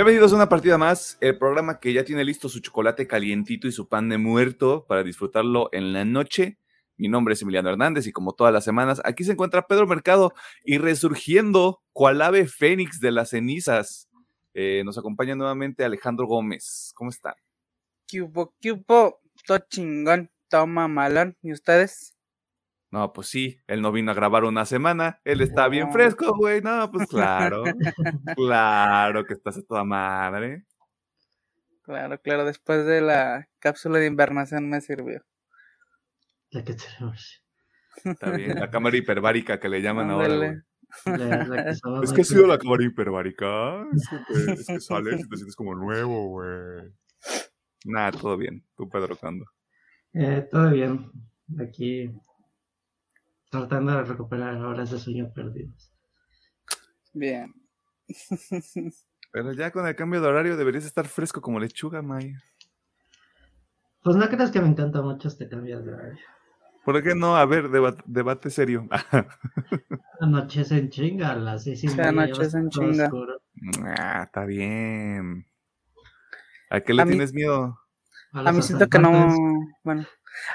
Bienvenidos a una partida más, el programa que ya tiene listo su chocolate calientito y su pan de muerto para disfrutarlo en la noche. Mi nombre es Emiliano Hernández y como todas las semanas, aquí se encuentra Pedro Mercado y resurgiendo cual ave fénix de las cenizas. eh, nos acompaña nuevamente Alejandro Gómez. ¿Cómo están? Cubo, cubo, todo chingón, toma malón. ¿Y ustedes? No, pues sí, él no vino a grabar una semana, él está bien fresco, güey. No, pues claro, claro que estás a toda madre. Claro, claro, después de la cápsula de invernación me sirvió. La que tenemos. Está bien, la cámara hiperbárica que le llaman ahora, güey. Ándale. La- la que estaba Es que ha sido la cámara hiperbárica. Es que, es que sales y te sientes como nuevo, güey. Nada, todo bien. Tú, Pedro, ¿cuándo? Eh, todo bien. Aquí tratando de recuperar horas de sueño perdidos. Bien. Pero ya con el cambio de horario deberías estar fresco como lechuga, May. Pues no crees que me encanta mucho este cambio de horario. ¿Por qué no? A ver, deba- debate serio. Anochece en chinga las seis y media. anochece en chinga. oscuro. ah, está bien. ¿A qué le A mí- tienes miedo? A A mí siento que no, bueno,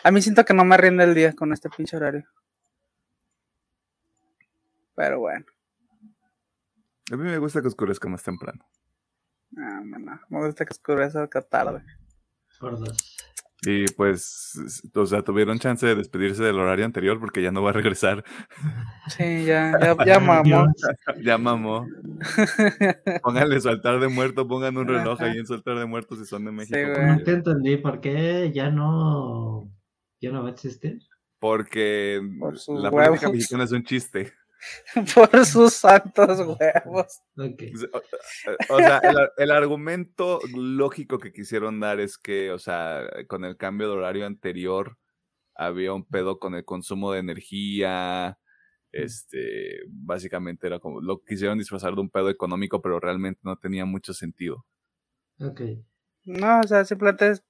a mí siento que no me rinde el día con este pinche horario. Pero bueno, A mí me gusta que oscurezca más temprano. no, no, no, me gusta que oscurezca que tarde. Por dos. Y pues, o sea, tuvieron chance de despedirse del horario anterior porque ya no va a regresar. Sí, ya, ya, ya mamó. Ya mamó. Pónganle su altar de muerto, pongan un reloj ahí en su altar de muertos si son de México. porque- No te entendí por qué ya no. Ya no va a existir. Porque Por la política huevos. mexicana es un chiste. Por sus santos huevos. Ok. O sea, el, ar- el argumento lógico que quisieron dar es que, o sea, con el cambio de horario anterior había un pedo con el consumo de energía. Este, básicamente era como, lo quisieron disfrazar de un pedo económico, pero realmente no tenía mucho sentido. Ok. No, o sea, simplemente es,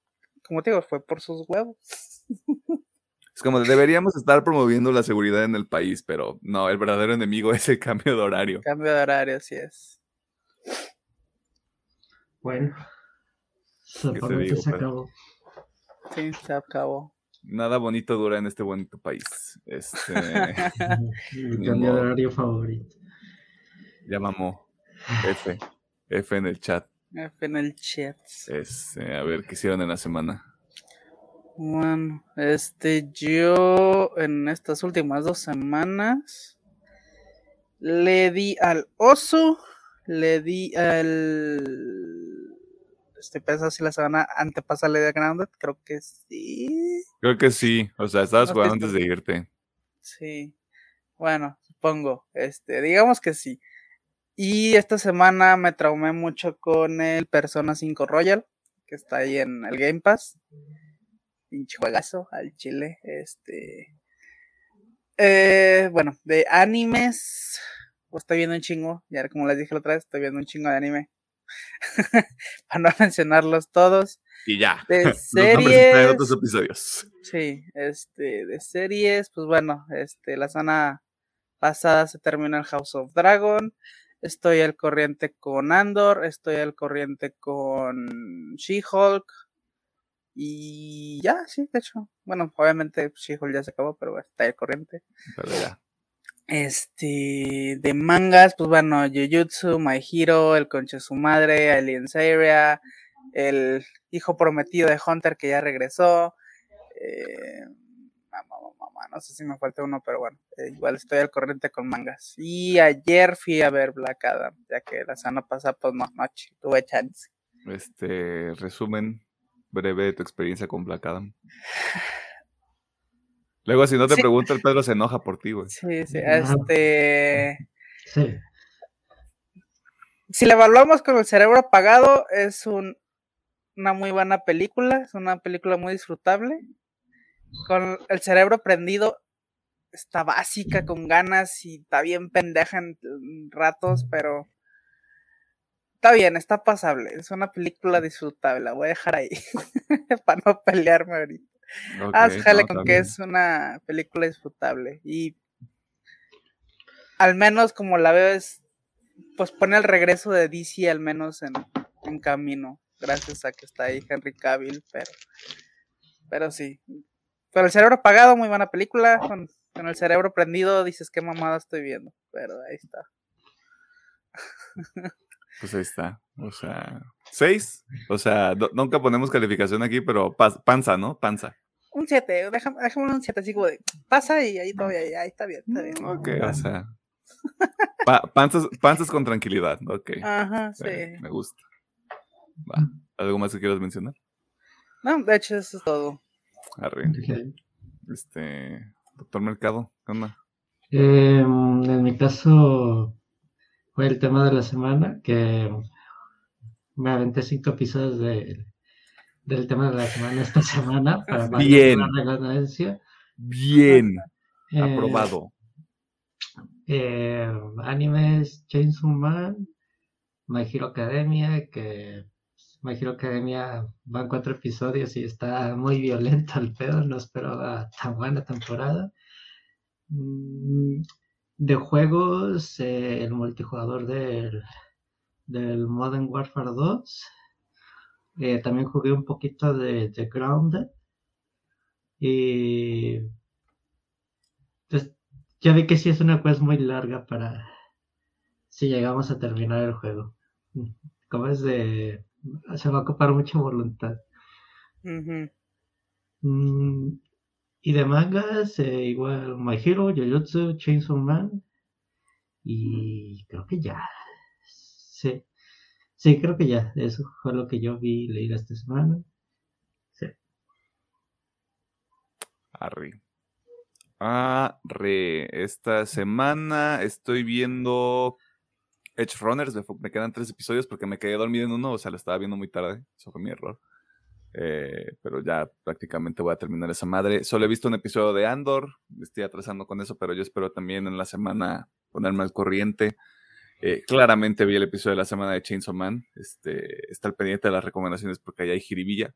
como te digo, fue por sus huevos. Es como, deberíamos estar promoviendo la seguridad en el país, pero no, el verdadero enemigo es el cambio de horario. Cambio de horario, así es. Bueno. digo, se acabó. Sí, se acabó. Nada bonito dura en este bonito país. Este, Mi cambio de horario favorito. ya mamó. F. F en el chat. F en el chat. Este, a ver qué hicieron en la semana. Bueno, este, yo en estas últimas dos semanas le di al oso, le di al. Estoy pensando si la semana antepasada le di a Grounded, creo que sí. Creo que sí. O sea, estabas No jugando antes de irte. Sí. Bueno, supongo. Este, digamos que sí. Y esta semana me traumé mucho con el Persona 5 Royal, que está ahí en el Game Pass. Pinche juegazo al chile. Este. Eh, bueno, de animes. Pues estoy viendo un chingo. Ya como les dije la otra vez, estoy viendo un chingo de anime. Para no mencionarlos todos. Y ya. De series. otros episodios. Sí, este, de series, pues bueno, este, la semana pasada se terminó el House of Dragon. Estoy al corriente con Andor, estoy al corriente con She-Hulk. Y ya, sí, de hecho. Bueno, obviamente She-Hulk ya se acabó, pero bueno, está al corriente. Pero ya. Este, de mangas, pues bueno, Jujutsu, My Hero, El Conche de su Madre, Alien Area, El Hijo Prometido de Hunter que ya regresó. Eh, mamá, mamá, mamá, no sé si me falta uno, pero bueno, eh, igual estoy al corriente con mangas. Y ayer fui a ver Black Adam, ya que la semana pasada, pues no, noche, tuve chance. Este, resumen breve de tu experiencia con Black Adam. Luego, si no te Sí. pregunto, el Pedro se enoja por ti, güey. Sí, sí, Ah. este. Sí. si la evaluamos con el cerebro apagado, es un- una muy buena película, es una película muy disfrutable. Con el cerebro prendido, está básica, con ganas y está bien pendeja en, en ratos, pero está bien, está pasable. Es una película disfrutable, la voy a dejar ahí para no pelearme ahorita. Ah, Ok, jale no, con está que es una película disfrutable. Y al menos como la veo es, pues pone el regreso de DC al menos en, en camino, gracias a que está ahí Henry Cavill, pero, pero sí. Pero el cerebro apagado, muy buena película, con, con el cerebro prendido dices qué mamada estoy viendo, pero ahí está. Pues ahí está. O sea, seis. O sea, nunca ponemos calificación aquí, pero panza, ¿no? Panza. Un 7, déjame, déjame un 7, así como de pasa y ahí todavía, ahí está bien, está bien. Ok, o sea. panzas, panzas con tranquilidad, ok. Ajá, sí. me gusta. Va. ¿Algo más que quieras mencionar? No, de hecho, eso es todo. Arriba. Este, doctor Mercado, ¿qué onda? Eh, en mi caso, fue el tema de la semana, que me aventé cinco episodios de, del tema de la semana esta semana. Para Bien. Bien. Eh, Aprobado. Eh, animes Chainsaw Man, My Hero Academia, que My Hero Academia van cuatro episodios y está muy violento el pedo, no esperaba tan buena temporada. Mm, de juegos, eh, el multijugador del, del, Modern Warfare 2. Eh, también jugué un poquito de, The Grounded. Y pues, ya vi que sí es una quest muy larga para si llegamos a terminar el juego. Como es de... Se va a ocupar mucha voluntad. Y de mangas, eh, igual My Hero, Jujutsu, Chainsaw Man. Y creo que ya. Sí. Sí, creo que ya. Eso fue lo que yo vi leer esta semana. Sí. Arre. Esta semana estoy viendo Edge Runners. Me quedan tres episodios porque me quedé dormido en uno. O sea, lo estaba viendo muy tarde. Eso fue mi error. Eh, pero ya prácticamente voy a terminar esa madre. Solo he visto un episodio de Andor, estoy atrasando con eso, pero yo espero también en la semana ponerme al corriente. Eh, claramente vi el episodio de la semana de Chainsaw Man. Este, está al pendiente de las recomendaciones porque allá hay jiribilla.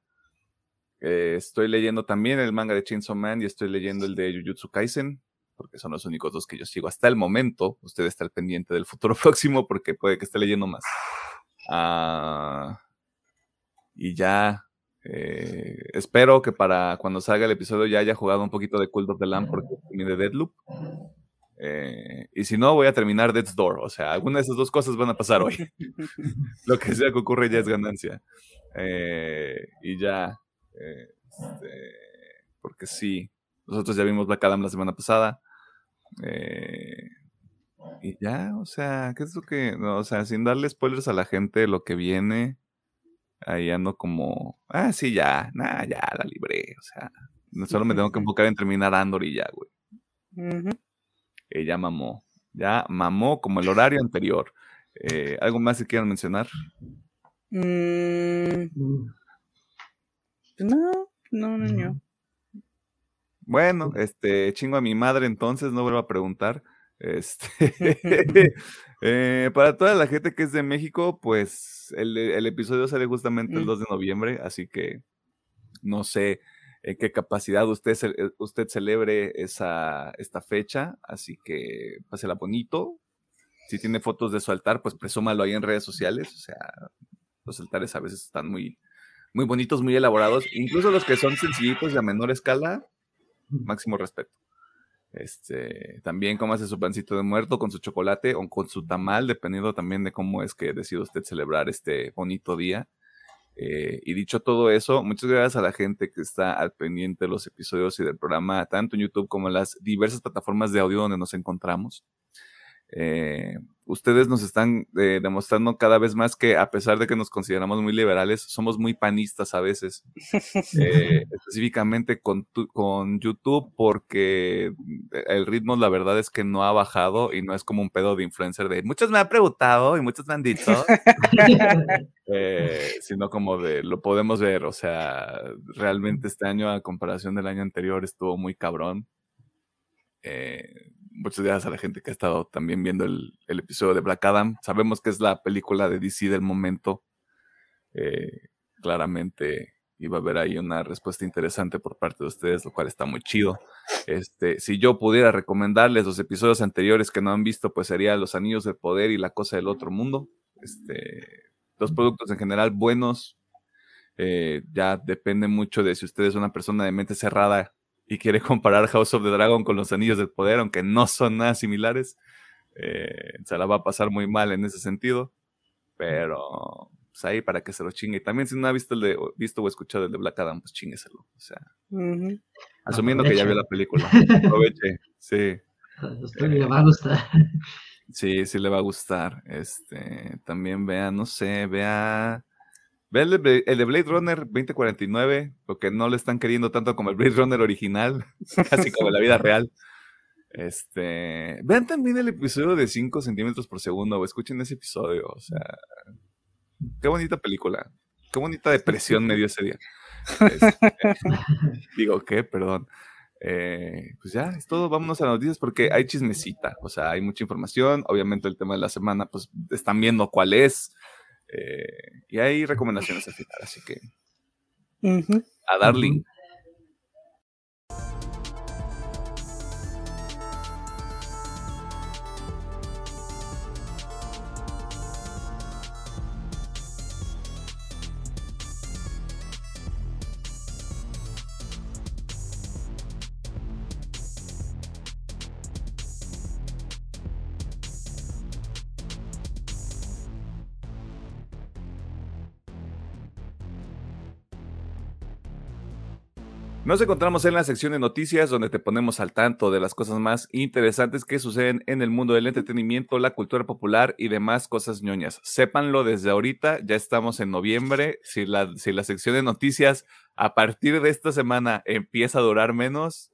Eh, estoy leyendo también el manga de Chainsaw Man y estoy leyendo el de Jujutsu Kaisen, porque son los únicos dos que yo sigo hasta el momento. Usted está al pendiente del futuro próximo porque puede que esté leyendo más. Ah, y ya, eh, espero que para cuando salga el episodio ya haya jugado un poquito de Cult of the Lamb porque terminé Deadloop. Eh, y si no, voy a terminar Death's Door. O sea, alguna de esas dos cosas van a pasar hoy. Lo que sea que ocurre ya es ganancia. Eh, y ya. Este, porque sí. Nosotros ya vimos Black Adam la semana pasada. y ya, o sea, ¿qué es lo que.? o sea, sin darle spoilers a la gente lo que viene ahí ando como, ah, sí, ya, nada, ya la libré, o sea, solo me tengo que enfocar en terminar Andor y ya, güey. Ella mamó, ya mamó como el horario anterior. Eh, ¿Algo más que quieran mencionar? Mm. No, no, no, no. Bueno, este, chingo a mi madre entonces, no vuelvo a preguntar. Este, eh, para toda la gente que es de México, pues el, episodio sale justamente el 2 mm. de noviembre, así que no sé en qué capacidad usted, eh, usted celebre esa, esta fecha, así que pásela bonito. Si tiene fotos de su altar, pues presúmalo ahí en redes sociales, o sea, los altares a veces están muy, muy bonitos, muy elaborados, incluso los que son sencillitos y a menor escala, máximo respeto. Este, también hace su pancito de muerto con su chocolate o con su tamal, dependiendo también de cómo es que decide usted celebrar este bonito día. Eh, y dicho todo eso, muchas gracias a la gente que está al pendiente de los episodios y del programa, tanto en YouTube como en las diversas plataformas de audio donde nos encontramos. Eh, ustedes nos están eh, demostrando cada vez más que a pesar de que nos consideramos muy liberales, somos muy panistas a veces, eh, específicamente con, con YouTube, porque el ritmo la verdad es que no ha bajado y no es como un pedo de influencer de muchos me han preguntado y muchos me han dicho, sino como de lo podemos ver, o sea, realmente este año a comparación del año anterior estuvo muy cabrón. Eh, muchas gracias a la gente que ha estado también viendo el, episodio de Black Adam. Sabemos que es la película de DC del momento. Eh, claramente iba a haber ahí una respuesta interesante por parte de ustedes, lo cual está muy chido. Este, si yo pudiera recomendarles los episodios anteriores que no han visto, pues sería Los Anillos del Poder y La Cosa del Otro Mundo. Este, los productos en general buenos. Eh, ya depende mucho de si usted es una persona de mente cerrada y quiere comparar House of the Dragon con los Anillos del Poder, aunque no son nada similares. Eh, se la va a pasar muy mal en ese sentido. Pero pues ahí para que se lo chingue. También si no ha visto el de, visto o escuchado el de Black Adam, pues chingueselo. O sea, asumiendo que ya vio la película. Aproveche, sí. le va a gustar. Sí, sí le va a gustar. Este, también vea, no sé, vea. Ve el de, el de Blade Runner 2049, porque no le están queriendo tanto como el Blade Runner original, casi como la vida real. Este, vean también el episodio de 5 centímetros por segundo, o escuchen ese episodio, o sea, qué bonita película, qué bonita depresión me dio ese día. Este, digo, ¿qué? Perdón. Eh, pues ya, es todo, vámonos a las noticias porque hay chismecita, o sea, hay mucha información, obviamente el tema de la semana, pues están viendo cuál es, eh, y hay recomendaciones al final, así que a Darling. Nos encontramos en la sección de noticias donde te ponemos al tanto de las cosas más interesantes que suceden en el mundo del entretenimiento, la cultura popular y demás cosas ñoñas. Sépanlo desde ahorita, ya estamos en noviembre. Si la, si la sección de noticias a partir de esta semana empieza a durar menos,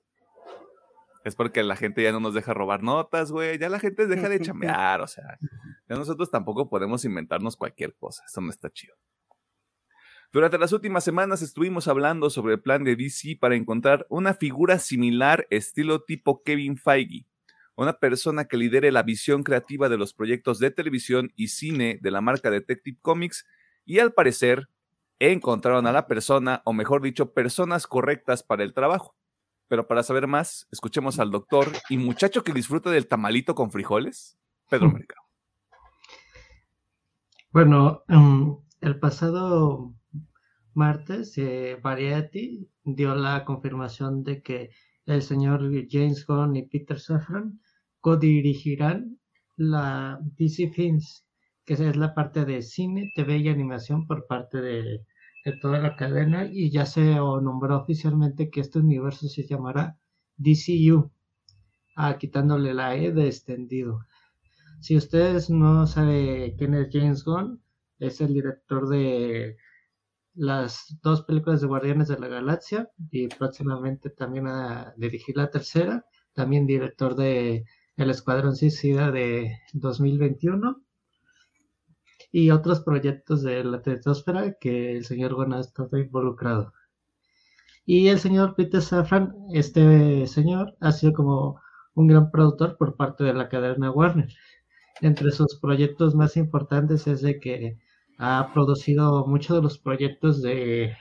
es porque la gente ya no nos deja robar notas, güey. Ya la gente deja de chambear, o sea, ya nosotros tampoco podemos inventarnos cualquier cosa. Eso no está chido. Durante las últimas semanas estuvimos hablando sobre el plan de DC para encontrar una figura similar estilo tipo Kevin Feige, una persona que lidere la visión creativa de los proyectos de televisión y cine de la marca Detective Comics y al parecer encontraron a la persona, o mejor dicho, personas correctas para el trabajo. Pero para saber más, escuchemos al doctor y muchacho que disfruta del tamalito con frijoles, Pedro Mercado. Bueno, em, el pasado martes, eh, Variety dio la confirmación de que el señor James Gunn y Peter Safran co-dirigirán la DC Films, que es la parte de cine, TV y animación por parte de, toda la cadena y ya se nombró oficialmente que este universo se llamará DCU, ah, quitándole la E de extendido. Si ustedes no saben quién es James Gunn, es el director de las dos películas de Guardianes de la Galaxia y próximamente también a dirigir la tercera, también director de El Escuadrón Suicida de 2021 y otros proyectos de la tetosfera que el señor Gunn estado involucrado. Y el señor Peter Safran, este señor, ha sido como un gran productor por parte de la cadena Warner. Entre sus proyectos más importantes es de que ha producido muchos de los proyectos de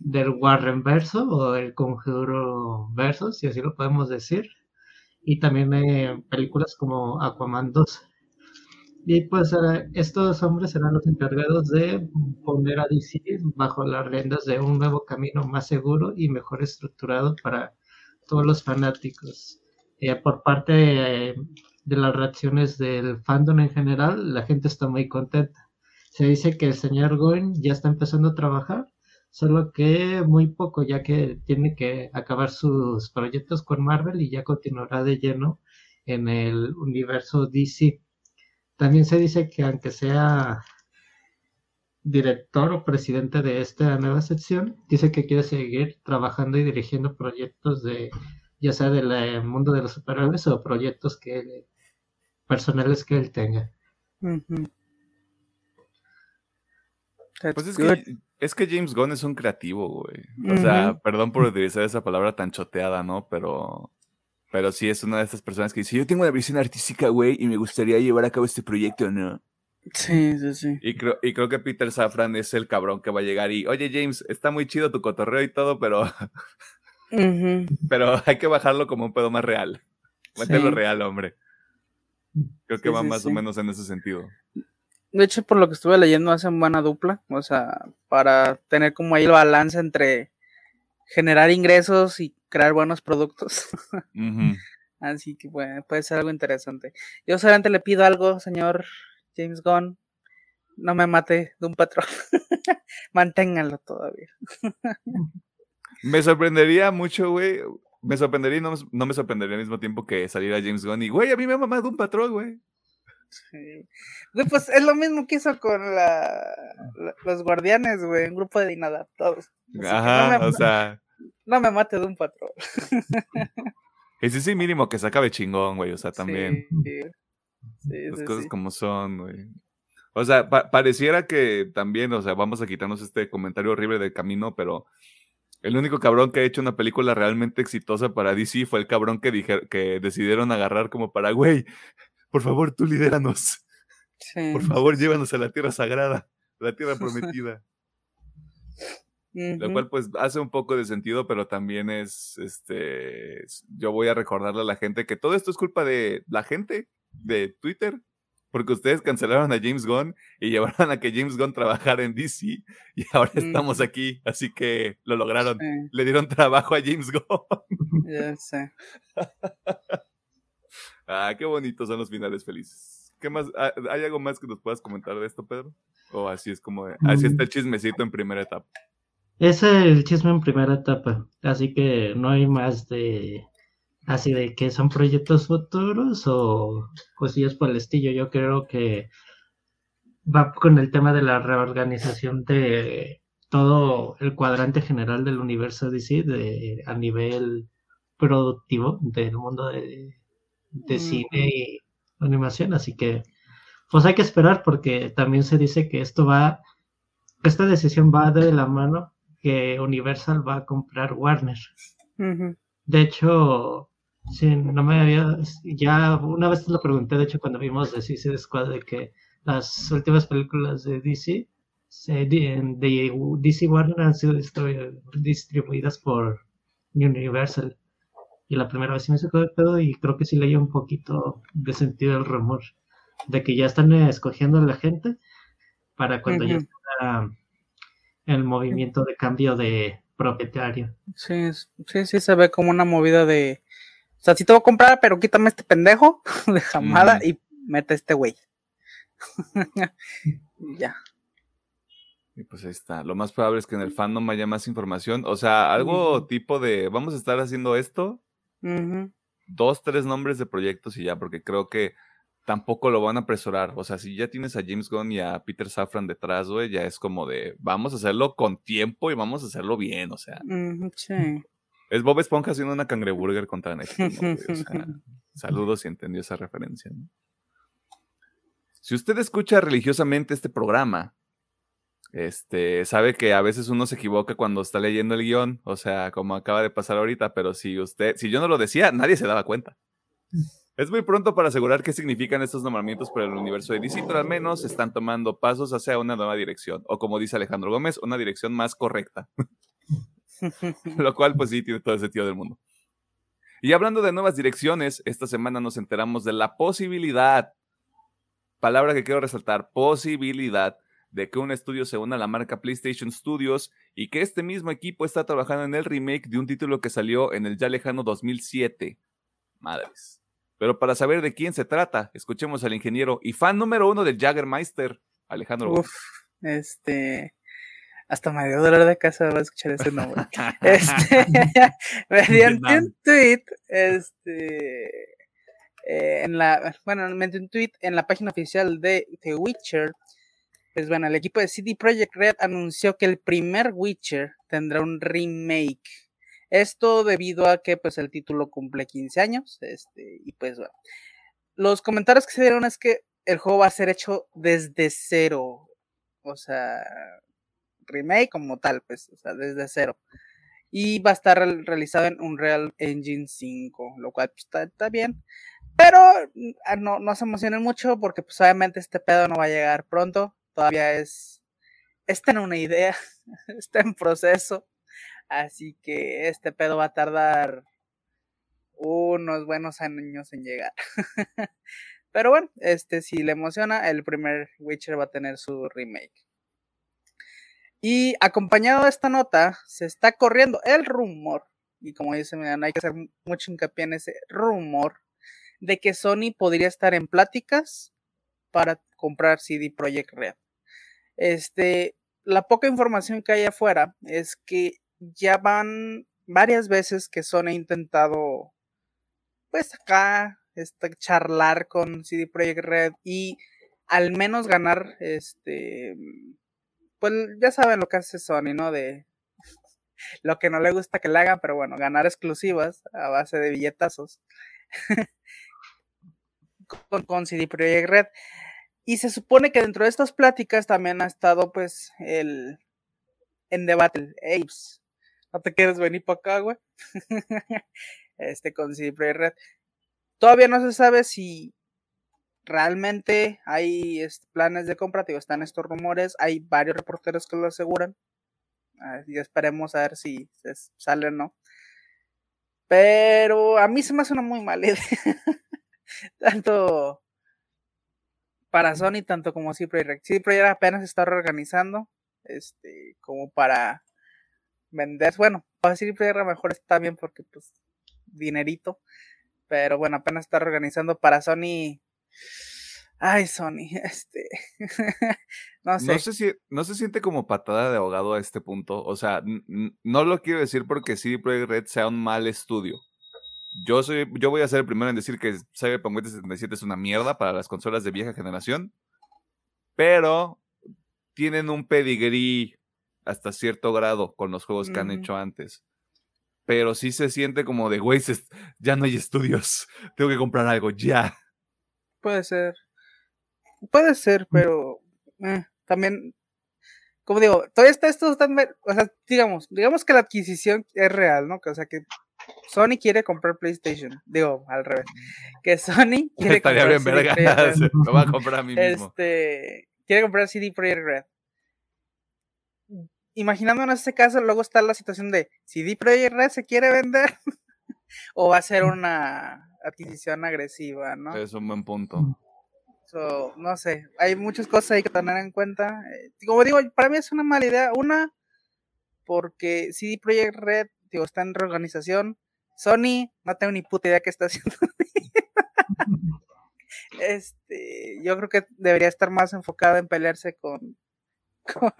del Warren verso o del Conjuro verso, si así lo podemos decir, y también eh, películas como Aquaman 2. Y pues estos hombres serán los encargados de poner a DC bajo las riendas de un nuevo camino más seguro y mejor estructurado para todos los fanáticos. Eh, por parte eh, de las reacciones del fandom en general, la gente está muy contenta se dice que el señor Goen ya está empezando a trabajar, solo que muy poco, ya que tiene que acabar sus proyectos con Marvel y ya continuará de lleno en el universo DC. También se dice que aunque sea director o presidente de esta nueva sección, dice que quiere seguir trabajando y dirigiendo proyectos de ya sea del mundo de los superhéroes o proyectos que personales que él tenga. Pues es que, es que James Gunn es un creativo, güey. O sea, perdón por utilizar esa palabra tan choteada, ¿no? Pero, pero sí es una de estas personas que dice, yo tengo una visión artística, güey, y me gustaría llevar a cabo este proyecto, ¿no? Sí, sí, sí. Y creo, y creo que Peter Safran es el cabrón que va a llegar y, oye James, está muy chido tu cotorreo y todo, pero... Pero hay que bajarlo como un pedo más real. Mételo real, hombre. Creo que va más o menos en ese sentido. De hecho, por lo que estuve leyendo, hacen buena dupla. O sea, para tener como ahí el balance entre generar ingresos y crear buenos productos. Así que bueno, puede ser algo interesante. Yo solamente le pido algo, señor James Gunn. No me mate de un patrón. Manténganlo todavía. me sorprendería mucho, güey. Me sorprendería y no, me sorprendería al mismo tiempo que saliera James Gunn y, güey, a mí me ha mamado un patrón, güey. Sí. Pues es lo mismo que hizo con los guardianes, güey, un grupo de inadaptados. Ajá, o sea. No me mate de un patrón. Y sí, sí, mínimo que se acabe chingón, güey, o sea, también. Las cosas como son, güey. O sea, pareciera que también, o sea, vamos a quitarnos este comentario horrible del camino, pero el único cabrón que ha hecho una película realmente exitosa para DC fue el cabrón que, que decidieron agarrar como para, güey, por favor, tú lidéranos. Por favor, llévanos a la tierra sagrada, la tierra prometida. Lo cual pues hace un poco de sentido, pero también es, este, yo voy a recordarle a la gente que todo esto es culpa de la gente de Twitter, porque ustedes cancelaron a James Gunn y llevaron a que James Gunn trabajara en DC y ahora estamos aquí, así que lo lograron. Le dieron trabajo a James Gunn. Ya sé. ah, qué bonitos son los finales felices. ¿Qué más? Ah, ¿Hay algo más que nos puedas comentar de esto, Pedro? O así es como, así está el mm. chismecito en primera etapa. Es el chisme en primera etapa, así que no hay más de así de que son proyectos futuros o cosillas por el estilo. Yo creo que va con el tema de la reorganización de todo el cuadrante general del universo DC de, a nivel productivo del mundo de, de cine y animación. Así que, pues hay que esperar porque también se dice que esto va, esta decisión va de la mano que Universal va a comprar Warner. De hecho, sí, no me había, ya una vez te lo pregunté, de hecho, cuando vimos de Suicide Squad, de que las últimas películas de DC, de, DC Warner han sido distribuidas por Universal. Y la primera vez sí me sacó de pedo y creo que sí leí un poquito de sentido el rumor de que ya están escogiendo a la gente para cuando ya está el movimiento de cambio de propietario. Sí, sí, sí se ve como una movida de, o sea, sí te voy a comprar, pero quítame este pendejo de jamada y mete este güey. ya. Y pues ahí está. Lo más probable es que en el fandom haya más información. O sea, algo tipo de, vamos a estar haciendo esto. Dos, tres nombres de proyectos y ya, porque creo que tampoco lo van a apresurar. O sea, si ya tienes a James Gunn y a Peter Safran detrás, güey, ya es como de, vamos a hacerlo con tiempo y vamos a hacerlo bien, o sea. sí. Es Bob Esponja haciendo una cangreburger contra Netflix. O sea, saludos si entendió esa referencia. Si usted escucha religiosamente este programa, este, sabe que a veces uno se equivoca cuando está leyendo el guion, o sea, como acaba de pasar ahorita, pero si usted, si yo no lo decía, nadie se daba cuenta. Es muy pronto para asegurar qué significan estos nombramientos para el universo de DC, pero al menos están tomando pasos hacia una nueva dirección, o como dice Alejandro Gómez, una dirección más correcta. Lo cual, pues sí, tiene todo el sentido del mundo. Y hablando de nuevas direcciones, esta semana nos enteramos de la posibilidad, palabra que quiero resaltar, posibilidad de que un estudio se una a la marca PlayStation Studios y que este mismo equipo está trabajando en el remake de un título que salió en el ya lejano 2007. Madres. Pero para saber de quién se trata, escuchemos al ingeniero y fan número uno del Jaggermeister, Alejandro. Uf, este. Hasta me dio dolor de casa a escuchar ese nombre. este, mediante un tweet, este. Eh, en la, bueno, mediante un tweet en la página oficial de The Witcher, pues bueno, el equipo de CD Projekt Red anunció que el primer Witcher tendrá un remake esto debido a que pues el título cumple 15 años, este, y pues bueno. Los comentarios que se dieron es que el juego va a ser hecho desde cero, o sea, remake como tal, pues, o sea, desde cero. Y va a estar realizado en Unreal Engine 5, lo cual pues, está, bien. Pero ah, no, no se emocionen mucho porque pues obviamente este pedo no va a llegar pronto. Todavía es, está en una idea, está en proceso. Así que este pedo va a tardar unos buenos años en llegar. Pero bueno, este, si le emociona, el primer Witcher va a tener su remake. Y acompañado de esta nota, se está corriendo el rumor, y como dice, no hay que hacer mucho hincapié en ese rumor, de que Sony podría estar en pláticas para comprar CD Projekt Red. Este, la poca información que hay afuera es que ya van varias veces que Sony ha intentado, pues acá, este, charlar con CD Projekt Red y al menos ganar, este, pues ya saben lo que hace Sony, ¿no? De lo que no le gusta que le hagan, pero bueno, ganar exclusivas a base de billetazos con, con CD Projekt Red. Y se supone que dentro de estas pláticas también ha estado pues el en debate el Apes. No te quieres venir para acá, güey. este con Projekt Red. Todavía no se sabe si realmente hay planes de compra, digo, están estos rumores, hay varios reporteros que lo aseguran. Y esperemos a ver si sale o no. Pero a mí se me hace una muy mala tanto para Sony, tanto como CD Projekt. CD Projekt apenas está reorganizando, este, como para vender. Bueno, para CD Projekt mejor está bien porque, pues, dinerito. Pero bueno, apenas está reorganizando para Sony. Ay, Sony, este. no sé. No, no se siente como patada de ahogado a este punto. O sea, no lo quiero decir porque CD Projekt Red sea un mal estudio. Yo, soy, yo voy a ser el primero en decir que Cyberpunk 2077 es una mierda para las consolas de vieja generación. Pero tienen un pedigrí hasta cierto grado con los juegos que han hecho antes pero sí se siente como de, güey, ya no hay estudios, tengo que comprar algo ya. Puede ser. Puede ser, pero eh, también, como digo, todavía está esto, o sea, digamos, digamos que la adquisición es real, ¿no? o sea, que Sony quiere comprar PlayStation, digo, al revés, que Sony quiere Estaría comprar bien verga, lo va a comprar a mí mismo. Este, quiere comprar CD Projekt Red imaginando en este caso, luego está la situación de CD Projekt Red se quiere vender o va a ser una adquisición agresiva, ¿no? Es un buen punto. no sé, hay muchas cosas ahí que tener en cuenta. Eh, como digo, para mí es una mala idea. Una, porque CD Projekt Red, digo, está en reorganización. Sony, no tengo ni puta idea qué está haciendo. este, yo creo que debería estar más enfocada en pelearse con, con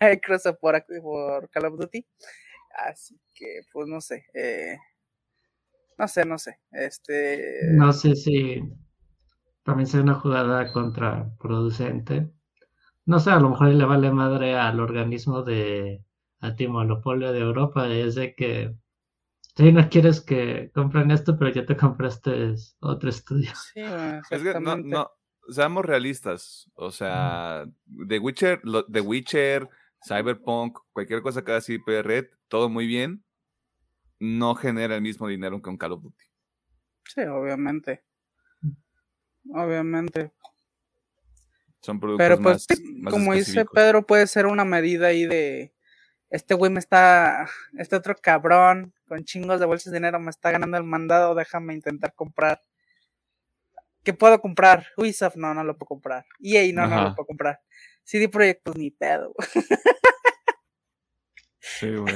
Microsoft por, por Call of Duty. Así que, pues no sé. Eh, no sé, no sé. Este. No sé si también sea una jugada contraproducente. No sé, a lo mejor le vale madre al organismo de antimonopolio de Europa. Es de que si no quieres que compren esto, pero ya te compraste otro estudio. Sí, es que no, seamos realistas. O sea, The Witcher, The Witcher, Cyberpunk, cualquier cosa que haga CP Red, todo muy bien. No genera el mismo dinero que un Call of Duty. Sí, obviamente. Obviamente. Son productos Pero pues, más, como dice Pedro, puede ser una medida ahí de. Este güey me está. Este otro cabrón con chingos de bolsas de dinero me está ganando el mandado. Déjame intentar comprar ¿Qué puedo comprar? Ubisoft, no, no lo puedo comprar. EA, no, no lo puedo comprar. CD Projekt, pues ni pedo. sí, güey.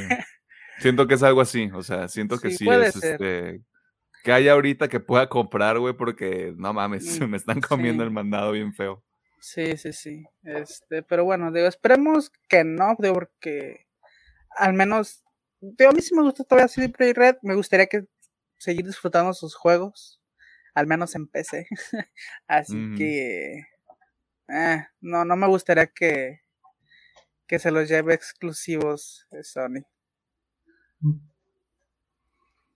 Siento que es algo así, o sea, siento que sí, es este. Que haya ahorita que pueda comprar, güey, porque no mames, mm, me están comiendo el mandado bien feo. Sí, sí, sí. Este, pero bueno, digo, esperemos que no, digo, porque al menos, digo, a mí sí me gusta todavía CD Projekt Red, me gustaría que seguir disfrutando sus juegos al menos en PC. Así que eh, no, no me gustaría que, que se los lleve exclusivos Sony.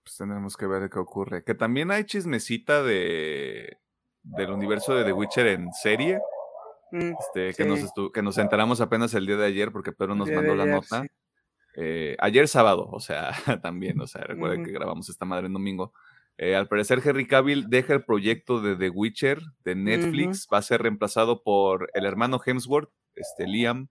Pues tendremos que ver qué ocurre. Que también hay chismecita de del universo de The Witcher en serie. Mm, este, que, nos que nos enteramos apenas el día de ayer porque Pedro nos mandó la nota. Eh, ayer sábado, o sea, también, o sea, recuerden que grabamos esta madre en domingo. Eh, al parecer, Henry Cavill deja el proyecto de The Witcher de Netflix. Va a ser reemplazado por el hermano Hemsworth, este, Liam,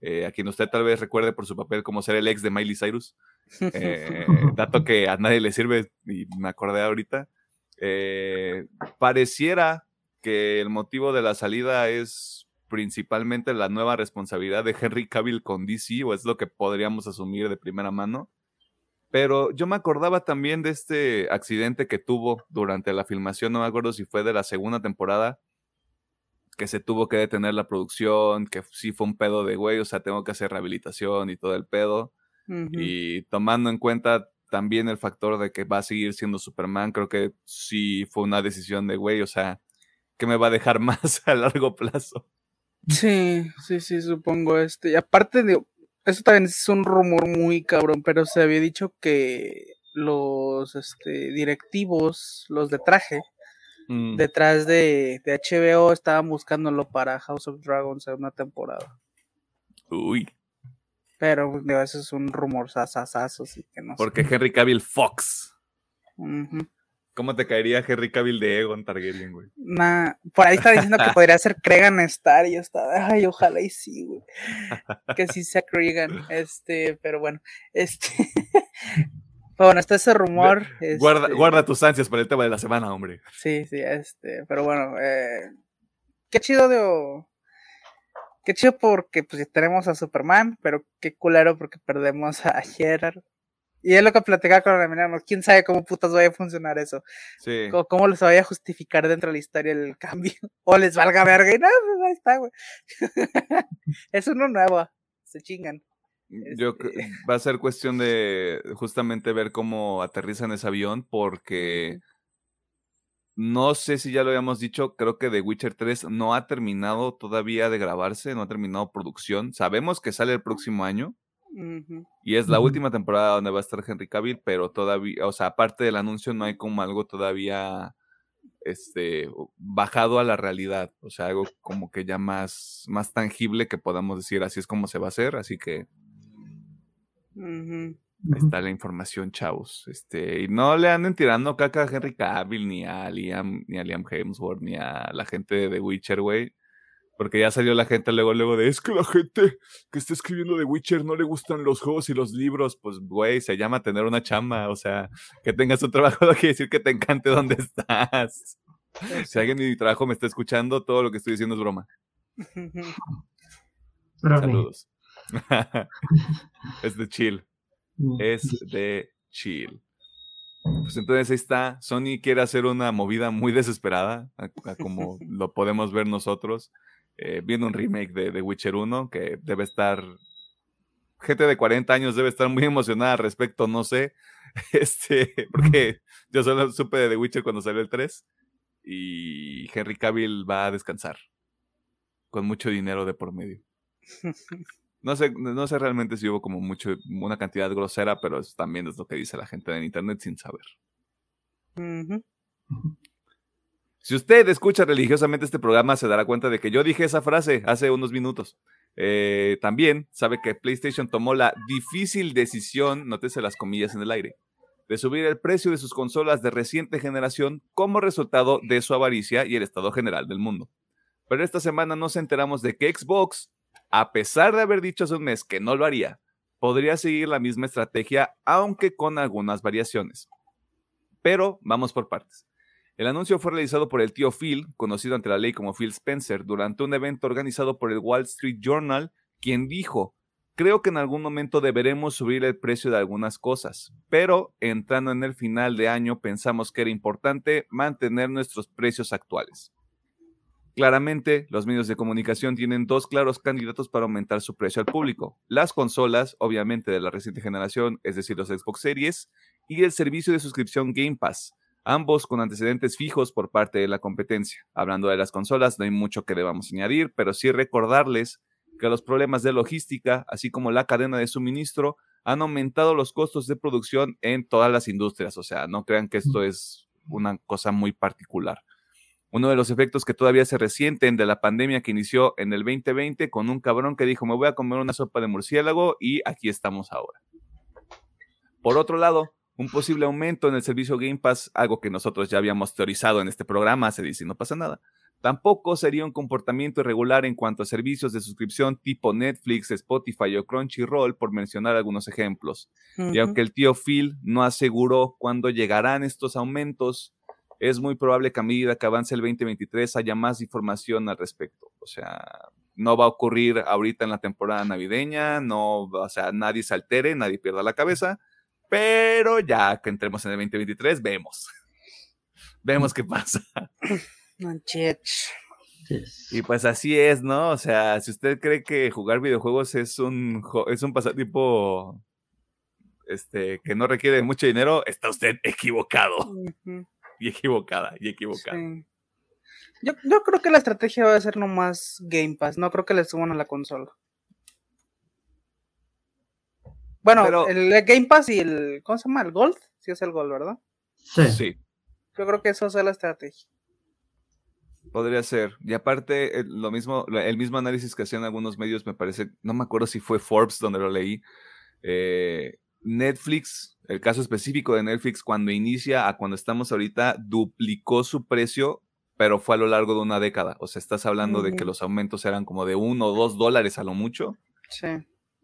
eh, a quien usted tal vez recuerde por su papel como ser el ex de Miley Cyrus. Dato que a nadie le sirve y me acordé ahorita. Pareciera que el motivo de la salida es principalmente la nueva responsabilidad de Henry Cavill con DC, o es lo que podríamos asumir de primera mano. Pero yo me acordaba también de este accidente que tuvo durante la filmación, no me acuerdo si fue de la segunda temporada, que se tuvo que detener la producción, que sí fue un pedo de güey, o sea, tengo que hacer rehabilitación y todo el pedo. Y tomando en cuenta también el factor de que va a seguir siendo Superman, creo que sí fue una decisión de güey, o sea, que me va a dejar más a largo plazo. Sí, sí, sí, supongo este. Y aparte de, eso también es un rumor muy cabrón, pero se había dicho que los este, directivos, los de traje, mm. detrás de, de, HBO estaban buscándolo para House of Dragons en una temporada. Uy. Pero pues, eso es un rumor sasasazo, así que no Porque Henry Cavill Fox. ¿Cómo te caería Henry Cavill de Egon Targaryen, güey? Nah, por ahí está diciendo que podría ser Cregan Star y yo estaba, ay, ojalá y sí, güey. que sí sea Cregan, este, pero bueno, este. bueno, está ese rumor. Guarda, este guarda tus ansias para el tema de la semana, hombre. Sí, sí, este, pero bueno, eh, qué chido de. Qué chido porque pues tenemos a Superman, pero qué culero porque perdemos a Gerard. Y es lo que platicaba con Emiliano, quién sabe cómo putas vaya a funcionar eso. Sí. cómo les vaya a justificar dentro de la historia el cambio. O les valga verga y no, pues ahí está, güey. es uno nuevo, se chingan. Yo este va a ser cuestión de justamente ver cómo aterrizan ese avión, porque no sé si ya lo habíamos dicho, creo que The Witcher 3 no ha terminado todavía de grabarse, no ha terminado producción. Sabemos que sale el próximo año, y es la última temporada donde va a estar Henry Cavill, pero todavía, o sea, aparte del anuncio no hay como algo todavía este bajado a la realidad, o sea, algo como que ya más más tangible que podamos decir así es como se va a hacer, así que ahí está la información, chavos. Este, y no le anden tirando caca a Henry Cavill ni a Liam ni a Liam Hemsworth ni a la gente de The Witcher, güey porque ya salió la gente luego, luego de, es que la gente que está escribiendo de Witcher no le gustan los juegos y los libros. Pues, güey, se llama tener una chamba. O sea, que tengas un trabajo no quiere decir que te encante donde estás. Si alguien de mi trabajo me está escuchando, todo lo que estoy diciendo es broma. Saludos. es de chill. Mm. Es de chill. Pues entonces ahí está. Sony quiere hacer una movida muy desesperada, como lo podemos ver nosotros eh, viendo un remake de The Witcher 1 que debe estar, gente de 40 años debe estar muy emocionada al respecto, no sé, este, porque yo solo supe de The Witcher cuando salió el 3 y Henry Cavill va a descansar con mucho dinero de por medio. No sé, no sé realmente si hubo como mucho, una cantidad grosera, pero también es lo que dice la gente en internet sin saber. Si usted escucha religiosamente este programa, se dará cuenta de que yo dije esa frase hace unos minutos. Eh, también sabe que PlayStation tomó la difícil decisión, nótese las comillas en el aire, de subir el precio de sus consolas de reciente generación como resultado de su avaricia y el estado general del mundo. Pero esta semana nos enteramos de que Xbox, a pesar de haber dicho hace un mes que no lo haría, podría seguir la misma estrategia, aunque con algunas variaciones. Pero vamos por partes. El anuncio fue realizado por el tío Phil, conocido ante la ley como Phil Spencer, durante un evento organizado por el Wall Street Journal, quien dijo, creo que en algún momento deberemos subir el precio de algunas cosas, pero entrando en el final de año pensamos que era importante mantener nuestros precios actuales. Claramente, los medios de comunicación tienen dos claros candidatos para aumentar su precio al público. Las consolas, obviamente de la reciente generación, es decir, los Xbox Series, y el servicio de suscripción Game Pass, ambos con antecedentes fijos por parte de la competencia. Hablando de las consolas, no hay mucho que debamos añadir, pero sí recordarles que los problemas de logística, así como la cadena de suministro, han aumentado los costos de producción en todas las industrias. O sea, no crean que esto es una cosa muy particular. Uno de los efectos que todavía se resienten de la pandemia que inició en el 2020 con un cabrón que dijo, me voy a comer una sopa de murciélago y aquí estamos ahora. Por otro lado, un posible aumento en el servicio Game Pass, algo que nosotros ya habíamos teorizado en este programa, se dice, no pasa nada. Tampoco sería un comportamiento irregular en cuanto a servicios de suscripción tipo Netflix, Spotify o Crunchyroll, por mencionar algunos ejemplos. Y aunque el tío Phil no aseguró cuándo llegarán estos aumentos, es muy probable que a medida que avance el 2023 haya más información al respecto. O sea, no va a ocurrir ahorita en la temporada navideña, no, o sea, nadie se altere, nadie pierda la cabeza, pero ya que entremos en el 2023, vemos. vemos qué pasa. Y pues así es, ¿no? O sea, si usted cree que jugar videojuegos es un, es un pasatiempo este, que no requiere mucho dinero, está usted equivocado. Y equivocada, y equivocada. Yo, yo, creo que la estrategia va a ser nomás Game Pass, no creo que le suban a la consola. Bueno, el Game Pass y el, ¿cómo se llama? El Gold, sí es el Gold, ¿verdad? Sí. sí. Yo creo que eso es la estrategia. Podría ser. Y aparte, el, lo mismo, el mismo análisis que hacían algunos medios, me parece, no me acuerdo si fue Forbes donde lo leí. Eh, Netflix, el caso específico de Netflix, cuando inicia a cuando estamos ahorita, duplicó su precio pero fue a lo largo de una década. O sea, estás hablando de que los aumentos eran como de uno o dos dólares a lo mucho. Sí.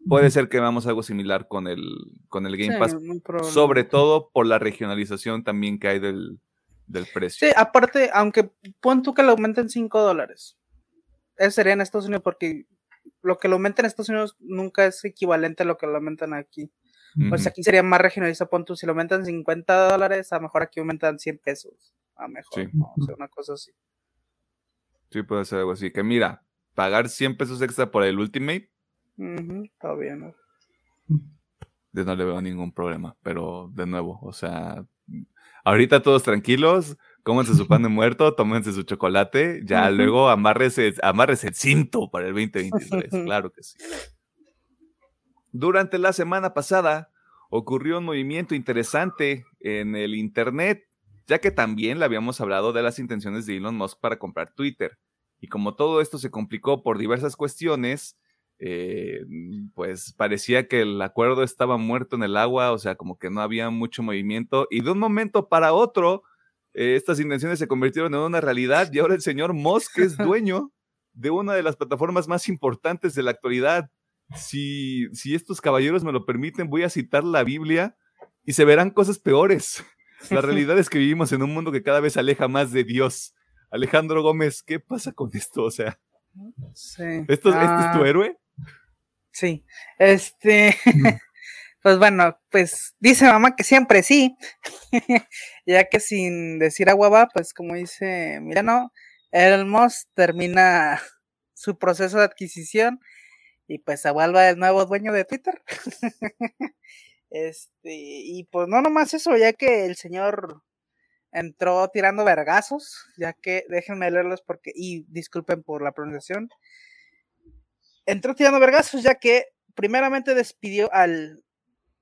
Puede ser que veamos algo similar con el, con el Game Pass, sobre todo por la regionalización también que hay del, precio. Sí, aparte, aunque pon tú que lo aumenten 5 dólares, eso sería en Estados Unidos porque lo que lo aumenten en Estados Unidos nunca es equivalente a lo que lo aumentan aquí. O sea, aquí sería más regionalista, pon tú, si lo aumentan 50 dólares, a lo mejor aquí aumentan 100 pesos a mejor, O sea, una cosa así. Sí, puede ser algo así. Que mira, pagar 100 pesos extra por el Ultimate. Está bien. Yo no le veo ningún problema, pero de nuevo, o sea, ahorita todos tranquilos, cómense su pan de muerto, tómense su chocolate, ya luego amárrese, amárrese el cinto para el 2023, claro que sí. Durante la semana pasada ocurrió un movimiento interesante en el Internet ya que también le habíamos hablado de las intenciones de Elon Musk para comprar Twitter. Y como todo esto se complicó por diversas cuestiones, eh, pues parecía que el acuerdo estaba muerto en el agua, o sea, como que no había mucho movimiento. Y de un momento para otro, eh, estas intenciones se convirtieron en una realidad y ahora el señor Musk es dueño de una de las plataformas más importantes de la actualidad. Si, si estos caballeros me lo permiten, voy a citar la Biblia y se verán cosas peores. La realidad es que vivimos en un mundo que cada vez aleja más de Dios. Alejandro Gómez, ¿qué pasa con esto? O sea, sí. ¿esto, ¿este es tu ah. héroe? Sí, este, pues bueno, pues dice mamá que siempre sí, ya que sin decir agua va, pues como dice Mirano, Elmos termina su proceso de adquisición y pues se vuelve el nuevo dueño de Twitter. Este, y pues no nomás eso, ya que el señor entró tirando vergazos, ya que déjenme leerlos porque, y disculpen por la pronunciación, entró tirando vergazos, ya que primeramente despidió al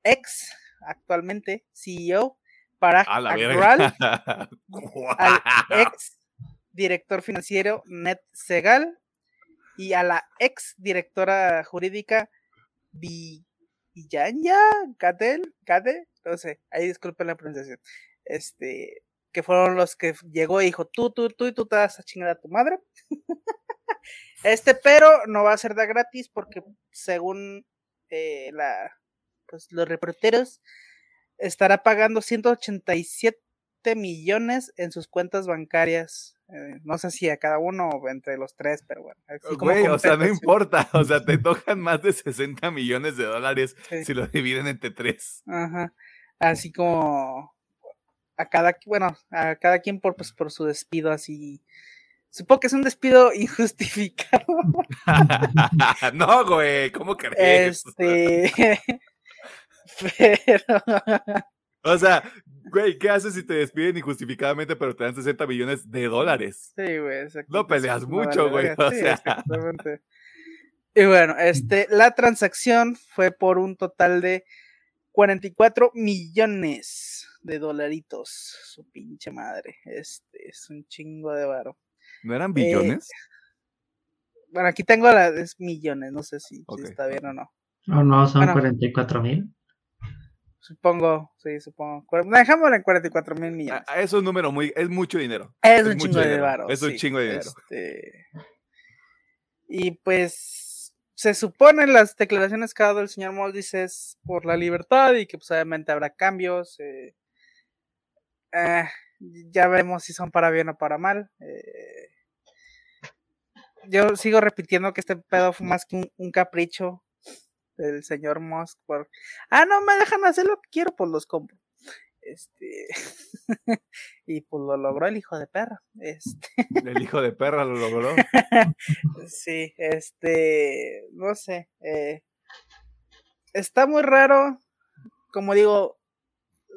ex, actualmente CEO, para al ex director financiero Ned Segal y a la ex directora jurídica Bi y ya, Catel, Cate, no sé, ahí disculpen la pronunciación. Este, que fueron los que llegó y dijo, tú, tú, tú y tú te vas a chingar a tu madre. este, pero no va a ser de gratis porque según eh, la, pues, los reporteros, estará pagando 187 millones en sus cuentas bancarias eh, no sé si a cada uno o entre los tres, pero bueno. Güey, o sea, no importa. O sea, te tocan más de 60 millones de dólares si lo dividen entre tres. Ajá. Así como a cada, bueno, a cada quien por, pues, por su despido así. Supongo que es un despido injustificado. no, güey, ¿cómo crees? Este. pero. O sea, güey, ¿qué haces si te despiden injustificadamente pero te dan 60 millones de dólares? Sí, güey. No peleas mucho, güey. O sea. exactamente. Y bueno, este, la transacción fue por un total de 44 millones de dolaritos. Su pinche madre. Este es un chingo de varo. ¿No eran billones? bueno, aquí tengo las millones, no sé si, está bien o no. No, no, son 44 mil. Supongo, sí, supongo. Dejámoslo en 44 mil millones. Ah, es un número muy, es mucho dinero. Es, un chingo de dinero. Es un chingo de dinero. Este, y pues se supone las declaraciones que ha dado el señor Moldis es por la libertad y que pues obviamente habrá cambios. Eh, eh, ya veremos si son para bien o para mal. Eh, yo sigo repitiendo que este pedo fue más que un, capricho del señor Musk por, ah, no me dejan hacer lo que quiero, pues los compro. Este, y pues lo logró el hijo de perra. Este. El hijo de perra lo logró. sí, este, no sé. Eh, está muy raro. Como digo,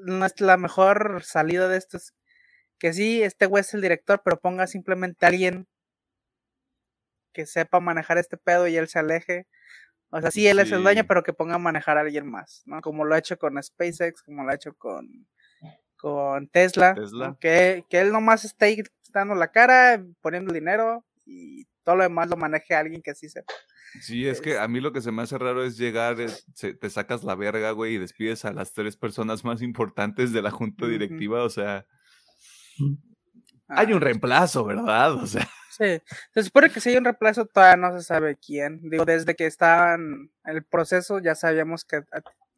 no es la mejor salida de esto. que sí, este güey es el director, pero ponga simplemente a alguien que sepa manejar este pedo y él se aleje. O sea, sí, él es el dueño, pero que ponga a manejar a alguien más, ¿no? Como lo ha hecho con SpaceX, como lo ha hecho con, con Tesla. Que, que él nomás esté dando la cara, poniendo dinero y todo lo demás lo maneje alguien que sí sepa. Sí, es que a mí lo que se me hace raro es llegar, te sacas la verga, güey, y despides a las tres personas más importantes de la junta directiva, o sea, hay un reemplazo, ¿verdad? O sea. Sí, se supone que si hay un reemplazo todavía no se sabe quién. Digo, desde que está en el proceso ya sabíamos que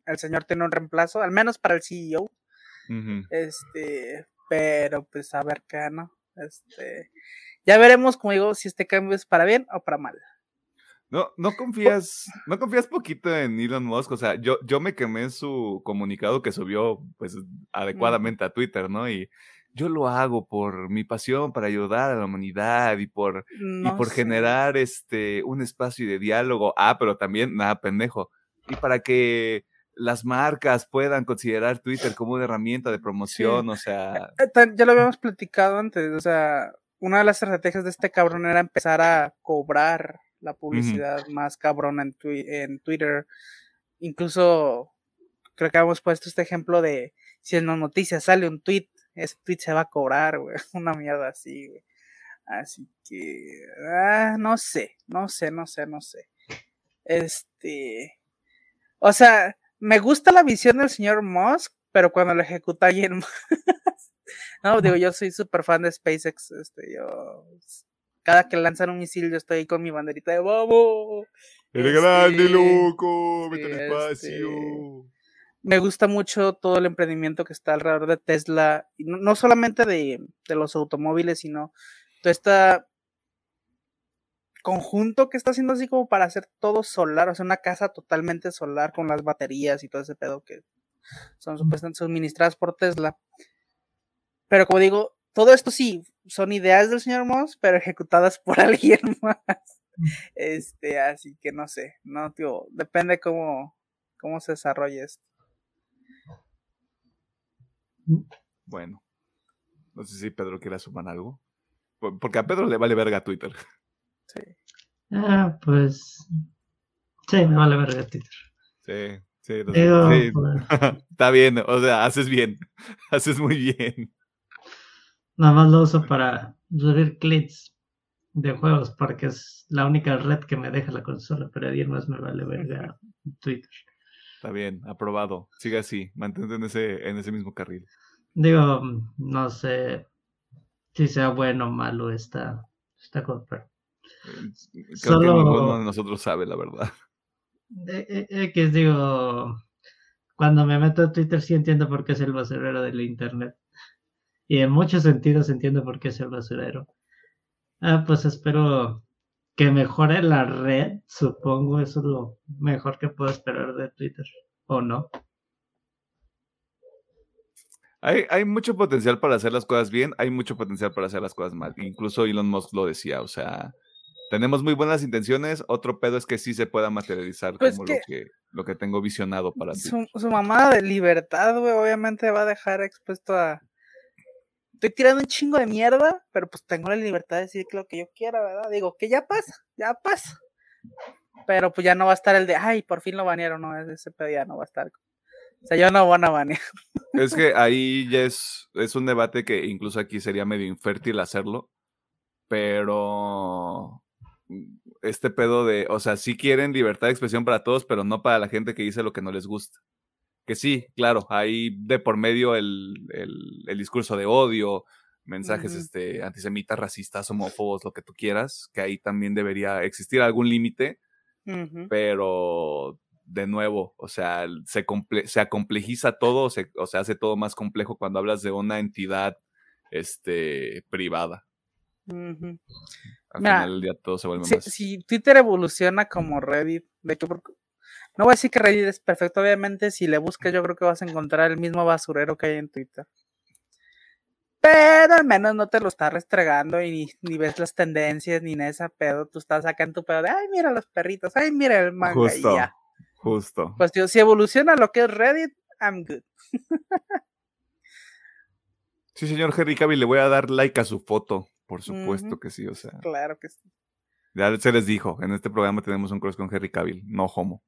el señor tiene un reemplazo, al menos para el CEO. Este, pero pues a ver qué, ¿no? Este, ya veremos, como digo, si este cambio es para bien o para mal. No, no confías, no confías poquito en Elon Musk, o sea, yo, yo me quemé en su comunicado que subió pues adecuadamente a Twitter, ¿no? Y yo lo hago por mi pasión para ayudar a la humanidad y por, y por generar este un espacio de diálogo. Ah, pero también, nada, pendejo. Y para que las marcas puedan considerar Twitter como una herramienta de promoción, o sea. Eh, eh, ya lo habíamos platicado antes, o sea, una de las estrategias de este cabrón era empezar a cobrar la publicidad más cabrona en, en Twitter. Incluso creo que hemos puesto este ejemplo de si en las noticias sale un tweet ese tweet se va a cobrar, güey. Una mierda así, güey. Así que, ah, no sé, no sé, no sé, no sé. Este, o sea, me gusta la visión del señor Musk, pero cuando lo ejecuta alguien más. no, digo, yo soy súper fan de SpaceX, este, yo, cada que lanzan un misil, yo estoy ahí con mi banderita de ¡Vamos! ¡Eres grande, este, loco! ¡Vete al este, espacio! Me gusta mucho todo el emprendimiento que está alrededor de Tesla, y no, solamente de, los automóviles, sino todo este conjunto que está haciendo así como para hacer todo solar, o sea, una casa totalmente solar con las baterías y todo ese pedo que son supuestamente suministradas por Tesla. Pero como digo, todo esto sí, son ideas del señor Moss, pero ejecutadas por alguien más. Este, así que no sé, no, tío, depende cómo, cómo se desarrolle esto. Bueno, no sé si Pedro quiere sumar algo. Porque a Pedro le vale verga Twitter. Sí. Ah, pues. Sí, me vale verga Twitter. Sí, sí. sí. Pues Está bien, o sea, haces bien. Haces muy bien. Nada más lo uso para subir clips de juegos porque es la única red que me deja la consola, pero a más me vale verga Twitter. Está bien, aprobado. Sigue así, mantente en ese, en ese mismo carril. Digo, no sé si sea bueno o malo esta, esta compra. Creo Solo... que ninguno de nosotros sabe la verdad. Eh, eh, que digo, cuando me meto a Twitter sí entiendo por qué es el basurero del internet. Y en muchos sentidos entiendo por qué es el basurero. Ah, pues espero que mejore la red, supongo, eso es lo mejor que puedo esperar de Twitter, ¿o no? Hay, hay, mucho potencial para hacer las cosas bien, hay mucho potencial para hacer las cosas mal. Incluso Elon Musk lo decía, o sea, tenemos muy buenas intenciones, otro pedo es que sí se pueda materializar pues como lo, que, lo que tengo visionado para su, Su mamá de libertad, güey, obviamente va a dejar expuesto a, estoy tirando un chingo de mierda, pero pues tengo la libertad de decir lo que yo quiera, ¿verdad? Digo, que ya pasa, ya pasa. Pero pues ya no va a estar el de, ay, por fin lo banearon, no, ese pedo ya no va a estar. O sea, yo no van a banear. Es que ahí ya es, es un debate que incluso aquí sería medio infértil hacerlo, pero este pedo de, o sea, sí quieren libertad de expresión para todos, pero no para la gente que dice lo que no les gusta que sí, claro, hay de por medio el, discurso de odio, mensajes este, antisemitas, racistas, homófobos, lo que tú quieras, que ahí también debería existir algún límite, pero de nuevo, o sea, se, se acomplejiza todo, se, o se hace todo más complejo cuando hablas de una entidad este, privada. Al Mira, final del día todo se vuelve Si, más. si Twitter evoluciona como Reddit, de por- no voy a decir que Reddit es perfecto, obviamente si le buscas yo creo que vas a encontrar el mismo basurero que hay en Twitter. Pero al menos no te lo estás restregando y ni, ni ves las tendencias ni en esa pedo. Tú estás acá en tu pedo de, ay, mira los perritos, ay, mira el manga Justo. y ya. Justo. Pues tío, si evoluciona lo que es Reddit, I'm good. Sí, señor Henry Cavill, le voy a dar like a su foto. Por supuesto que sí, o sea. Claro que sí. Ya se les dijo, en este programa tenemos un cross con Henry Cavill, no homo.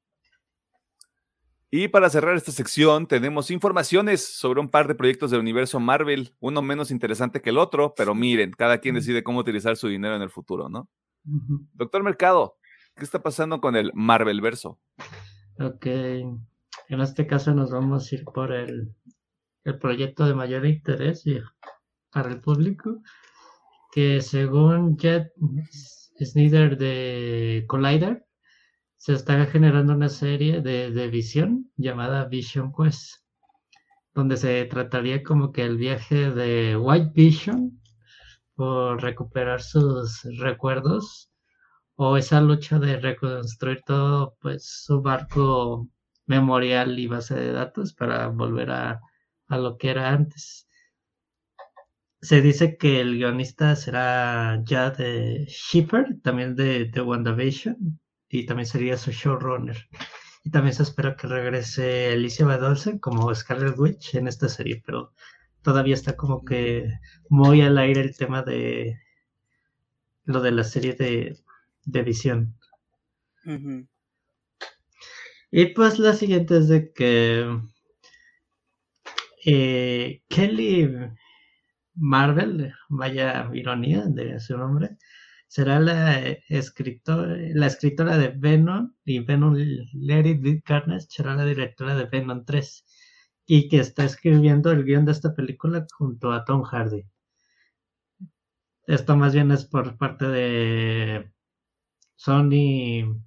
Y para cerrar esta sección, tenemos informaciones sobre un par de proyectos del universo Marvel, uno menos interesante que el otro, pero miren, cada quien decide cómo utilizar su dinero en el futuro, ¿no? Doctor Mercado, ¿qué está pasando con el Marvel verso? Ok, en este caso nos vamos a ir por el, el proyecto de mayor interés y- para el público, que según Jet Snyder de Collider, se está generando una serie de, de visión llamada Vision Quest, donde se trataría como que el viaje de White Vision por recuperar sus recuerdos o esa lucha de reconstruir todo pues su barco memorial y base de datos para volver a, a lo que era antes. Se dice que el guionista será ya de Shipper, también de, de WandaVision, y también sería su showrunner. Y también se espera que regrese Alicia Badolsen como Scarlet Witch en esta serie, pero todavía está como que muy al aire el tema de lo de la serie de, de visión. Y pues la siguiente es de que eh, Kelly Marvel, vaya ironía de su nombre, será la escritora, de Venom y Venom Be Carnage será la directora de Venom 3 y que está escribiendo el guion de esta película junto a Tom Hardy. Esto más bien es por parte de Sony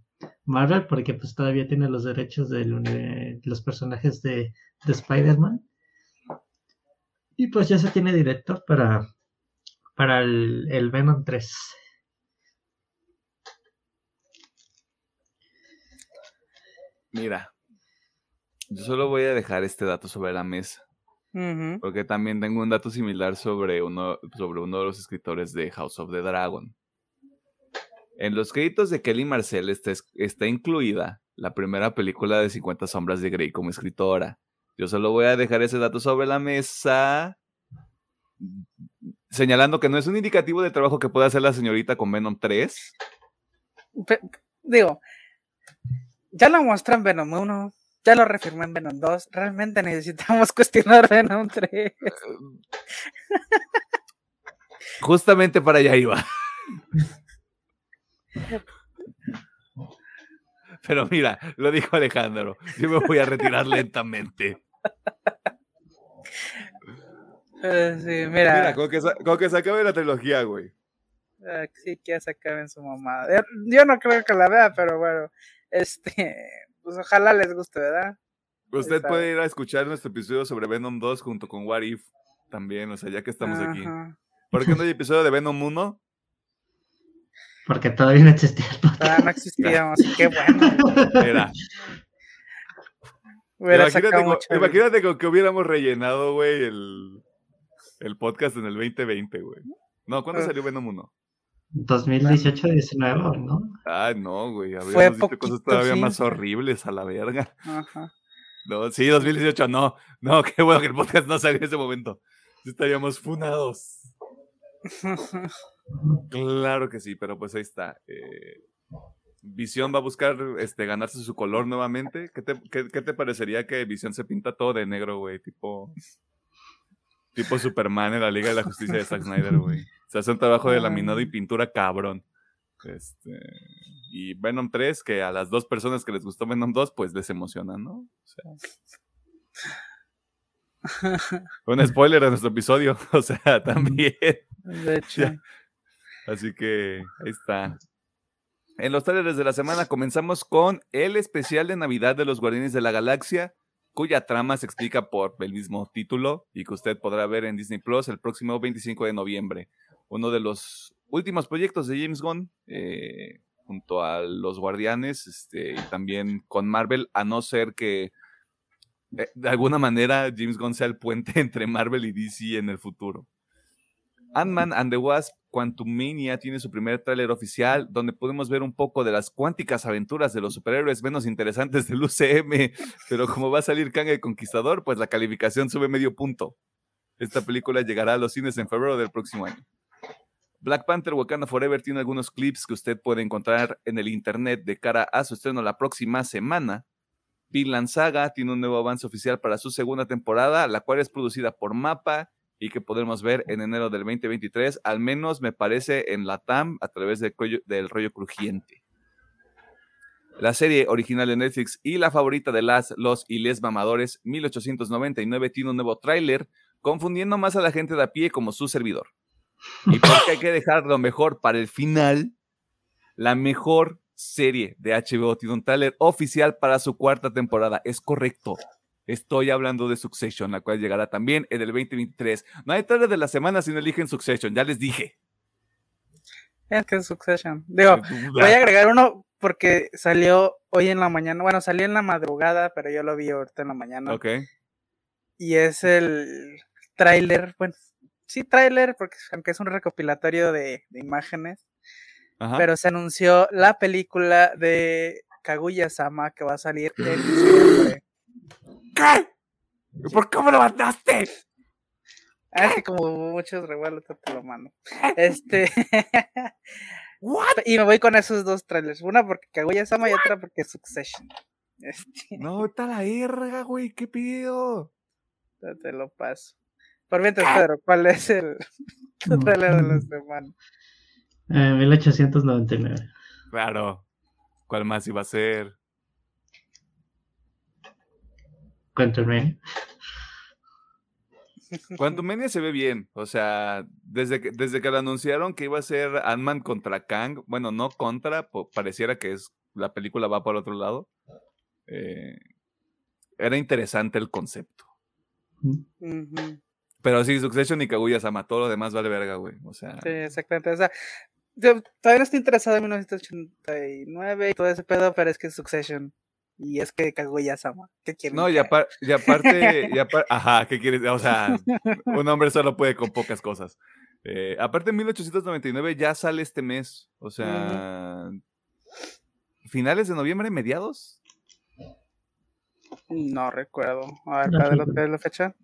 Marvel porque pues todavía tiene los derechos de los personajes de, de Spider-Man. Y pues ya se tiene director para, para el, el Venom 3. Mira, yo solo voy a dejar este dato sobre la mesa, porque también tengo un dato similar sobre uno, sobre uno de los escritores de House of the Dragon. En los créditos de Kelly Marcel está, es- está incluida la primera película de 50 sombras de Grey como escritora. Yo solo voy a dejar ese dato sobre la mesa, señalando que no es un indicativo del trabajo que puede hacer la señorita con Venom 3. Pe- digo, ya lo mostró en Venom 1, ya lo reafirmó en Venom 2. Realmente necesitamos cuestionar Venom 3. Justamente para allá iba. Pero mira, lo dijo Alejandro. Yo me voy a retirar lentamente. Eh, sí, Mira, mira, con que, con que se acabe la trilogía, güey. ah, sí que se acabe en su mamada. Yo, yo no creo que la vea, pero bueno, este, pues ojalá les guste, ¿verdad? Usted Está puede ir a escuchar nuestro episodio sobre Venom 2 junto con What If también, o sea, ya que estamos aquí. ¿Por qué no hay episodio de Venom 1? Porque todavía no existía el podcast. Ah, no existíamos, qué bueno. Mira, Hubiera imagínate, mucho- imagínate con que hubiéramos rellenado, güey, el, el podcast en el 2020, güey. No, ¿cuándo salió Venom 1? 2018-19, ¿no? Ah, no, güey. Fue Habríamos dicho poquito, cosas todavía sí. más horribles a la verga. Ajá. No, sí, 2018, no. No, qué bueno que el podcast no salió en ese momento. Estaríamos funados. Claro que sí, pero pues ahí está. Eh, Visión va a buscar este, ganarse su color nuevamente. ¿Qué te, qué, qué te parecería que Visión se pinta todo de negro, güey? Tipo, tipo Superman en la Liga de la Justicia de Zack Snyder, güey. Se hace un trabajo de laminado y pintura cabrón. Este, y Venom 3, que a las dos personas que les gustó Venom 2, pues les emociona, ¿no? O sea, un spoiler de nuestro episodio, o sea, también. De hecho. Ya. Así que ahí está. En los trailers de la semana comenzamos con el especial de Navidad de los Guardianes de la Galaxia. Cuya trama se explica por el mismo título y que usted podrá ver en Disney Plus el próximo 25 de noviembre. Uno de los últimos proyectos de James Gunn, eh, junto a los Guardianes este, y también con Marvel, a no ser que eh, de alguna manera James Gunn sea el puente entre Marvel y DC en el futuro. Ant-Man and the Wasp Quantumania tiene su primer tráiler oficial donde podemos ver un poco de las cuánticas aventuras de los superhéroes menos interesantes del UCM, pero como va a salir Kang el Conquistador, pues la calificación sube medio punto. Esta película llegará a los cines en febrero del próximo año. Black Panther Wakanda Forever tiene algunos clips que usted puede encontrar en el internet de cara a su estreno la próxima semana. Vinland Saga tiene un nuevo avance oficial para su segunda temporada, la cual es producida por Mapa y que podremos ver en enero del 2023, al menos me parece en la TAM a través del, rollo crujiente. La serie original de Netflix y la favorita de las, los y les mamadores 1899 tiene un nuevo tráiler, confundiendo más a la gente de a pie como su servidor. Y porque hay que dejar lo mejor para el final, la mejor serie de HBO tiene un tráiler oficial para su cuarta temporada. Es correcto. Estoy hablando de Succession, la cual llegará también en el 2023. No hay tarde de la semana si no eligen Succession, ya les dije. Es que es Succession. Digo, voy a agregar uno porque salió hoy en la mañana. Bueno, salió en la madrugada, pero yo lo vi ahorita en la mañana. Ok. Y es el tráiler, bueno, sí tráiler, porque aunque es un recopilatorio de, imágenes. Pero se anunció la película de Kaguya-sama que va a salir en diciembre. ¿Qué? ¿Por qué me lo mandaste? Ah, que como muchos revuelos te lo mando. Este. Y me voy con esos dos trailers. Una porque Kaguya Sama y otra porque Succession. Este... No, está la verga, güey. ¿Qué pido? Te lo paso. Por mientras, Pedro, ¿cuál es el trailer de la semana? Eh, 1899. Claro. ¿Cuál más iba a ser? Quantumania. Quantumania se ve bien, o sea, desde que, desde que lo anunciaron que iba a ser Ant-Man contra Kang, bueno, no contra, pareciera que es la película va por otro lado. Eh, era interesante el concepto. Pero sí, Succession y Kaguya Sama, todo lo demás vale verga, güey. O sea. Sí, exactamente. O sea, yo todavía no estoy interesado en 1989 y todo ese pedo, pero es que Succession y es que Kaguya Sama. ¿Qué quieres? No, y, aparte, ajá, ¿qué quieres? O sea, un hombre solo puede con pocas cosas. Eh, aparte, en 1899 ya sale este mes. O sea, finales de noviembre, mediados. No recuerdo. A ver, que es la fecha.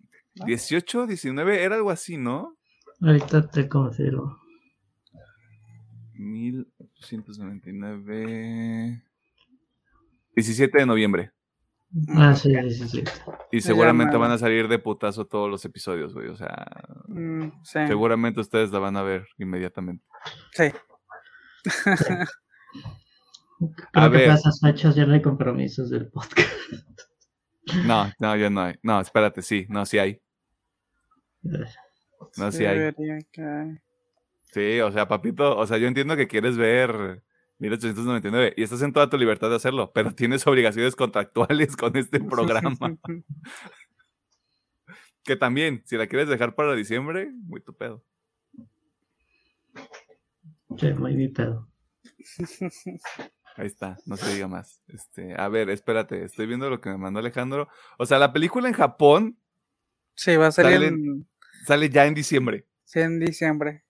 18, 19, era algo así, ¿no? Ahorita te confirmo. 1899. 17 de noviembre. Ah, sí, 17. Y seguramente van a salir de putazo todos los episodios, güey. O sea, mm, seguramente ustedes la van a ver inmediatamente. Sí. a ver. esas fechas ya no hay compromisos del podcast. No, no, ya no hay. No, espérate, sí, no, sí hay. No, sí hay. Sí, o sea, papito, o sea, yo entiendo que quieres ver 1899. Y estás en toda tu libertad de hacerlo, pero tienes obligaciones contractuales con este programa. que también, si la quieres dejar para diciembre, muy tu pedo. Sí, muy mi pedo. Ahí está, no se diga más. Este, a ver, espérate, estoy viendo lo que me mandó Alejandro. O sea, la película en Japón. Sí, va a salir sale, sale ya en diciembre. Sí, en diciembre.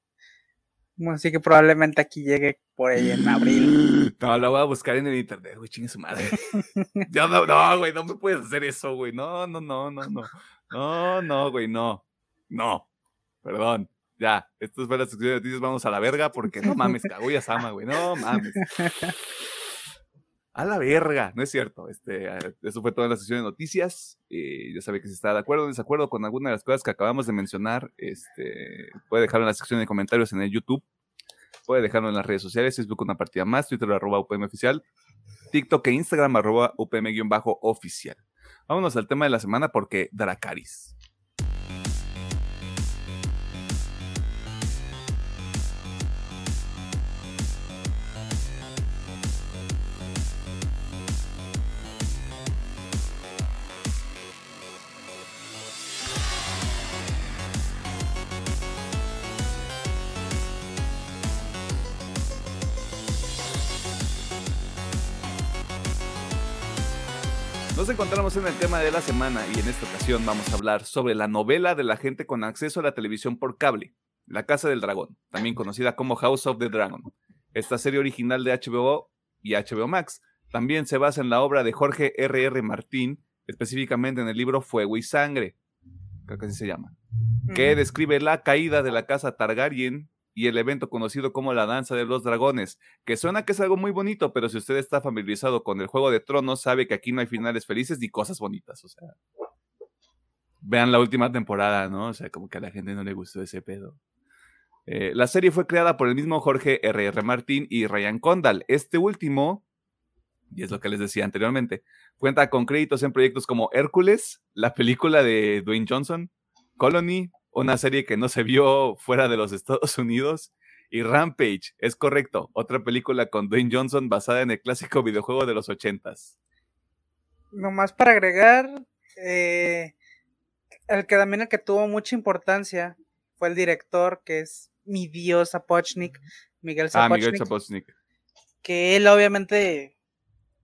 Así que probablemente aquí llegue por ahí en abril. No, lo voy a buscar en el internet, güey, chingue su madre. no, no, güey, no me puedes hacer eso, güey. No, no, no, no, no. No, no, güey, no. No. Perdón. Ya, esto fue la sección de noticias, vamos a la verga porque no mames, Kaguya Sama, güey, no mames. A la verga, no es cierto. Este, eso fue toda la sesión de noticias. Eh, ya sabe que si está de acuerdo o desacuerdo con alguna de las cosas que acabamos de mencionar, este, puede dejarlo en la sección de comentarios en el YouTube. Puede dejarlo en las redes sociales, Facebook una partida más, Twitter arroba UPM oficial, TikTok e Instagram arroba UPM-oficial. Vámonos al tema de la semana porque Dracaris. Nos encontramos en el tema de la semana y en esta ocasión vamos a hablar sobre la novela de la gente con acceso a la televisión por cable, La Casa del Dragón, también conocida como House of the Dragon. Esta serie original de HBO y HBO Max también se basa en la obra de Jorge R.R. R. Martín, específicamente en el libro Fuego y Sangre, creo que así se llama, que describe la caída de la casa Targaryen y el evento conocido como la Danza de los Dragones, que suena que es algo muy bonito, pero si usted está familiarizado con el Juego de Tronos, sabe que aquí no hay finales felices ni cosas bonitas, o sea. Vean la última temporada, ¿no? O sea, como que a la gente no le gustó ese pedo. Eh, la serie fue creada por el mismo Jorge R.R. R. Martín y Ryan Condal. Este último, y es lo que les decía anteriormente, cuenta con créditos en proyectos como Hércules, la película de Dwayne Johnson, Colony, una serie que no se vio fuera de los Estados Unidos. Y Rampage, es correcto, otra película con Dwayne Johnson basada en el clásico videojuego de los ochentas. Nomás para agregar, eh, el que también el que tuvo mucha importancia fue el director, que es mi dios Zapochnik, Miguel Zapochnik. Ah, Miguel Zapochnik. Que él obviamente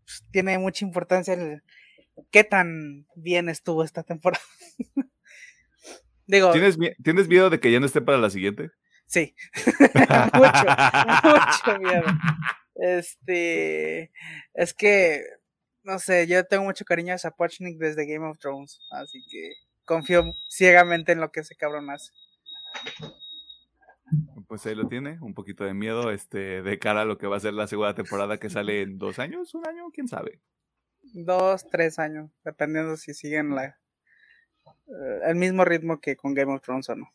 pues, tiene mucha importancia en qué tan bien estuvo esta temporada. ¿Tienes, miedo de que ya no esté para la siguiente? Sí. mucho, mucho miedo. Este. Es que. No sé, yo tengo mucho cariño a Sapochnik desde Game of Thrones. Así que confío ciegamente en lo que ese cabrón hace. Pues ahí lo tiene, un poquito de miedo este, de cara a lo que va a ser la segunda temporada que sale en dos años, un año, quién sabe. Dos, tres años, dependiendo si siguen la, eh, el mismo ritmo que con Game of Thrones o no.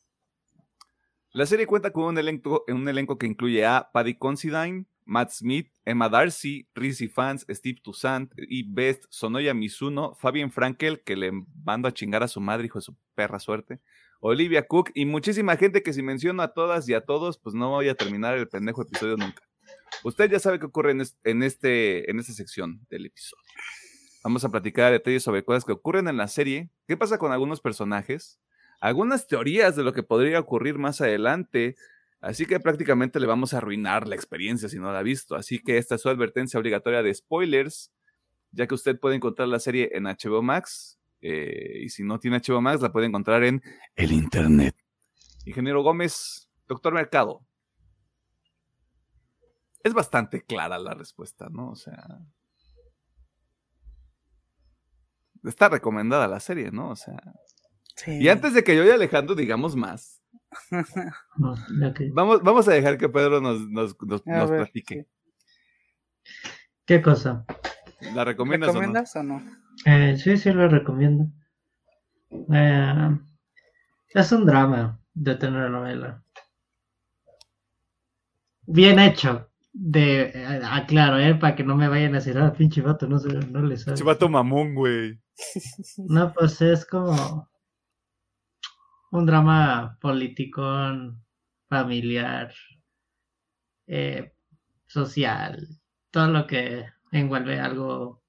La serie cuenta con un elenco, un elenco que incluye a Paddy Considine, Matt Smith, Emma Darcy, Rizzy Fans, Steve Toussaint y Best Sonoya Mizuno, Fabian Frankel, que le mando a chingar a su madre, hijo de su perra suerte, Olivia Cook y muchísima gente que si menciono a todas y a todos, pues no voy a terminar el pendejo episodio nunca. Usted ya sabe qué ocurre en, este, en esta sección del episodio. Vamos a platicar detalles sobre cosas que ocurren en la serie, qué pasa con algunos personajes, algunas teorías de lo que podría ocurrir más adelante, así que prácticamente le vamos a arruinar la experiencia si no la ha visto. Así que esta es su advertencia obligatoria de spoilers, ya que usted puede encontrar la serie en HBO Max, eh, y si no tiene HBO Max, la puede encontrar en el Internet. Ingeniero Gómez, doctor Mercado. Es bastante clara la respuesta, ¿no? O sea, está recomendada la serie, ¿no? O sea. Y antes de que yo y Alejandro digamos más, vamos, vamos a dejar que Pedro nos, nos, nos, platique. ¿Qué cosa? ¿La recomiendas, o no? Eh, sí, sí, lo recomiendo. Eh, es un drama de telenovela. Bien hecho de eh, aclaro, eh, para que no me vayan a decir, ah, pinche vato, no, no le sabe. Pinche vato mamón, güey. No, pues es como un drama político, familiar, eh, social, todo lo que envuelve algo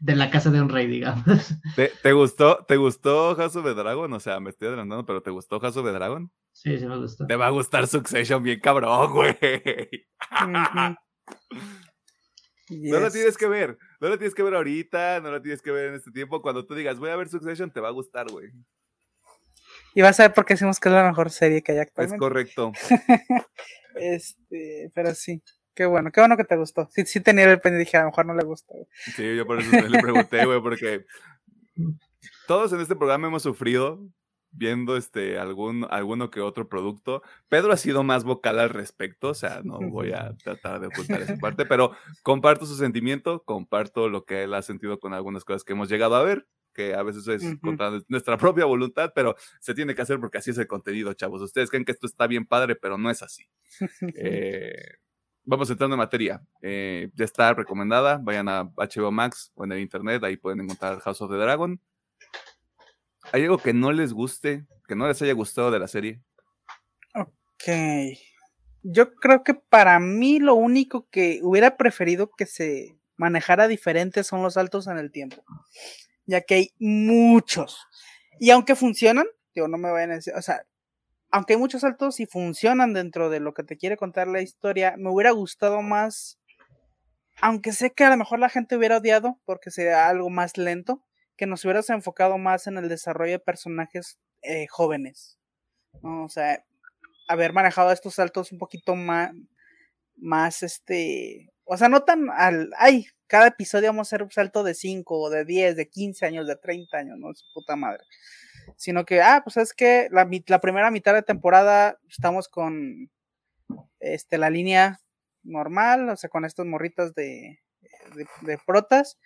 de la casa de un rey, digamos. ¿Te, gustó, ¿Te gustó House of the Dragon? O sea, me estoy adelantando, pero ¿te gustó House of the Dragon? Sí, sí me gustó. Te va a gustar Succession bien cabrón, güey. No lo tienes que ver, no lo tienes que ver ahorita, no lo tienes que ver en este tiempo. Cuando tú digas, voy a ver Succession, te va a gustar, güey. Y vas a ver por qué decimos que es la mejor serie que hay actualmente. Es correcto. este, pero sí. Qué bueno, qué bueno que te gustó. Sí, sí tenía el pendiente y dije, a lo mejor no le gusta. Sí, yo por eso le pregunté, güey, porque todos en este programa hemos sufrido viendo este algún alguno que otro producto. Pedro ha sido más vocal al respecto, o sea, no voy a tratar de ocultar esa parte, pero comparto su sentimiento, comparto lo que él ha sentido con algunas cosas que hemos llegado a ver, que a veces es contra nuestra propia voluntad, pero se tiene que hacer porque así es el contenido, chavos. Ustedes creen que esto está bien padre, pero no es así. Eh, vamos entrando en materia. Eh, ya está recomendada. Vayan a HBO Max o en el internet, ahí pueden encontrar House of the Dragon. ¿Hay algo que no les guste, que no les haya gustado de la serie? Ok. Yo creo que para mí lo único que hubiera preferido que se manejara diferente son los saltos en el tiempo. Ya que hay muchos. Y aunque funcionan, digo, no me vayan a decir, o sea, aunque hay muchos saltos y funcionan dentro de lo que te quiere contar la historia, me hubiera gustado más, aunque sé que a lo mejor la gente hubiera odiado porque sea algo más lento, que nos hubieras enfocado más en el desarrollo de personajes eh, jóvenes. O sea, haber manejado estos saltos un poquito más, más este, o sea, no tan al, ay, cada episodio vamos a hacer un salto de 5 o de 10, de 15 años, de 30 años, no es puta madre. Sino que, ah, pues es que la, la primera mitad de temporada estamos con este, la línea normal, o sea, con estas morritas de, de, protas.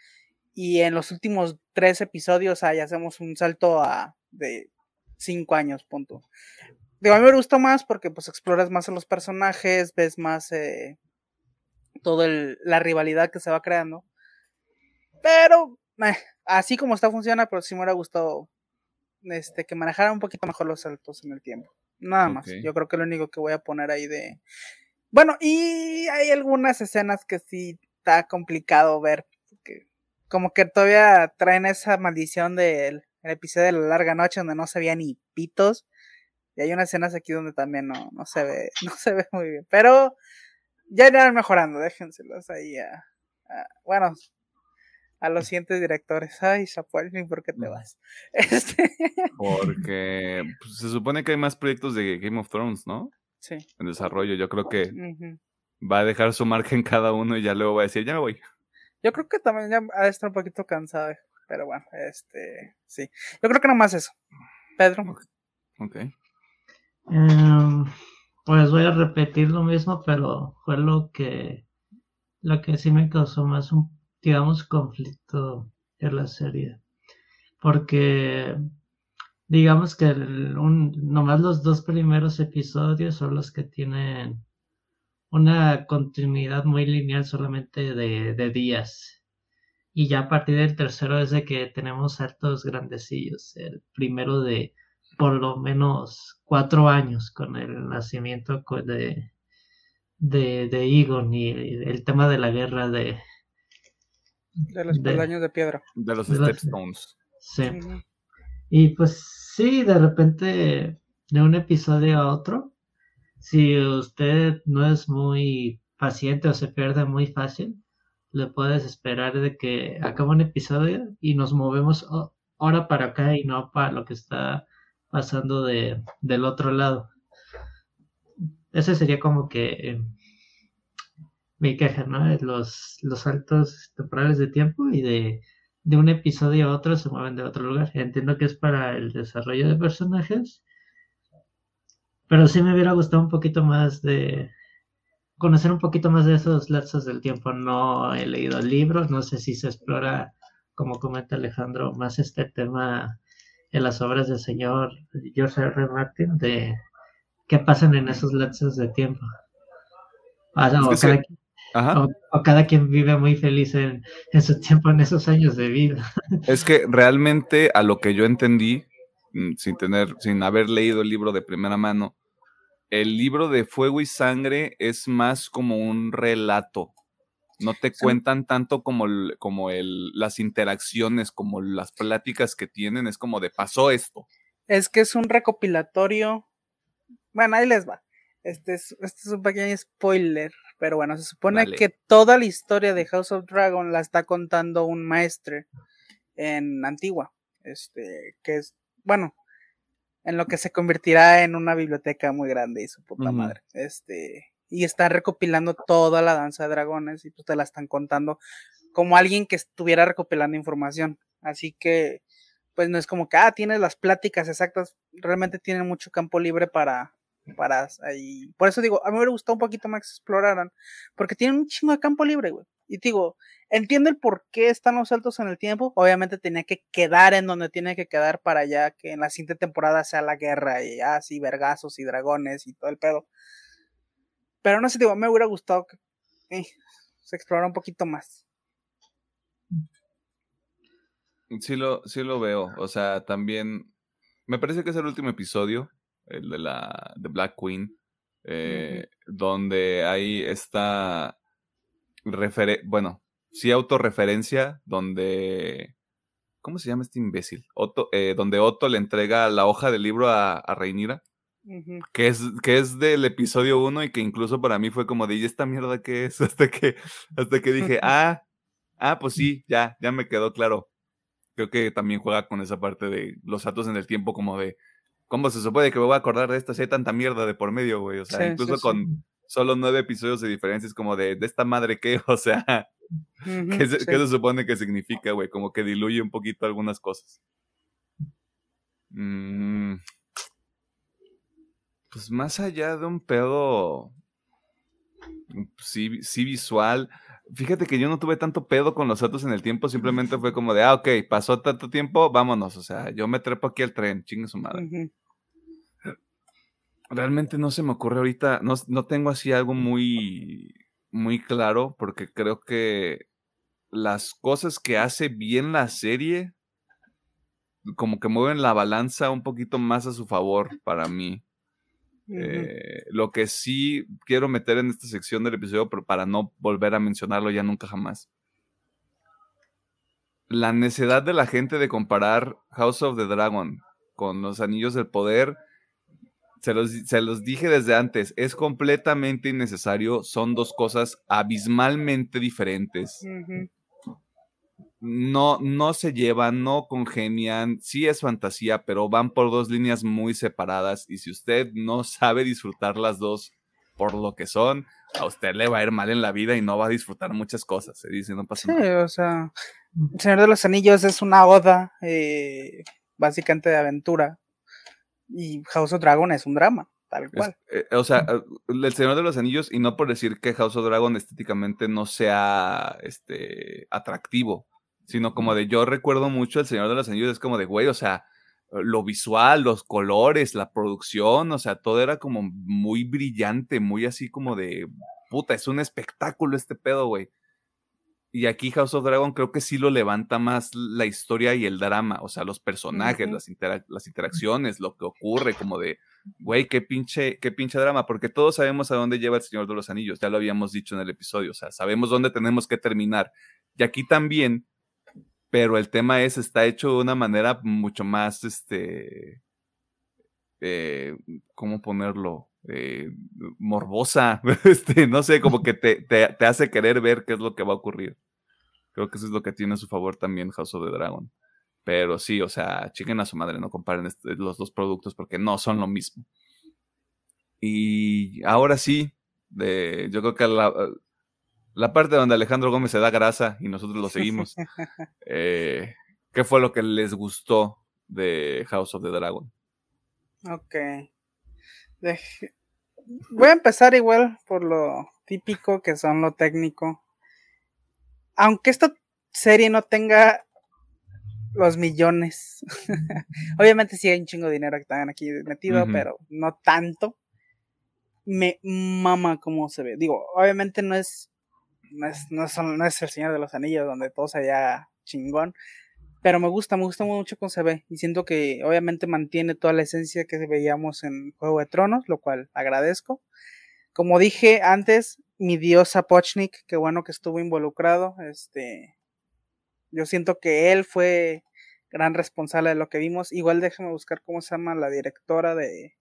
Y en los últimos tres episodios ahí hacemos un salto a de cinco años, punto. Digo, a mí me gustó más porque pues exploras más a los personajes, ves más eh, toda la rivalidad que se va creando. Pero eh, así como está funciona, pero sí me hubiera gustado este, que manejara un poquito mejor los saltos en el tiempo. Nada más. Yo creo que lo único que voy a poner ahí de. Bueno, y hay algunas escenas que sí está complicado ver. Como que todavía traen esa maldición del episodio de la larga noche donde no se veía ni pitos. Y hay unas escenas aquí donde también no, no se ve, no se ve muy bien. Pero ya irán mejorando, déjenselos ahí a, bueno, a los siguientes directores. Ay, Chapuel, ¿por qué te vas? Este... Porque pues, se supone que hay más proyectos de Game of Thrones, ¿no? Sí. En desarrollo. Yo creo que va a dejar su marca en cada uno y ya luego va a decir, ya me voy. Yo creo que también ya ha estar un poquito cansado, pero bueno, este, sí. Yo creo que nomás eso. Pedro. Ok. Em, pues voy a repetir lo mismo, pero fue lo que, lo que sí me causó más un, digamos, conflicto en la serie. Porque digamos que un, nomás los dos primeros episodios son los que tienen una continuidad muy lineal solamente de, días. Y ya a partir del tercero es de que tenemos saltos grandecillos. El primero de por lo menos cuatro años con el nacimiento de, de, de Egon y el tema de la guerra de... De los peldaños de, piedra. De los Stepstones. Sí. Y pues sí, de repente, de un episodio a otro, si usted no es muy paciente o se pierde muy fácil, le puedes esperar de que acabe un episodio y nos movemos ahora para acá y no para lo que está pasando de, del otro lado. Ese sería como que eh, mi queja, ¿no? Los, los saltos temporales de tiempo y de, de un episodio a otro se mueven de otro lugar. Entiendo que es para el desarrollo de personajes pero sí me hubiera gustado un poquito más de conocer un poquito más de esos lapsos del tiempo. No he leído libros, no sé si se explora, como comenta Alejandro, más este tema en las obras del señor George R. Martin, de qué pasan en esos lapsos de tiempo. Ah, o, cada, quien vive muy feliz en, en su tiempo, en esos años de vida. Es que realmente a lo que yo entendí, mm, sin tener, sin haber leído el libro de primera mano, el libro de Fuego y Sangre es más como un relato. No te cuentan tanto como, como el, las interacciones, como las pláticas que tienen, es como de pasó esto. Es que es un recopilatorio. Bueno, ahí les va. Este es, este es un pequeño spoiler, pero bueno, se supone que toda la historia de House of Dragon la está contando un maestro en Antigua. Este, que es, bueno, en lo que se convertirá en una biblioteca muy grande y su puta madre. Este, y está recopilando toda la danza de dragones y pues te la están contando como alguien que estuviera recopilando información. Así que, pues no es como que, ah, tienes las pláticas exactas, realmente tienen mucho campo libre para, para ahí. Por eso digo, a mí me hubiera gustado un poquito más que exploraran, porque tienen un chingo de campo libre, güey. Y digo, entiendo el por qué están los saltos en el tiempo. Obviamente tenía que quedar en donde tiene que quedar para ya que en la siguiente temporada sea la guerra y así, vergazos y dragones y todo el pedo. Pero no sé, digo, me hubiera gustado que eh, se explorara un poquito más. Sí lo, sí lo veo. O sea, también me parece que es el último episodio, el de la de Black Queen, eh, donde ahí está bueno, sí autorreferencia donde... ¿Cómo se llama este imbécil? Otto, eh, donde Otto le entrega la hoja del libro a, a Reinira. que, es, que es del episodio 1 y que incluso para mí fue como de, ¿y esta mierda qué es? Hasta que, hasta que dije, ah, ah, pues sí, ya, ya me quedó claro. creo que también juega con esa parte de los saltos en el tiempo, como de cómo se supone que me voy a acordar de esta, si hay tanta mierda de por medio, güey. O sea, incluso con solo nueve episodios de diferencia, es como de, de esta madre que, o sea, ¿qué, se, supone que significa, güey? Como que diluye un poquito algunas cosas. Mm. Pues más allá de un pedo, sí, sí visual, Fíjate que yo no tuve tanto pedo con los saltos en el tiempo, simplemente fue como de, ah, ok, pasó tanto tiempo, vámonos. O sea, yo me trepo aquí al tren, chingue su madre. Realmente no se me ocurre ahorita, no, no tengo así algo muy, muy claro, porque creo que las cosas que hace bien la serie, como que mueven la balanza un poquito más a su favor para mí. Eh, lo que sí quiero meter en esta sección del episodio, pero para no volver a mencionarlo ya nunca jamás. La necesidad de la gente de comparar House of the Dragon con los Anillos del Poder, se los, se los dije desde antes, es completamente innecesario, son dos cosas abismalmente diferentes. No, no se llevan, no congenian, sí es fantasía, pero van por dos líneas muy separadas y si usted no sabe disfrutar las dos por lo que son, a usted le va a ir mal en la vida y no va a disfrutar muchas cosas, se dice, no pasa sí, o sea, El Señor de los Anillos es una oda eh, básicamente de aventura y House of Dragon es un drama. Tal cual. Eh, o sea, eh, El Señor de los Anillos, y no por decir que House of Dragon estéticamente no sea este atractivo, sino como de yo recuerdo mucho El Señor de los Anillos, es como de, güey, o sea, lo visual, los colores, la producción, o sea, todo era como muy brillante, muy así como de, puta, es un espectáculo este pedo, güey. Y aquí House of Dragon creo que sí lo levanta más la historia y el drama, o sea, los personajes, las, las interacciones, lo que ocurre, como de, güey, qué pinche, qué pinche drama, porque todos sabemos a dónde lleva el Señor de los Anillos, ya lo habíamos dicho en el episodio, o sea, sabemos dónde tenemos que terminar. Y aquí también pero el tema es, está hecho de una manera mucho más, este, eh, ¿cómo ponerlo? Eh, morbosa, este, no sé, como que te, te, hace querer ver qué es lo que va a ocurrir. Creo que eso es lo que tiene a su favor también House of the Dragon. Pero sí, o sea, chiquen a su madre, no comparen este, los dos productos porque no son lo mismo. Y ahora sí, de, yo creo que la, la parte donde Alejandro Gómez se da grasa y nosotros lo seguimos. Eh, ¿Qué fue lo que les gustó de House of the Dragon? Ok. Voy a empezar igual por lo típico que son lo técnico. Aunque esta serie no tenga los millones. Obviamente sí hay un chingo de dinero que están aquí metido, pero no tanto. Me mama cómo se ve. Digo, obviamente no es no es, no, es, el Señor de los Anillos donde todo se vea chingón, pero me gusta, me gusta mucho cómo se y siento que obviamente mantiene toda la esencia que veíamos en Juego de Tronos, lo cual agradezco. Como dije antes, mi dios Pochnik, qué bueno que estuvo involucrado, este, yo siento que él fue gran responsable de lo que vimos. Igual déjame buscar cómo se llama la directora de,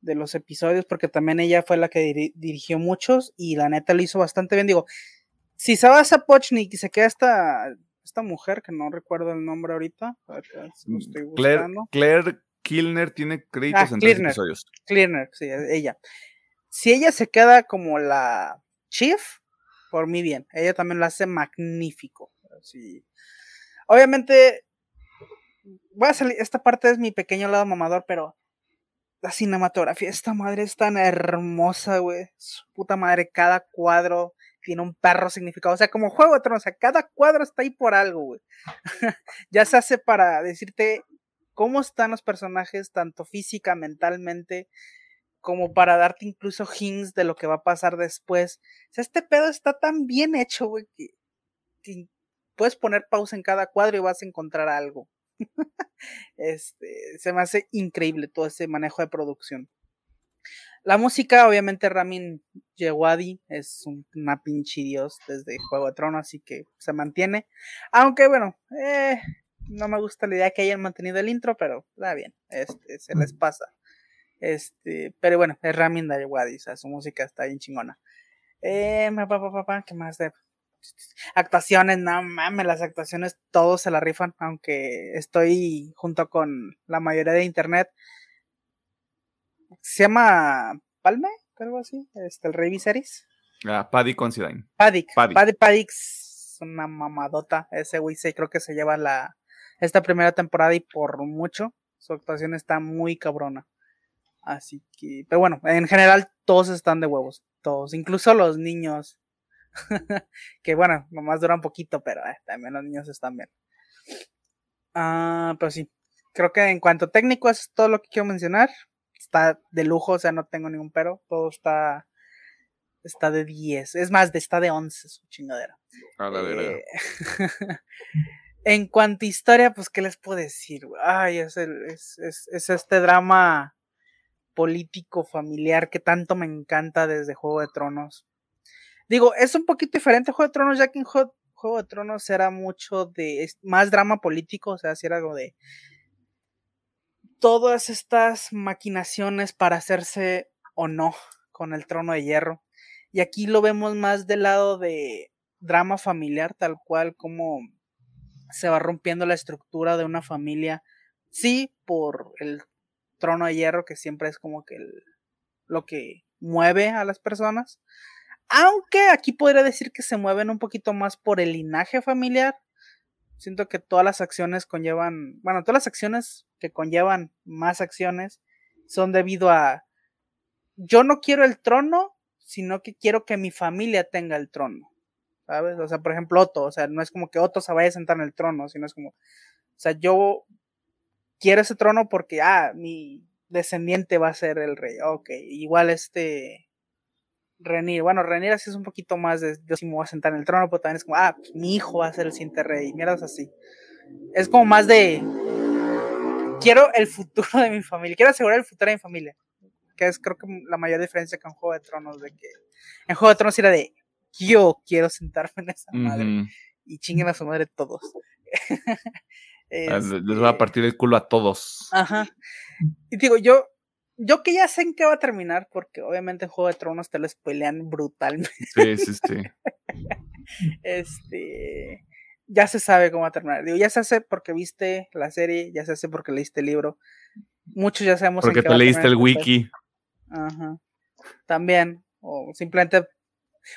de los episodios, porque también ella fue la que dirigió muchos y la neta lo hizo bastante bien. Digo, si se va a Pochnik y se queda esta, esta mujer, que no recuerdo el nombre ahorita, mm, Claire, Claire Kilner tiene créditos ah, en tres episodios. Kilner, sí, ella. Si ella se queda como la chief, por mí bien. Ella también lo hace magnífico. Obviamente, voy a salir, esta parte es mi pequeño lado mamador, pero la cinematografía, esta madre es tan hermosa, güey. Su puta madre, cada cuadro tiene un perro significado. O sea, como Juego de Tronos, o sea, cada cuadro está ahí por algo, güey. ya se hace para decirte cómo están los personajes, tanto física, mentalmente, como para darte incluso hints de lo que va a pasar después. O sea, este pedo está tan bien hecho, güey, que, que puedes poner pausa en cada cuadro y vas a encontrar algo. este, se me hace increíble todo ese manejo de producción. La música, obviamente, Ramin Djawadi es una pinche dios desde Juego de Tronos, así que se mantiene. Aunque, bueno, eh, no me gusta la idea que hayan mantenido el intro, pero está bien, este, se les pasa. Este, pero bueno, es Ramin Djawadi, o sea, su música está bien chingona. Eh, papá, papá, ¿qué más de Actuaciones, no mames, las actuaciones todos se la rifan, aunque estoy junto con la mayoría de internet. Se llama Palme, algo así, este, el Rey Viserys. Ah, Paddy Considine. Paddy. Paddy. Paddy Paddix, una mamadota. Ese güey se creo que se lleva la esta primera temporada y por mucho. Su actuación está muy cabrona. Así que, pero bueno, en general todos están de huevos, todos, incluso los niños. que bueno, nomás duran poquito, pero eh, también los niños están bien. Ah, pero sí, creo que en cuanto técnico es todo lo que quiero mencionar. Está de lujo, o sea, no tengo ningún pero. Todo está está de 10. Es más, está de 11 su chingadera. A la. Eh, en cuanto a historia, pues, ¿qué les puedo decir? Ay, es, el- es, es- es este drama político familiar que tanto me encanta desde Juego de Tronos. Digo, es un poquito diferente Juego de Tronos, ya que en Juego, Juego de Tronos era mucho de más drama político, o sea, si era algo de todas estas maquinaciones para hacerse o no con el trono de hierro. Y aquí lo vemos más del lado de drama familiar, tal cual como se va rompiendo la estructura de una familia. Sí, por el trono de hierro, que siempre es como que lo que mueve a las personas. Aunque aquí podría decir que se mueven un poquito más por el linaje familiar. Siento que todas las acciones conllevan, bueno, todas las acciones que conllevan más acciones son debido a yo no quiero el trono, sino que quiero que mi familia tenga el trono. ¿Sabes? O sea, por ejemplo, Otto, o sea, no es como que Otto se vaya a sentar en el trono, sino es como, o sea, yo quiero ese trono porque, ah, mi descendiente va a ser el rey. Ok, igual este Renir, bueno, Renir así es un poquito más de, yo sí me voy a sentar en el trono, pero también es como, ah, pues, mi hijo va a ser el siguiente rey, mierdas así. Es como más de, quiero el futuro de mi familia, quiero asegurar el futuro de mi familia que es creo que la mayor diferencia con Juego de Tronos, de que en Juego de Tronos era de yo quiero sentarme en esa madre Ujú. y chinguen a su madre todos. Ah, Les les va a Este, partir el culo a todos. Ajá. Y digo, yo, yo que ya sé en qué va a terminar, porque obviamente en Juego de Tronos te lo spoilean brutalmente. Sí, sí, sí. Este, ya se sabe cómo va a terminar. Digo, ya se hace porque viste la serie, ya se hace porque leíste el libro. Muchos ya sabemos en Porque qué te va a leíste terminar el wiki. Ajá. También. O simplemente.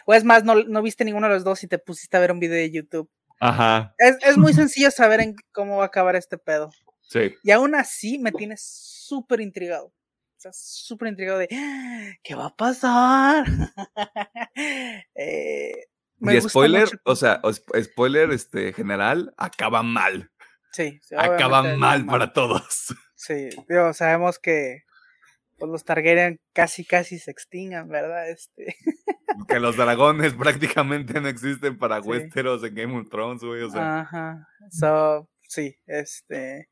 O es más, no, no viste ninguno de los dos y te pusiste a ver un video de YouTube. Ajá. Es, es muy sencillo saber en cómo va a acabar este pedo. Sí. Y aún así me tienes súper intrigado. Sea, súper intrigado de "Ah, ¿qué va a pasar? Eh, me Y spoiler, mucho o sea, spoiler este, general, acaba mal. sí, sí, Acaba mal para todos. Sí, digo, sabemos que pues, los Targaryen casi casi se extingan, ¿verdad? Este, que los dragones prácticamente no existen para Sí. Westeros en Game of Thrones, güey. O sea, Ajá. So, sí, este.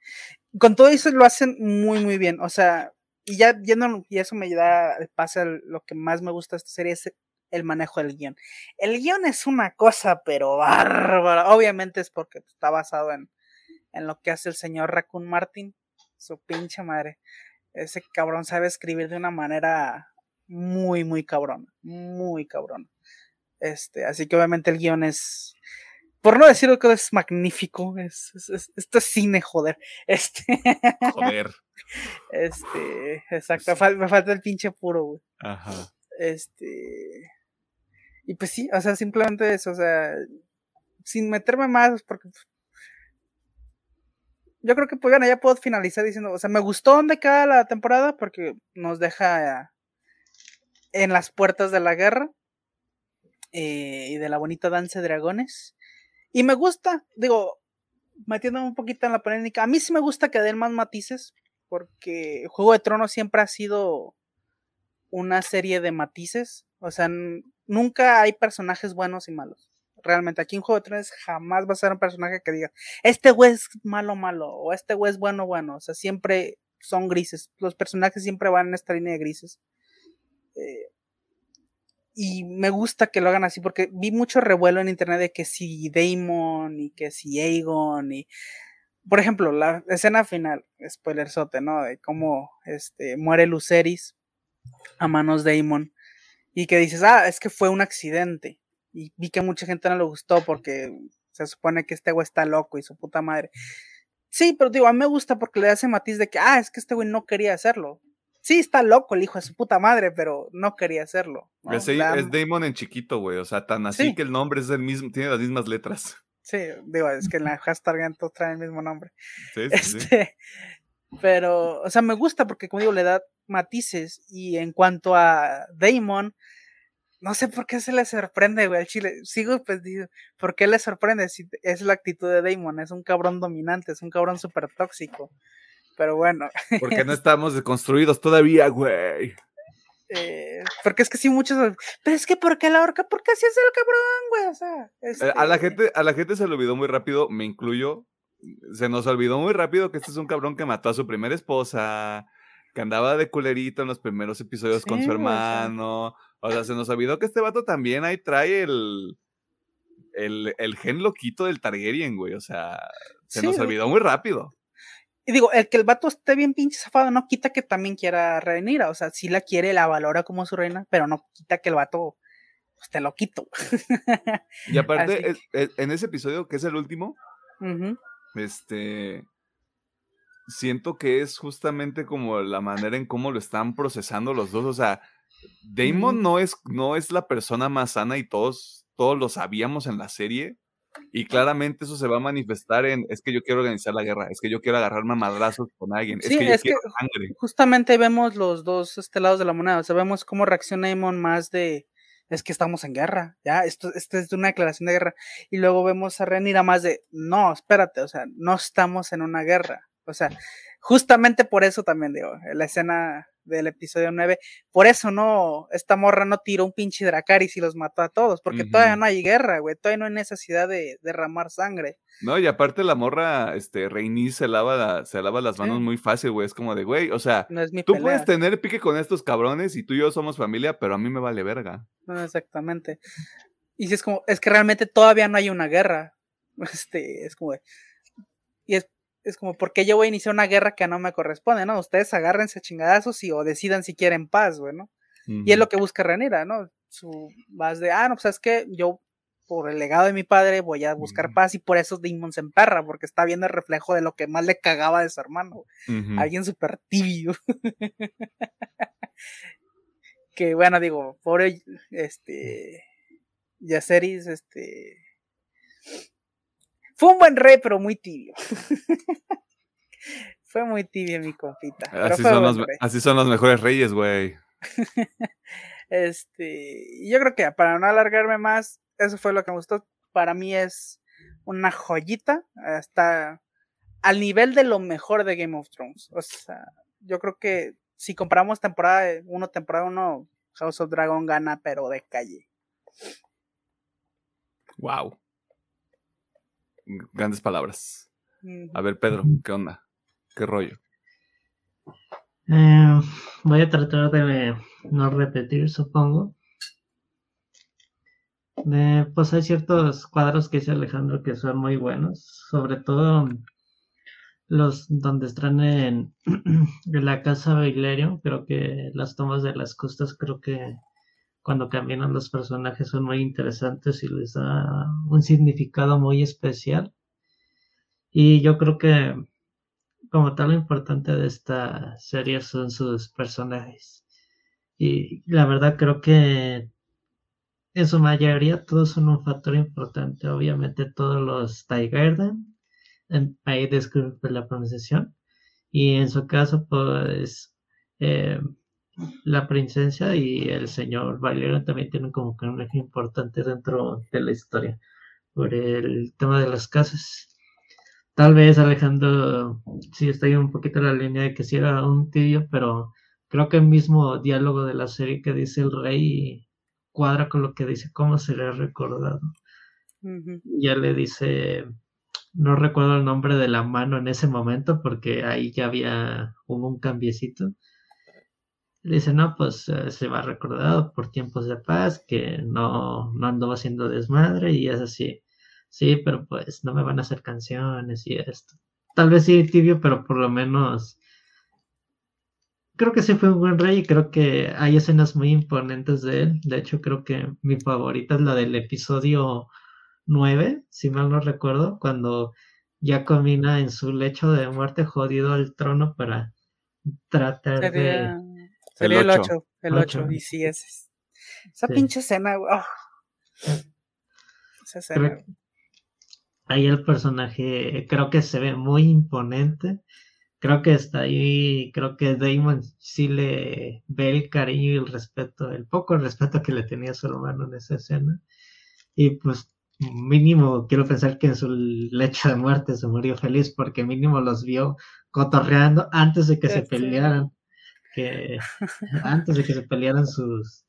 Con todo eso lo hacen muy, muy bien. O sea, y ya yendo, y eso me da el pase a lo que más me gusta de esta serie es el manejo del guion. El guion es una cosa, pero bárbara. Obviamente es porque está basado en, en lo que hace el señor Raccoon Martin. Su pinche madre. Ese cabrón sabe escribir de una manera muy, muy cabrona. Muy cabrona. Este, así que obviamente el guion es, por no decir que es magnífico, es, es- es- esto es cine, joder. Este, joder. este, exacto, fal- me falta el pinche puro, güey. Ajá. Este, y pues sí, o sea, simplemente eso, o sea, sin meterme más, porque pues, yo creo que pues bueno, ya puedo finalizar diciendo, o sea, me gustó donde queda la temporada porque nos deja en las puertas de la guerra eh, y de la bonita danza de dragones. Y me gusta, digo, metiéndome un poquito en la polémica, a mí sí me gusta que den más matices, porque Juego de Tronos siempre ha sido una serie de matices, o sea, nunca hay personajes buenos y malos. Realmente, aquí en Juego de Tronos jamás va a ser un personaje que diga, este güey es malo, malo, o este güey es bueno, bueno, o sea, siempre son grises, los personajes siempre van en esta línea de grises. Eh, y me gusta que lo hagan así porque vi mucho revuelo en internet de que si Damon y que si Aegon y por ejemplo, la escena final, spoilerzote, ¿no? De cómo este muere Luceris a manos de Aemon y que dices, "Ah, es que fue un accidente." y vi que mucha gente no le gustó porque se supone que este güey está loco y su puta madre. Sí, pero digo, a mí me gusta porque le hace matiz de que, ah, es que este güey no quería hacerlo. Sí, está loco el hijo de su puta madre, pero no quería hacerlo. Es, Damon en chiquito, güey. O sea, tan así que el nombre es el mismo, tiene las mismas letras. Sí, digo, es que en la hashtag todos traen el mismo nombre. Sí, sí, este, Pero, o sea, me gusta porque, como digo, le da matices. Y en cuanto a Damon, no sé por qué se le sorprende, güey, al chile. Sigo pues, ¿por qué le sorprende? Si es la actitud de Damon, es un cabrón dominante, es un cabrón súper tóxico. Pero bueno. Porque no estamos deconstruidos todavía, güey. Eh, porque es que sí, muchos. Pero es que, ¿por qué la horca? Porque así es el cabrón, güey. O sea. Eh, a, la gente, a la gente se le olvidó muy rápido, me incluyo. Se nos olvidó muy rápido que este es un cabrón que mató a su primera esposa, que andaba de culerito en los primeros episodios con su hermano. O sea, se nos olvidó que este vato también ahí trae el. El, el gen loquito del Targaryen, güey. O sea, se nos olvidó muy rápido. Y digo, el que el vato esté bien pinche zafado no quita que también quiera revenir. O sea, sí la quiere, la valora como su reina, pero no quita que el vato pues, te lo quito. Y aparte, en ese episodio, que es el último, este. Siento que es justamente como la manera en cómo lo están procesando los dos. O sea, Damon no, es, no es la persona más sana y todos, todos lo sabíamos en la serie y claramente eso se va a manifestar en, es que yo quiero organizar la guerra, es que yo quiero agarrarme a madrazos con alguien, es que yo quiero sangre. Justamente vemos los dos este, lados de la moneda, o sea, vemos cómo reacciona Emon más de, es que estamos en guerra, ya, esto, esto es una declaración de guerra. Y luego vemos a Renira más de, no, espérate, o sea, no estamos en una guerra. O sea, justamente por eso también digo, la escena del episodio 9. Por eso no, esta morra no tiró un pinche Dracaris y los mató a todos, porque todavía no hay guerra, güey, todavía no hay necesidad de derramar sangre. No, y aparte la morra, este, Reiní se lava, se lava las manos muy fácil, güey, es como de, güey, o sea, tú puedes tener pique con estos cabrones y tú y yo somos familia, pero a mí me vale verga. No, exactamente. Y si es como, es que realmente todavía no hay una guerra. Este, es como de, y es es como, ¿por qué yo voy a iniciar una guerra que no me corresponde, no? Ustedes agárrense a chingadazos y o decidan si quieren paz, güey, ¿no? Y es lo que busca Renira, ¿no? Su vas de, ah, no, pues es que yo, por el legado de mi padre, voy a buscar paz y por eso Demon se emperra, porque está viendo el reflejo de lo que más le cagaba de su hermano. Alguien súper tibio. que bueno, digo, pobre, este, Yaceris, este, fue un buen rey, pero muy tibio. Fue muy tibio mi compita. Así son, los, así son, los, mejores reyes, güey. este, yo creo que para no alargarme más, eso fue lo que me gustó. Para mí es una joyita, hasta al nivel de lo mejor de Game of Thrones. O sea, yo creo que si compramos temporada 1, temporada 1, House of Dragon gana, pero de calle. Wow grandes palabras. A ver, Pedro, ¿qué onda? ¿Qué rollo? Eh, voy a tratar de no repetir, supongo. pues hay ciertos cuadros que dice Alejandro que son muy buenos, sobre todo los donde están en, la casa Bailerio, creo que las tomas de las costas, creo que cuando caminan los personajes son muy interesantes y les da un significado muy especial. Y yo creo que como tal lo importante de esta serie son sus personajes. Y la verdad creo que en su mayoría todos son un factor importante. Obviamente todos los Taigarden, ahí disculpe la pronunciación. Y en su caso, pues eh, la princesa y el señor Valerian también tienen como que un eje importante dentro de la historia por el tema de las casas. Tal vez Alejandro sí está ahí un poquito en la línea de que sí era un tibio, pero creo que el mismo diálogo de la serie que dice el rey cuadra con lo que dice cómo se le ha recordado. Ya le dice, no recuerdo el nombre de la mano en ese momento porque ahí ya había, hubo un cambiecito dice, no, pues eh, se va recordado por tiempos de paz, que no, no andó haciendo desmadre y es así. Sí, pero pues no me van a hacer canciones y esto. Tal vez sí tibio, pero por lo menos creo que sí fue un buen rey y creo que hay escenas muy imponentes de él. De hecho, creo que mi favorita es la del episodio 9, si mal no recuerdo, cuando ya camina en su lecho de muerte jodido al trono para tratar de... el El 8. El Ocho. 8. Y sí, es. Esa Sí. pinche escena, güey. ah. Esa escena. Ahí el personaje creo que se ve muy imponente. Creo que está ahí, creo que Damon sí le ve el cariño y el respeto, el poco respeto que le tenía a su hermano en esa escena. Y pues mínimo quiero pensar que en su lecho de muerte se murió feliz porque mínimo los vio cotorreando antes de que se Sí. pelearan. Que antes de que se pelearan sus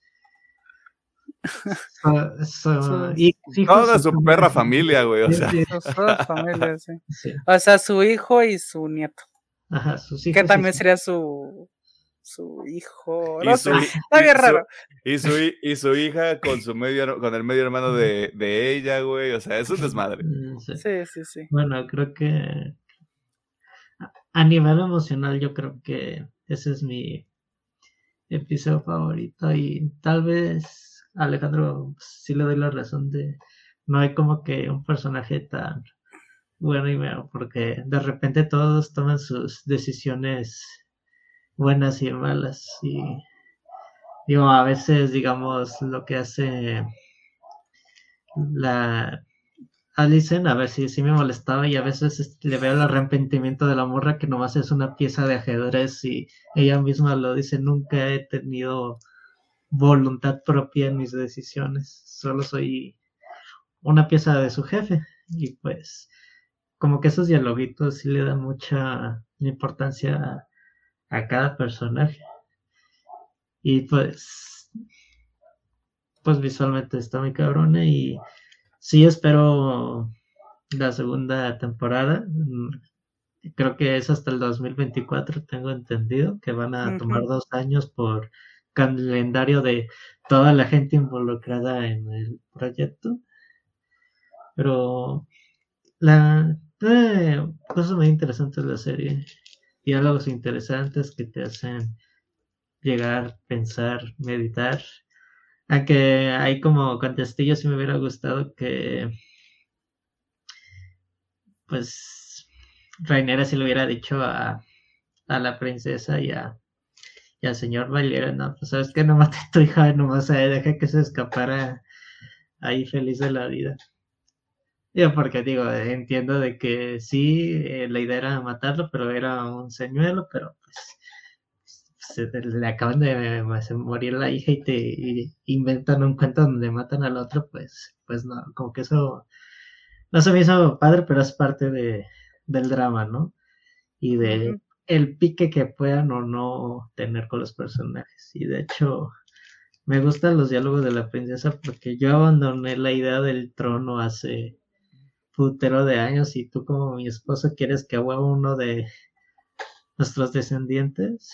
su- su- Sus- y- hijos, Toda su perra familia. güey. O Sí, sea, sí, Sus dos familias, sí. sí. O sea, su hijo y su nieto. Ajá, sus Que hijos. y también sería su. Su hijo. y No su, Está bien y su- raro. y su, y su hija con su medio, con el medio hermano de, de ella, güey. O sea, es un desmadre. Mm, sí. Sí, sí, sí. Bueno, creo que a nivel emocional yo creo que ese es mi episodio favorito y tal vez Alejandro sí le doy la razón de no hay como que un personaje tan bueno y malo porque de repente todos toman sus decisiones buenas y malas y digo a veces digamos lo que hace la Alison, a ver si sí me molestaba y a veces este, le veo el arrepentimiento de la morra que nomás es una pieza de ajedrez y ella misma lo dice, nunca he tenido voluntad propia en mis decisiones, solo soy una pieza de su jefe y pues como que esos dialoguitos sí le dan mucha importancia a, cada personaje. Y pues pues visualmente está muy cabrona y sí espero la segunda temporada. Mm, Creo que es hasta el 2024, tengo entendido, que van a tomar dos años por calendario de toda la gente involucrada en el proyecto. Pero la eh, cosas muy interesantes de la serie, diálogos interesantes que te hacen llegar, pensar, meditar. Aunque hay como contestillo, si me hubiera gustado que, pues, Rainera si le hubiera dicho a, a la princesa y, a, y al señor Valera, no, pues sabes que no mate a tu hija, nomás eh, deja que se escapara ahí feliz de la vida. Yo porque digo, entiendo de que sí, eh, la idea era matarlo, pero era un señuelo, pero pues se te- le acaban de morir la hija y te y inventan un cuento donde matan al otro, pues, pues no, como que eso no se me hizo padre, pero es parte de, del drama, ¿no? Y de el pique que puedan o no tener con los personajes. Y de hecho, me gustan los diálogos de la princesa porque yo abandoné la idea del trono hace putero de años y tú como mi esposo quieres que a huevo uno de nuestros descendientes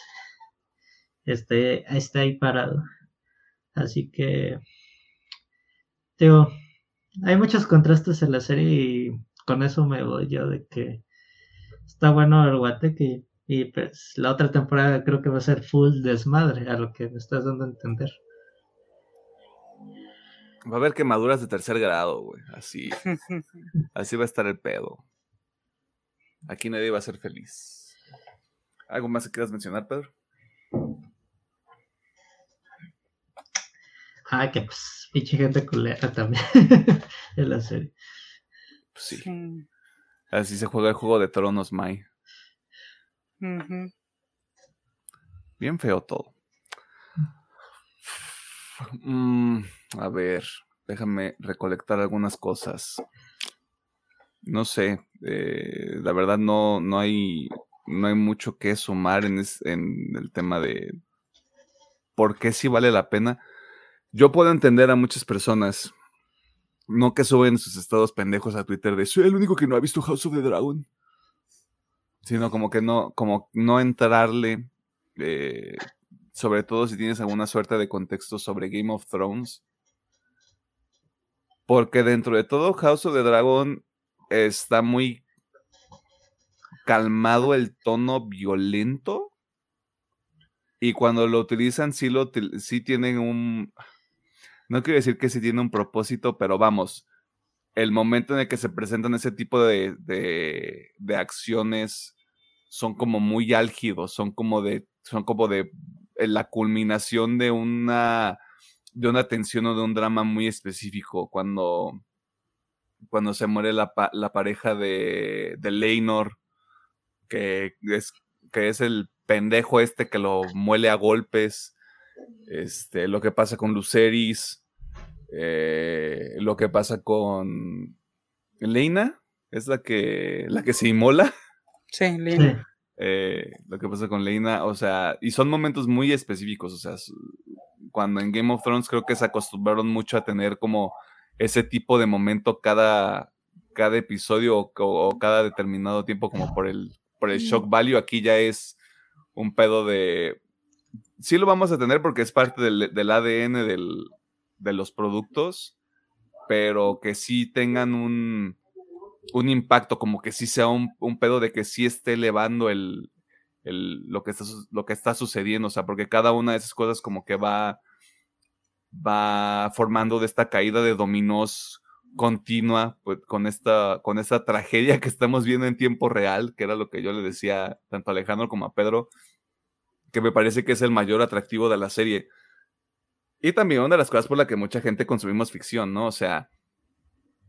esté, esté ahí parado. Así que, digo, hay muchos contrastes en la serie y con eso me voy yo de que está bueno el Guateque y pues la otra temporada creo que va a ser full desmadre a lo que me estás dando a entender. Va a haber quemaduras de tercer grado, güey. Así, así va a estar el pedo. Aquí nadie va a ser feliz. ¿Algo más que quieras mencionar, Pedro? Ah, que pues pinche gente culera también en la serie. Pues sí. Sí. Así se juega el juego de tronos, Mai. Bien feo todo. Mm, a ver, déjame recolectar algunas cosas. No sé, eh, la verdad no, no hay no hay mucho que sumar en, es- en el tema de por qué sí vale la pena. Yo puedo entender a muchas personas, no que suben sus estados pendejos a Twitter de soy el único que no ha visto House of the Dragon, sino como que no, como no entrarle, eh, sobre todo si tienes alguna suerte de contexto sobre Game of Thrones. Porque dentro de todo House of the Dragon está muy calmado el tono violento. Y cuando lo utilizan, sí, lo, sí tienen un... No quiero decir que sí tiene un propósito, pero vamos, el momento en el que se presentan ese tipo de, de, acciones son como muy álgidos, son como de, son como de eh, la culminación de una, de una tensión o de un drama muy específico. Cuando, cuando se muere la, la pareja de, de Leinor, que es, que es el pendejo este que lo muele a golpes, este, lo que pasa con Luceris, eh, lo que pasa con Leina, es la que, la que se inmola. Sí, Leina. Eh, lo que pasa con Leina, o sea, y son momentos muy específicos, o sea, cuando en Game of Thrones creo que se acostumbraron mucho a tener como ese tipo de momento cada, cada episodio o, cada determinado tiempo como por el, por el shock value, aquí ya es un pedo de... Sí lo vamos a tener porque es parte del, ADN del, de los productos, pero que sí tengan un, un impacto, como que sí sea un, pedo de que sí esté elevando el, lo, que está, lo que está sucediendo, o sea, porque cada una de esas cosas como que va, va formando de esta caída de dominos continua pues, con, esta, con esta tragedia que estamos viendo en tiempo real, que era lo que yo le decía tanto a Alejandro como a Pedro, que me parece que es el mayor atractivo de la serie. Y también una de las cosas por la que mucha gente consumimos ficción, ¿no? O sea,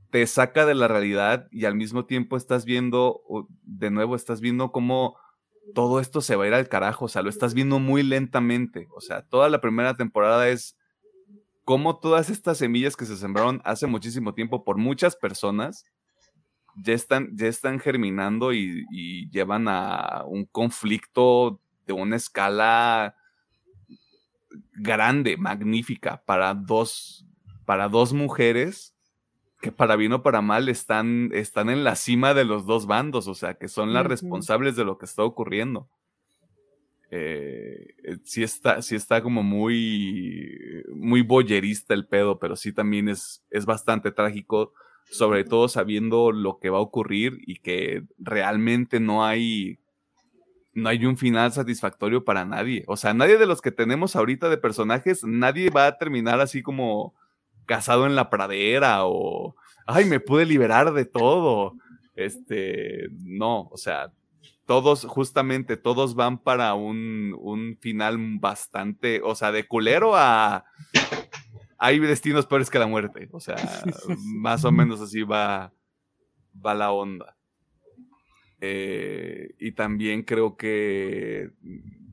te saca de la realidad y al mismo tiempo estás viendo, de nuevo, estás viendo cómo todo esto se va a ir al carajo, o sea, lo estás viendo muy lentamente. O sea, toda la primera temporada es cómo todas estas semillas que se sembraron hace muchísimo tiempo por muchas personas ya están, ya están germinando y, y llevan a un conflicto de una escala grande, magnífica para dos, para dos mujeres que para bien o para mal están, están en la cima de los dos bandos, o sea, que son las responsables de lo que está ocurriendo. Eh, eh, sí, está, sí está como muy, muy boyerista el pedo, pero sí también es, es bastante trágico, sobre todo sabiendo lo que va a ocurrir y que realmente no hay no hay un final satisfactorio para nadie. O sea, nadie de los que tenemos ahorita de personajes, nadie va a terminar así como casado en la pradera o, ay, me pude liberar de todo. Este, no, o sea, todos, justamente, todos van para un, un final bastante, o sea, de culero a... Hay destinos peores que la muerte. O sea, más o menos así va, va la onda. Eh, y también creo que,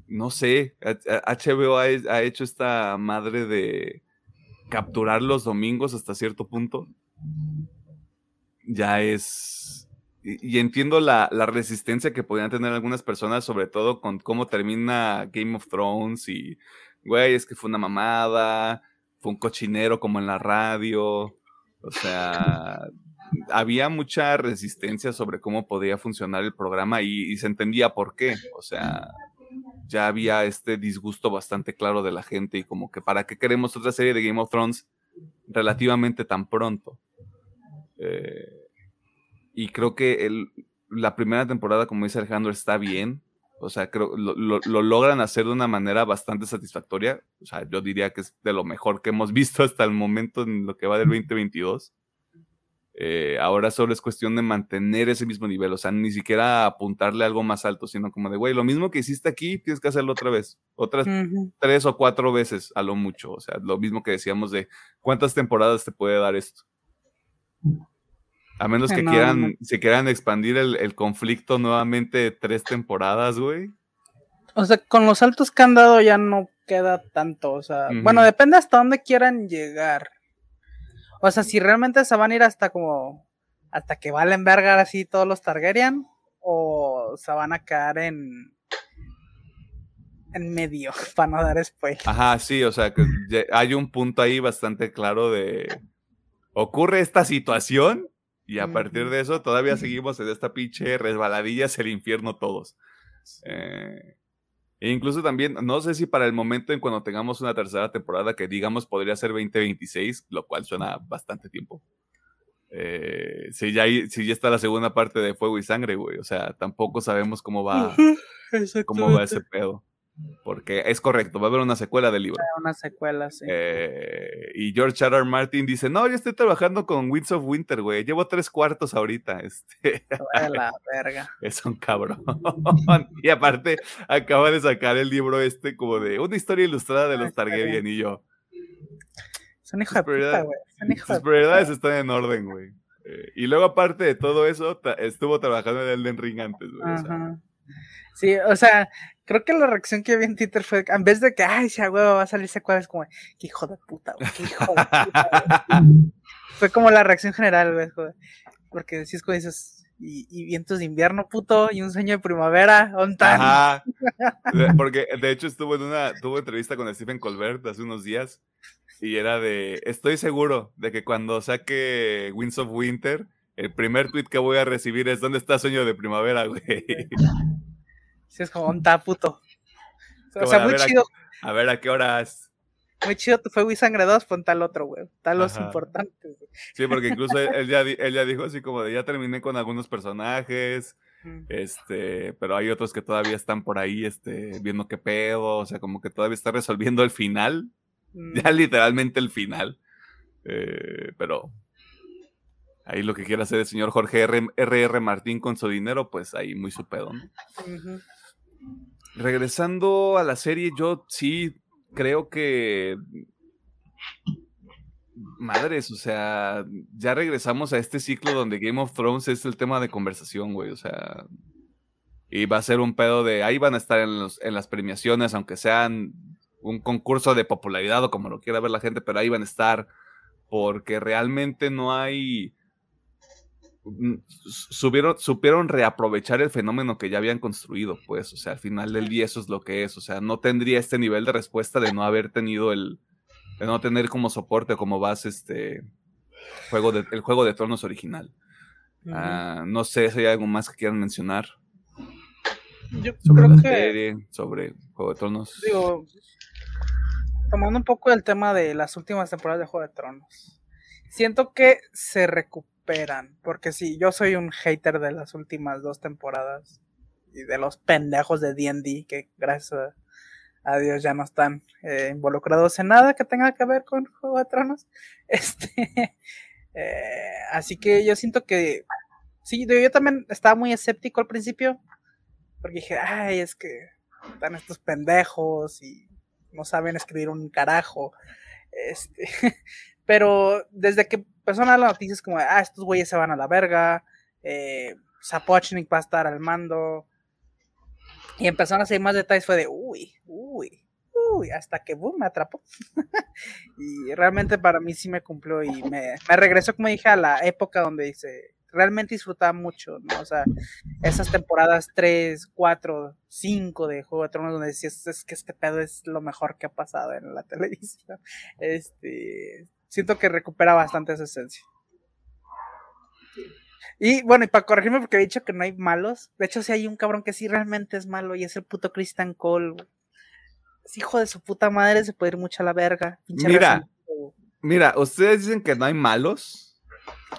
no sé, HBO ha, hecho esta madre de capturar los domingos hasta cierto punto. Ya es... Y, entiendo la, la, resistencia que podrían tener algunas personas, sobre todo con cómo termina Game of Thrones y, güey, es que fue una mamada, fue un cochinero como en la radio. O sea, había mucha resistencia sobre cómo podía funcionar el programa y, se entendía por qué. O sea, ya había este disgusto bastante claro de la gente y como que para qué queremos otra serie de Game of Thrones relativamente tan pronto. Eh, y creo que el, la primera temporada, como dice Alejandro, está bien. O sea, creo lo, lo, logran hacer de una manera bastante satisfactoria. O sea, yo diría que es de lo mejor que hemos visto hasta el momento en lo que va del 2022. Eh, ahora solo es cuestión de mantener ese mismo nivel, o sea, ni siquiera apuntarle algo más alto, sino como de, güey, lo mismo que hiciste aquí, tienes que hacerlo otra vez, otras tres o cuatro veces a lo mucho, o sea, lo mismo que decíamos de cuántas temporadas te puede dar esto. A menos que quieran, si quieran expandir el, conflicto nuevamente tres temporadas, güey. O sea, con los saltos que han dado ya no queda tanto, o sea, bueno, depende hasta dónde quieran llegar. O sea, si realmente se van a ir hasta como. Hasta que valen verga así todos los Targaryen. O se van a quedar en. En medio, para no dar spoiler. Ajá, sí, o sea, que hay un punto ahí bastante claro de. Ocurre esta situación. Y a partir de eso, todavía seguimos en esta pinche resbaladilla hacia el infierno todos. Eh, e incluso también, no sé si para el momento en cuando tengamos una tercera temporada que digamos podría ser 2026, lo cual suena bastante tiempo. Eh, si, ya si ya está la segunda parte de Fuego y Sangre, güey. O sea, tampoco sabemos cómo va, cómo va ese pedo. Porque es correcto, va a haber una secuela del libro. Una secuela, sí. Eh, y George R. R. Martin dice, no, yo estoy trabajando con Winds of Winter, güey. Llevo tres cuartos ahorita. Este. la verga. Es un cabrón. y aparte, acaba de sacar el libro este como de una historia ilustrada de los Targaryen y yo. Es un hijo de puta, güey. Sus prioridades están en orden, güey. Eh, y luego, aparte de todo eso, estuvo trabajando en Elden Ring antes, güey. Sí, o sea, creo que la reacción que vi en Twitter fue, en vez de que, ay, si a huevo va a salir secuela, es como, qué hijo de puta, güey, qué hijo de puta, Fue como la reacción general, güey, porque decís como dices, y, vientos de invierno, puto, y un sueño de primavera, on Ajá. Porque de hecho estuvo en una, tuvo entrevista con Stephen Colbert hace unos días, y era de, estoy seguro de que cuando saque Winds of Winter, el primer tweet que voy a recibir es, ¿dónde está sueño de primavera, güey? Sí, es como, un puto? O sea, muy chido. A, ver a qué horas. Muy chido tu fue Sangre 2, pon tal otro, güey. Tal los importantes. Sí, porque incluso él, ya, él ya dijo así como de ya terminé con algunos personajes. Este, pero hay otros que todavía están por ahí, este, viendo qué pedo, o sea, como que todavía está resolviendo el final, ya literalmente el final. Eh, pero ahí lo que quiera hacer el señor Jorge R. R. Martín con su dinero, pues ahí muy su pedo, ¿no? Regresando a la serie, yo sí creo que. Madres, o sea, ya regresamos a este ciclo donde Game of Thrones es el tema de conversación, güey. O sea, y va a ser un pedo de ahí van a estar en, en las premiaciones, aunque sean un concurso de popularidad o como lo quiera ver la gente, pero ahí van a estar porque realmente no hay subieron, supieron reaprovechar el fenómeno que ya habían construido, pues, o sea, al final del día eso es lo que es, o sea, no tendría este nivel de respuesta de no haber tenido el, de no tener como soporte, como base este juego de, el juego de tronos original. Ah, no sé si hay algo más que quieran mencionar. Yo sobre creo que sobre Juego de Tronos. Digo, tomando un poco el tema de las últimas temporadas de Juego de Tronos. Siento que se recupera porque sí, yo soy un hater de las últimas dos temporadas y de los pendejos de D&D que gracias a, Dios ya no están eh, involucrados en nada que tenga que ver con Juego de Tronos. Este, eh, así que yo siento que sí, yo también estaba muy escéptico al principio porque dije, ay, es que están estos pendejos y no saben escribir un carajo. Este, pero desde que empezaron a las noticias como, ah, estos güeyes se van a la verga, eh, Zapochnik va a estar al mando, y empezaron a hacer más detalles, fue de, uy, uy, uy, hasta que, boom, me atrapó. y realmente para mí sí me cumplió y me, me regresó, como dije, a la época donde dice, realmente disfrutaba mucho, ¿no? O sea, esas temporadas 3, 4, 5 de Juego de Tronos donde decías, es que este pedo es lo mejor que ha pasado en la televisión. Este, siento que recupera bastante esa esencia. Y bueno, y para corregirme, porque he dicho que no hay malos. De hecho, sí hay un cabrón que sí realmente es malo y es el puto Christian Cole. Es hijo de su puta madre, se puede ir mucho a la verga. mira, mira, ustedes dicen que no hay malos.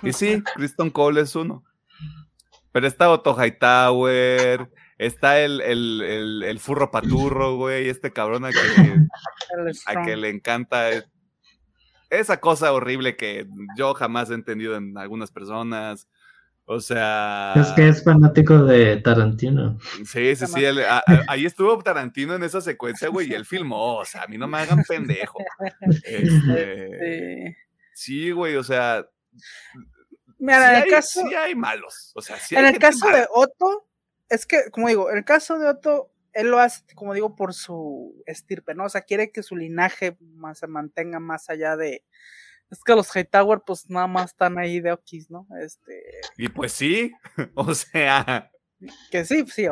Y sí, Christian Cole es uno. Pero está Otto Hightower, está el, el, el, furro paturro, güey, este cabrón a que, a que le encanta esa cosa horrible que yo jamás he entendido en algunas personas. O sea. Es que es fanático de Tarantino. Sí, sí, sí. ahí estuvo Tarantino en esa secuencia, güey, y él filmó. O sea, a mí no me hagan pendejo. Este, sí, güey, o sea. Mira, en el caso. Sí hay malos. O sea, sí En el caso de Otto, es que, como digo, en el caso de Otto, él lo hace, como digo, por su estirpe, ¿no? O sea, quiere que su linaje más, se mantenga más allá de. Es que los Hightower, pues nada más están ahí de Okis, ¿no? Este. Y pues sí, o sea. Que sí, sí,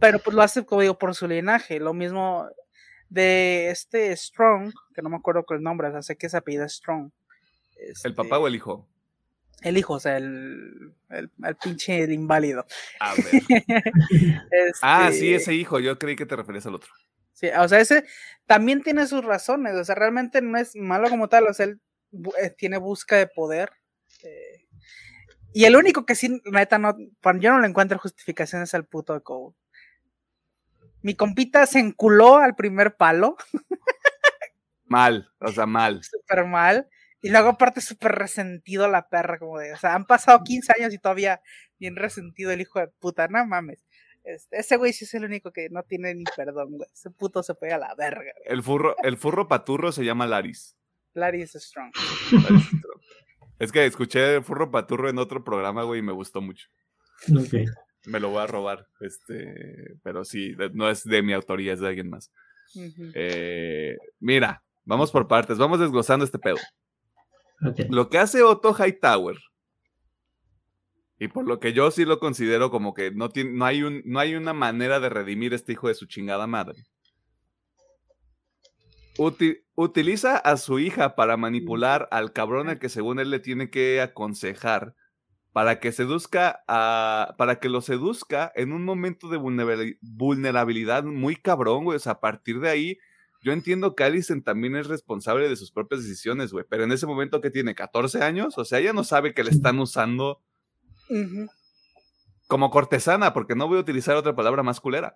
pero pues lo hace, como digo, por su linaje. Lo mismo de este Strong, que no me acuerdo con el nombre, o sea, sé que se apellida Strong. ¿El papá o el hijo? El hijo, o sea, el, el, pinche inválido. A ver. Ah, sí, este ese hijo, yo creí que te referías al otro. Sí, o sea, ese también tiene sus razones, o sea, realmente no es malo como tal, o sea, él eh, tiene busca de poder. Eh, y el único que sí, neta, no, yo no le encuentro justificaciones al puto de Cole. Mi compita se enculó al primer palo. Mal, o sea, mal. Súper mal. Y luego aparte súper resentido la perra, como de, o sea, han pasado 15 años y todavía bien resentido el hijo de puta, no mames. Este, ese güey sí es el único que no tiene ni perdón, güey. Ese puto se pega a la verga. El furro, el furro paturro se llama Laris. Laris Strong. Laris Strong. Es que escuché el furro paturro en otro programa, güey, y me gustó mucho. Ok. Me lo voy a robar, este, pero sí, no es de mi autoría, es de alguien más. Eh, mira, vamos por partes, vamos desglosando este pedo. Lo que hace Otto Hightower, y por lo que yo sí lo considero como que no, tiene, no, hay un, no hay una manera de redimir este hijo de su chingada madre. Uti- utiliza a su hija para manipular al cabrón al que según él le tiene que aconsejar para que seduzca a, para que lo seduzca en un momento de vulnerabili- vulnerabilidad muy cabrón, güey. A partir de ahí, yo entiendo que Allison también es responsable de sus propias decisiones, güey. Pero en ese momento que tiene 14 años, o sea, ella no sabe que le están usando como cortesana, porque no voy a utilizar otra palabra más culera.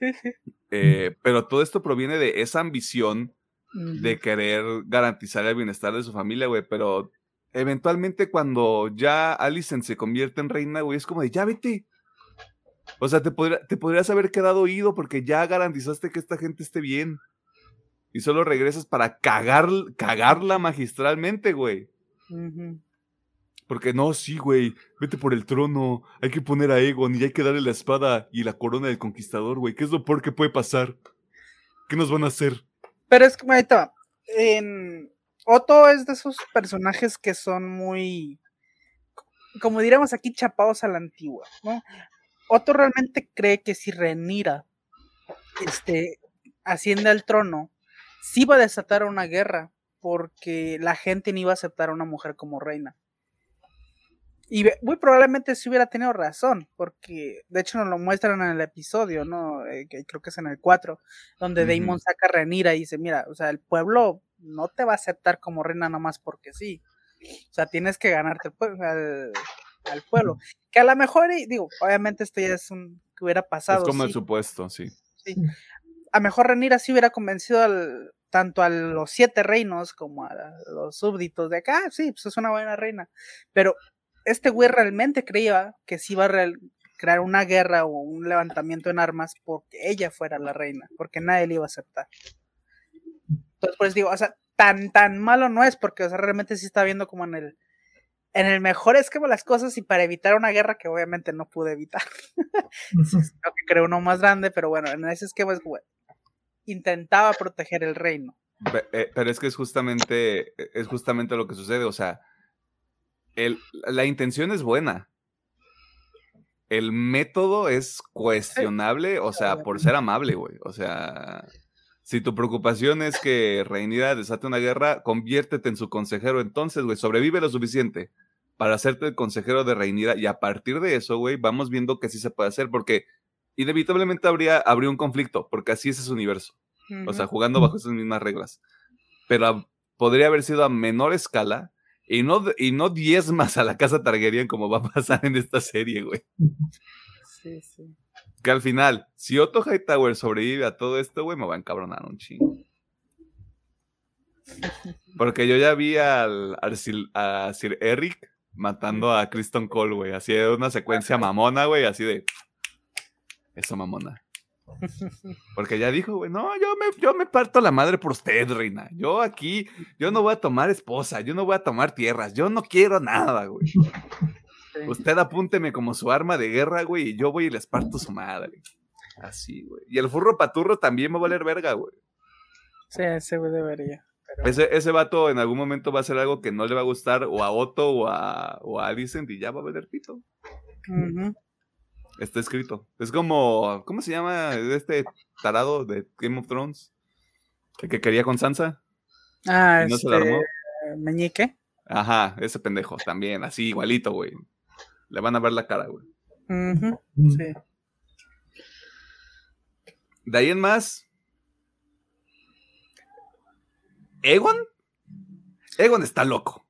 Eh, pero todo esto proviene de esa ambición de querer garantizar el bienestar de su familia, güey. Pero eventualmente cuando ya Alicent se convierte en reina, güey, es como de, ya vete. O sea, te, podría- te podrías haber quedado oído porque ya garantizaste que esta gente esté bien. Y solo regresas para cagar, cagarla magistralmente, güey. Porque no, sí, güey, vete por el trono, hay que poner a Egon y hay que darle la espada y la corona del conquistador, güey. ¿Qué es lo peor que puede pasar? ¿Qué nos van a hacer? Pero es como ahorita, en Otto es de esos personajes que son muy, como diríamos aquí, chapados a la antigua, ¿no? Otto realmente cree que si Renira este, asciende al trono, sí va a desatar una guerra, porque la gente no iba a aceptar a una mujer como reina. Y muy probablemente sí hubiera tenido razón, porque de hecho nos lo muestran en el episodio, ¿no? Eh, que creo que es en el 4, donde. Damon saca a Renira y dice, mira, o sea, el pueblo no te va a aceptar como reina nomás porque sí. O sea, tienes que ganarte al, al pueblo. Que a lo mejor, y digo, obviamente esto ya es un que hubiera pasado. es como el supuesto, sí. sí. A mejor Renira sí hubiera convencido al, tanto a los siete reinos como a los súbditos de acá, sí, pues es una buena reina. Pero este güey realmente creía que sí iba a crear una guerra o un levantamiento en armas porque ella fuera la reina, porque nadie le iba a aceptar. Entonces, pues digo, o sea, tan, tan malo no es, porque, o sea, realmente sí está viendo como en el, en el mejor esquema las cosas y para evitar una guerra que obviamente no pude evitar. Creo que creó uno más grande, pero bueno, en ese esquema es como, intentaba proteger el reino. Eh, Pero es que es justamente, es justamente lo que sucede. O sea, el, la intención es buena. El método es cuestionable, o sea, por ser amable, güey. O sea, si tu preocupación es que Reinira desate una guerra, conviértete en su consejero. Entonces, güey, sobrevive lo suficiente para hacerte el consejero de Reinira. Y a partir de eso, güey, vamos viendo que sí se puede hacer, porque inevitablemente habría, habría un conflicto, porque así es ese universo. O sea, jugando bajo esas mismas reglas. Pero a- podría haber sido a menor escala y no, y no diezmas a la casa Targaryen como va a pasar en esta serie, güey. Sí, sí. Que al final, si Otto Hightower sobrevive a todo esto, güey, me va a encabronar un chingo. Porque yo ya vi al, al Sir, a Sir Eric matando a Kristen Cole, güey. Así de una secuencia mamona, güey, así de. Eso, mamona. Porque ya dijo, güey, no, yo me, yo me parto la madre por usted, reina. Yo aquí, yo no voy a tomar esposa, yo no voy a tomar tierras, yo no quiero nada, güey. Sí. Usted apúnteme como su arma de guerra, güey, y yo voy y les parto su madre. Así, güey. Y el furro paturro también va a valer verga, güey. Sí, ese güey debería. pero- Ese, ese vato en algún momento va a hacer algo que no le va a gustar o a Otto o a, o a Alicent y ya va a valer pito. Ujú. Está escrito. Es como, ¿cómo se llama este tarado de Game of Thrones? El que quería con Sansa. Ah, y no este, se la armó. Meñique. Ajá, ese pendejo también, así igualito, güey. Le van a ver la cara, güey. Sí. De ahí en más. ¿Egon? Egon está loco.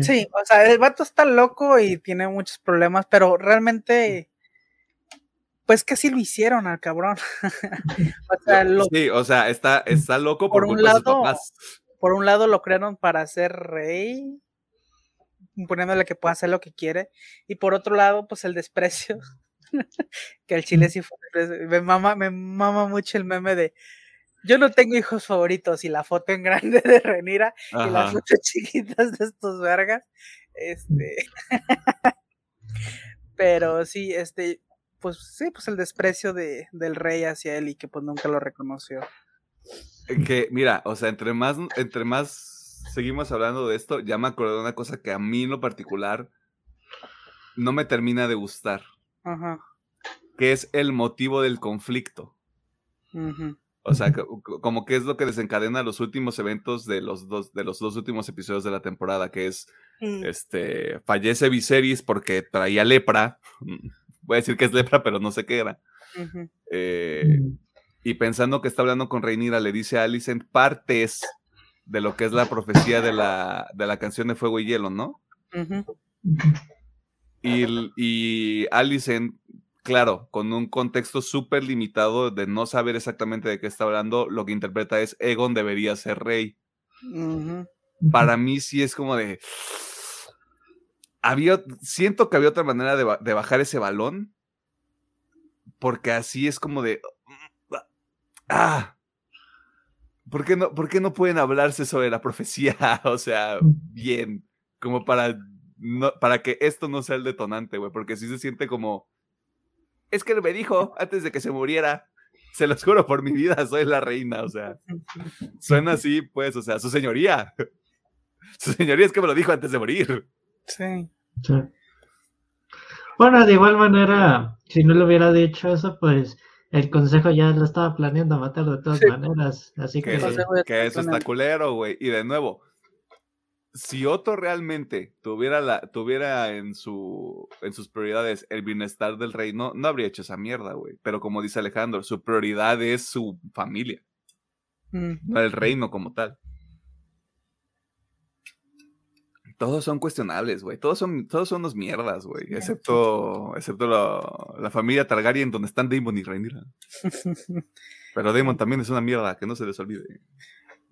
Sí, o sea, el vato está loco y tiene muchos problemas, pero realmente Pues que así lo hicieron al cabrón. o sea, lo, Sí, o sea, está, está loco por, Por un culpa de sus lado, papás. por un lado lo crearon para ser rey, imponiéndole que pueda hacer lo que quiere, y por otro lado, pues el desprecio, que el chile sí fue, me mama, me mama mucho el meme de yo no tengo hijos favoritos y la foto en grande de Renira y las fotos chiquitas de estos vergas. Este, pero sí, este, pues sí, pues el desprecio de, del rey hacia él y que pues nunca lo reconoció. Que, mira, o sea, entre más, entre más seguimos hablando de esto, ya me acordé de una cosa que a mí en lo particular no me termina de gustar, Ajá. que es el motivo del conflicto. ujú, O sea, co- co- como que es lo que desencadena los últimos eventos de los dos, de los dos últimos episodios de la temporada, que es este fallece Viserys porque traía lepra. Voy a decir que es lepra, pero no sé qué era. Eh, y pensando que está hablando con Reinira, le dice a Alicent partes de lo que es la profecía de la, de la canción de Fuego y Hielo, ¿no? Y, y Alicent, claro, con un contexto súper limitado de no saber exactamente de qué está hablando, lo que interpreta es Egon debería ser rey. Para mí sí es como de... Había, siento que había otra manera de, ba- de bajar ese balón, porque así es como de... Ah, ¿por qué no, por qué no pueden hablarse sobre la profecía? O sea, bien, como para, no, para que esto no sea el detonante, güey, porque sí se siente como... Es que me dijo antes de que se muriera. Se los juro por mi vida, soy la reina, o sea. Suena así, pues, o sea, su señoría. Su señoría es que me lo dijo antes de morir. Sí. Sí. Bueno, de igual manera, si no le hubiera dicho eso, pues el consejo ya lo estaba planeando matar de todas Sí. maneras. Así Que que, que eso está culero, güey. Y de nuevo, si Otto realmente tuviera, la, tuviera en, su, en sus prioridades el bienestar del reino, no habría hecho esa mierda, güey. Pero como dice Alejandro, su prioridad es su familia, Mm, no el reino como tal. Todos son cuestionables, güey. Todos son, todos son unos mierdas, güey. Excepto, excepto la, la familia Targaryen donde están Daemon y Rhaenyra. Pero Daemon también es una mierda, que no se les olvide.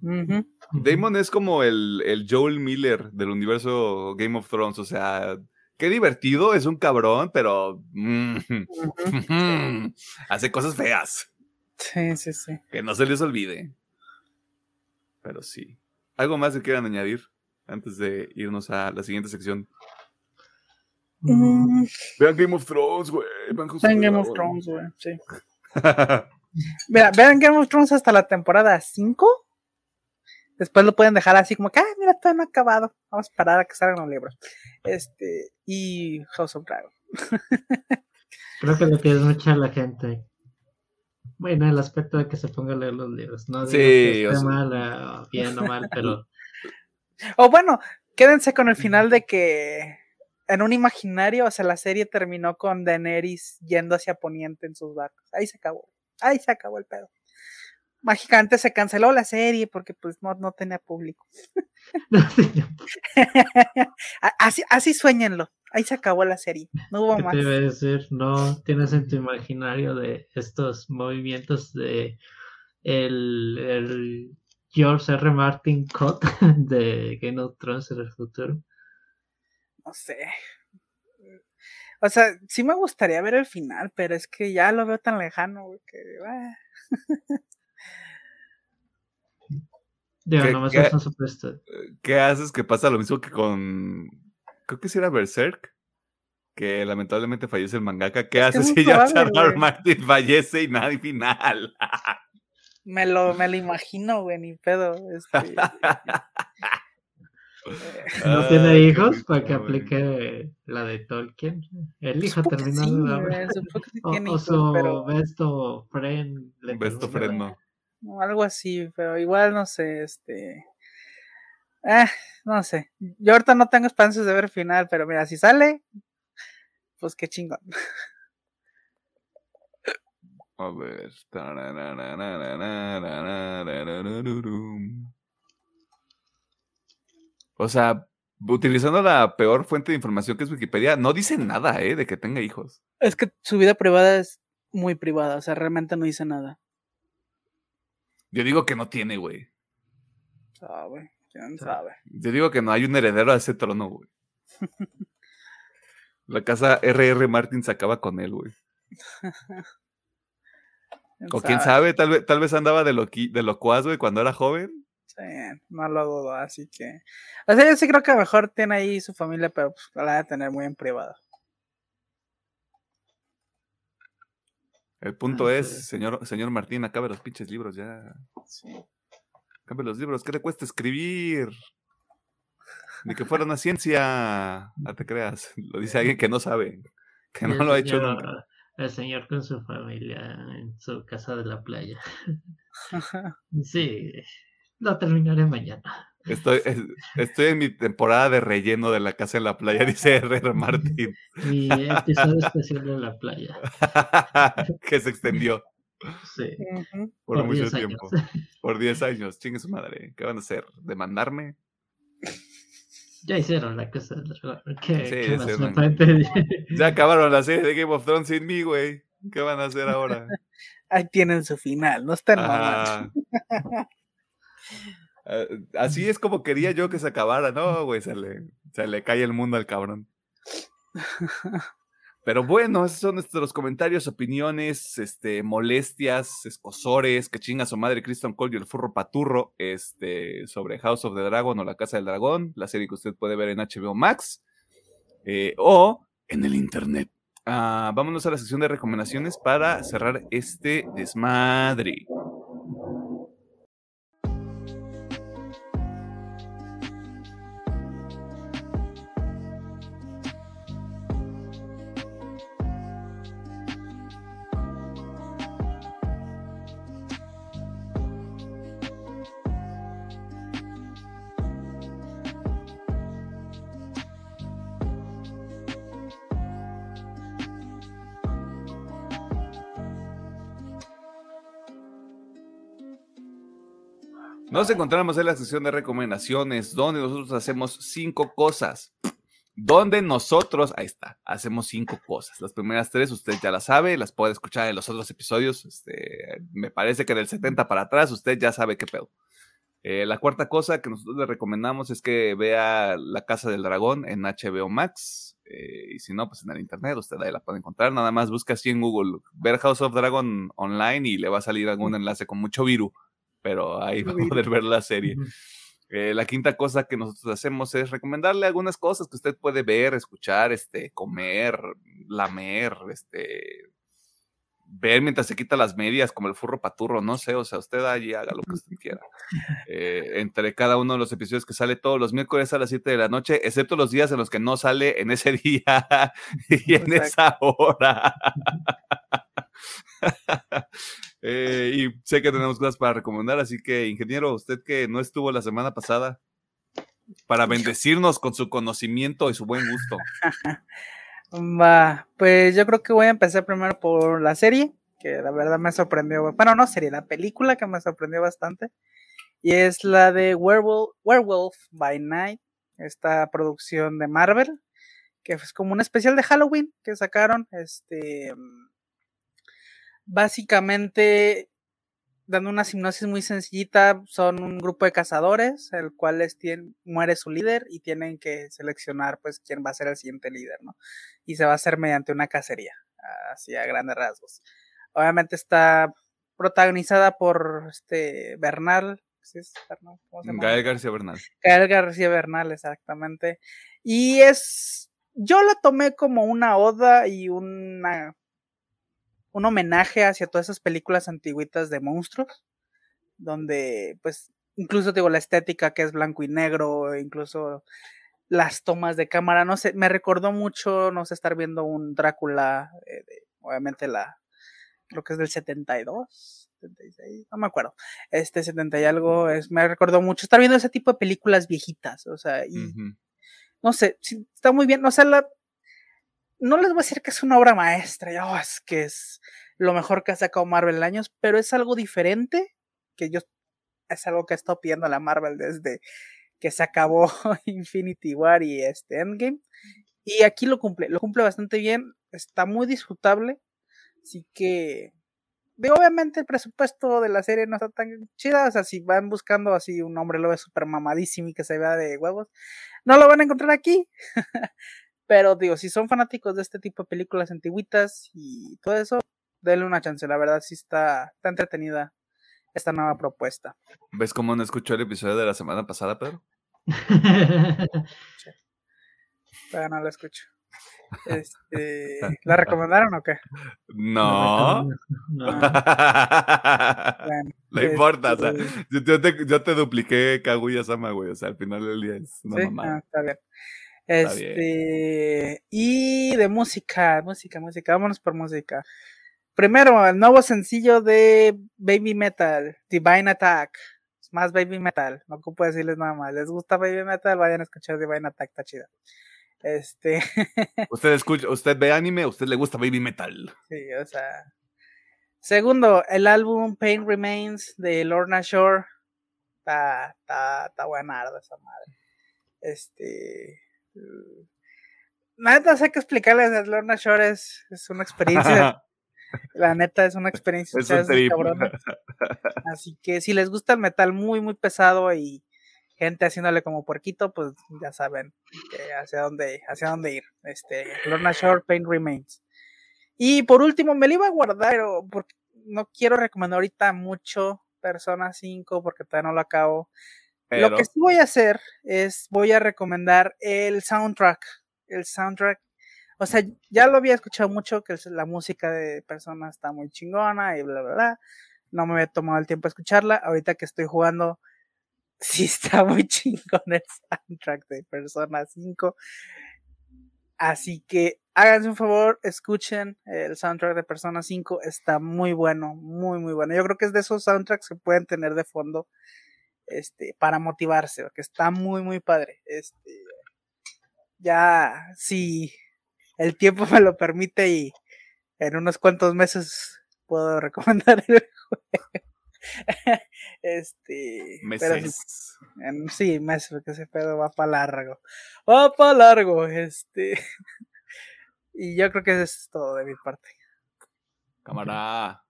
Ujú, Damon es como el, el Joel Miller del universo Game of Thrones, o sea, qué divertido, es un cabrón, pero mm, hace cosas feas, Sí, sí, sí. que no se les olvide. Pero sí. ¿Algo más que quieran añadir antes de irnos a la siguiente sección? Mm, Vean Game of Thrones, güey. Vean Game of. Thrones, güey. Sí. Mira, vean Game of Thrones hasta la temporada 5. Después lo pueden dejar así como que, ah, mira, todavía no ha acabado. Vamos a parar a que salgan los libros. Este, y House of Dragon. creo que lo que es mucha la gente. Bueno, el aspecto de que se ponga a leer los libros. No digo Sí, que o sea- mal, eh, bien o mal, pero O bueno, quédense con el final de que en un imaginario, o sea, la serie terminó con Daenerys yendo hacia Poniente en sus barcos. Ahí se acabó. Ahí se acabó el pedo. Mágicamente se canceló la serie porque pues no, no tenía público. Así, así sueñenlo. Ahí se acabó la serie. No hubo ¿Qué más. te iba a decir? No tienes en tu imaginario de estos movimientos de el, el George R. Martin cut de Game of Thrones en el futuro. No sé. O sea, sí me gustaría ver el final, pero es que ya lo veo tan lejano, que ah, Digo, ¿Qué- nomás qué- es un supuesto. ¿Qué haces que pasa lo mismo que con. Creo que sí era Berserk. Que lamentablemente fallece el mangaka. ¿Qué Es haces si ya Charles. Martin fallece y nada y final? me lo, me lo imagino, güey, ni pedo. Este, ¿No tiene hijos para que aplique la de Tolkien? El hijo sí, de güey, supongo que sí O, su pero besto friend. le Besto terminó no, algo así, pero igual no sé, este. Ah, no sé. Yo ahorita no tengo esperanzas de ver final, pero mira, si sale, pues qué chingón. A ver. O sea, utilizando la peor fuente de información que es Wikipedia, no dice nada, ¿eh? De que tenga hijos. Es que su vida privada es muy privada, o sea, realmente no hice nada. Yo digo que no tiene, güey. Sabe, quién sabe. Yo digo que no hay un heredero a ese trono, güey. La casa R.R. Martin se acaba con él, güey. O quién sabe, tal vez, tal vez andaba de, loqui, de locuaz, güey, cuando era joven. Sí, no lo dudo, así que. O sea, yo sí creo que a lo mejor tiene ahí su familia, pero pues, la a tener muy en privado. El punto es, señor, señor Martín, acabe los pinches libros ya. Sí. Acabe los libros. ¿Qué le cuesta escribir? Ni que fuera una ciencia. No te creas. Lo dice alguien que no sabe. Que no El lo ha hecho señor- nunca. El señor con su familia en su casa de la playa. Sí, lo terminaré mañana. Estoy, es- estoy en mi temporada de relleno de la casa en la playa, dice R.R. Martín. Mi episodio especial de la playa. que se extendió Sí. Por, Por mucho 10 años. tiempo. Por 10 años. Chingue su madre. ¿Qué van a hacer? ¿Demandarme? Ya hicieron la cosa del dragón. ¿Qué, Sí, qué más me pueden? Ya acabaron la serie de Game of Thrones sin mí, güey. ¿Qué van a hacer ahora? Ahí tienen su final, no estén mamando. Ah, Así es como quería yo que se acabara, ¿no, güey? Se le, se le cae el mundo al cabrón. Pero bueno, esos son nuestros comentarios, opiniones, este, molestias, escosores, que chinga su madre Kristen Cole y el furro paturro, este, sobre House of the Dragon o La Casa del Dragón, la serie que usted puede ver en HBO Max eh, o en el internet. Ah, vámonos a la sección de recomendaciones para cerrar este desmadre. Nos encontramos en la sección de recomendaciones, donde nosotros hacemos cinco cosas. Donde nosotros, ahí está, hacemos cinco cosas. Las primeras tres usted ya las sabe, las puede escuchar en los otros episodios. Este, me parece que del 70 para atrás usted ya sabe qué pedo. Eh, la cuarta cosa que nosotros le recomendamos es que vea La Casa del Dragón en HBO Max. eh, y si no, pues en el internet usted ahí la puede encontrar. Nada más busca así en Google, ver House of Dragon online y le va a salir algún enlace con mucho virus pero ahí va a poder ver la serie. Eh, la quinta cosa que nosotros hacemos es recomendarle algunas cosas que usted puede ver, escuchar, este, comer, lamer, este, ver mientras se quita las medias, como el furro paturro, no sé, o sea, usted allí haga lo que usted quiera. Eh, entre cada uno de los episodios que sale todos los miércoles a las 7 de la noche, excepto los días en los que no sale en ese día y en Exacto. esa hora. Eh, y sé que tenemos cosas para recomendar, así que, ingeniero, usted que no estuvo la semana pasada, para bendecirnos con su conocimiento y su buen gusto. Va, pues yo creo que voy a empezar primero por la serie, que la verdad me sorprendió. Bueno, no serie, la película que me sorprendió bastante. Y es la de Werewolf, Werewolf by Night, esta producción de Marvel, que es como un especial de Halloween que sacaron. Este, básicamente, dando una hipnosis muy sencillita, son un grupo de cazadores, el cual les tien- muere su líder y tienen que seleccionar pues quién va a ser el siguiente líder, ¿no? Y se va a hacer mediante una cacería, así a grandes rasgos. Obviamente está protagonizada por este Bernal, ¿sí es Bernal? ¿Cómo se llama? Gael García Bernal. Gael García Bernal, exactamente. Y es, yo la tomé como una oda y una, un homenaje hacia todas esas películas antiguitas de monstruos, donde pues incluso digo la estética que es blanco y negro, incluso las tomas de cámara, no sé, me recordó mucho, no sé, estar viendo un Drácula, eh, de- obviamente la, creo que es del 72, 76, no me acuerdo, este 70 y algo, es, me recordó mucho estar viendo ese tipo de películas viejitas, o sea, y no sé, está muy bien, o sea, la, no les voy a decir que es una obra maestra, oh, es que es lo mejor que ha sacado Marvel en años, pero es algo diferente, que yo, es algo que he estado pidiendo a la Marvel desde que se acabó Infinity War y este Endgame, y aquí lo cumple, lo cumple bastante bien, está muy disfrutable, Así que, obviamente el presupuesto de la serie no está tan chida, o sea, si van buscando así un hombre lo ve súper mamadísimo y que se vea de huevos, no lo van a encontrar aquí. Pero digo, si son fanáticos de este tipo de películas antiguitas y todo eso, denle una chance, la verdad sí está, está entretenida esta nueva propuesta. ¿Ves cómo no escuchó el episodio de la semana pasada, Pedro? Pero no lo escucho. Este, ¿La recomendaron o qué? No. No. No, Bueno, importa, o sea, este, yo, yo te, yo te dupliqué Kaguya Sama, güey. O sea, al final del día es una sí, mamada. ah, está bien. Este, y de música, música, música, vámonos por música. Primero, el nuevo sencillo de Baby Metal, Divine Attack. Es más Baby Metal, no ocupo decirles nada más. ¿Les gusta Baby Metal? Vayan a escuchar Divine Attack, está chido. Este, Usted escucha, usted ve anime, usted le gusta Baby Metal. sí, o sea. Segundo, el álbum Pain Remains de Lorna Shore. Está, está, está buenardo esa madre. Este. Nada, sé que explicarles. Lorna Shore es, es una experiencia. La neta es una experiencia. Es ustedes, un trip. cabrones. Así que si les gusta el metal muy, muy pesado y gente haciéndole como puerquito, pues ya saben hacia dónde, hacia dónde ir. Este, Lorna Shore, Pain Remains. Y por último, me lo iba a guardar, pero porque no quiero recomendar ahorita mucho Persona 5 porque todavía no lo acabo. Pero, Lo que sí voy a hacer es, voy a recomendar el soundtrack. El soundtrack. O sea, ya lo había escuchado mucho, que la música de Persona está muy chingona y bla, bla, bla. No me había tomado el tiempo a escucharla. Ahorita que estoy jugando, sí está muy chingón el soundtrack de Persona 5. Así que háganse un favor, escuchen el soundtrack de Persona 5. Está muy bueno, muy, muy bueno. Yo creo que es de esos soundtracks que pueden tener de fondo este, para motivarse, porque está muy, muy padre. Este, ya, si el tiempo me lo permite y en unos cuantos meses puedo recomendar el juego. este, meses. sí, meses, porque ese pedo va para largo. Va para largo, este. y yo creo que eso es todo de mi parte. Cámara.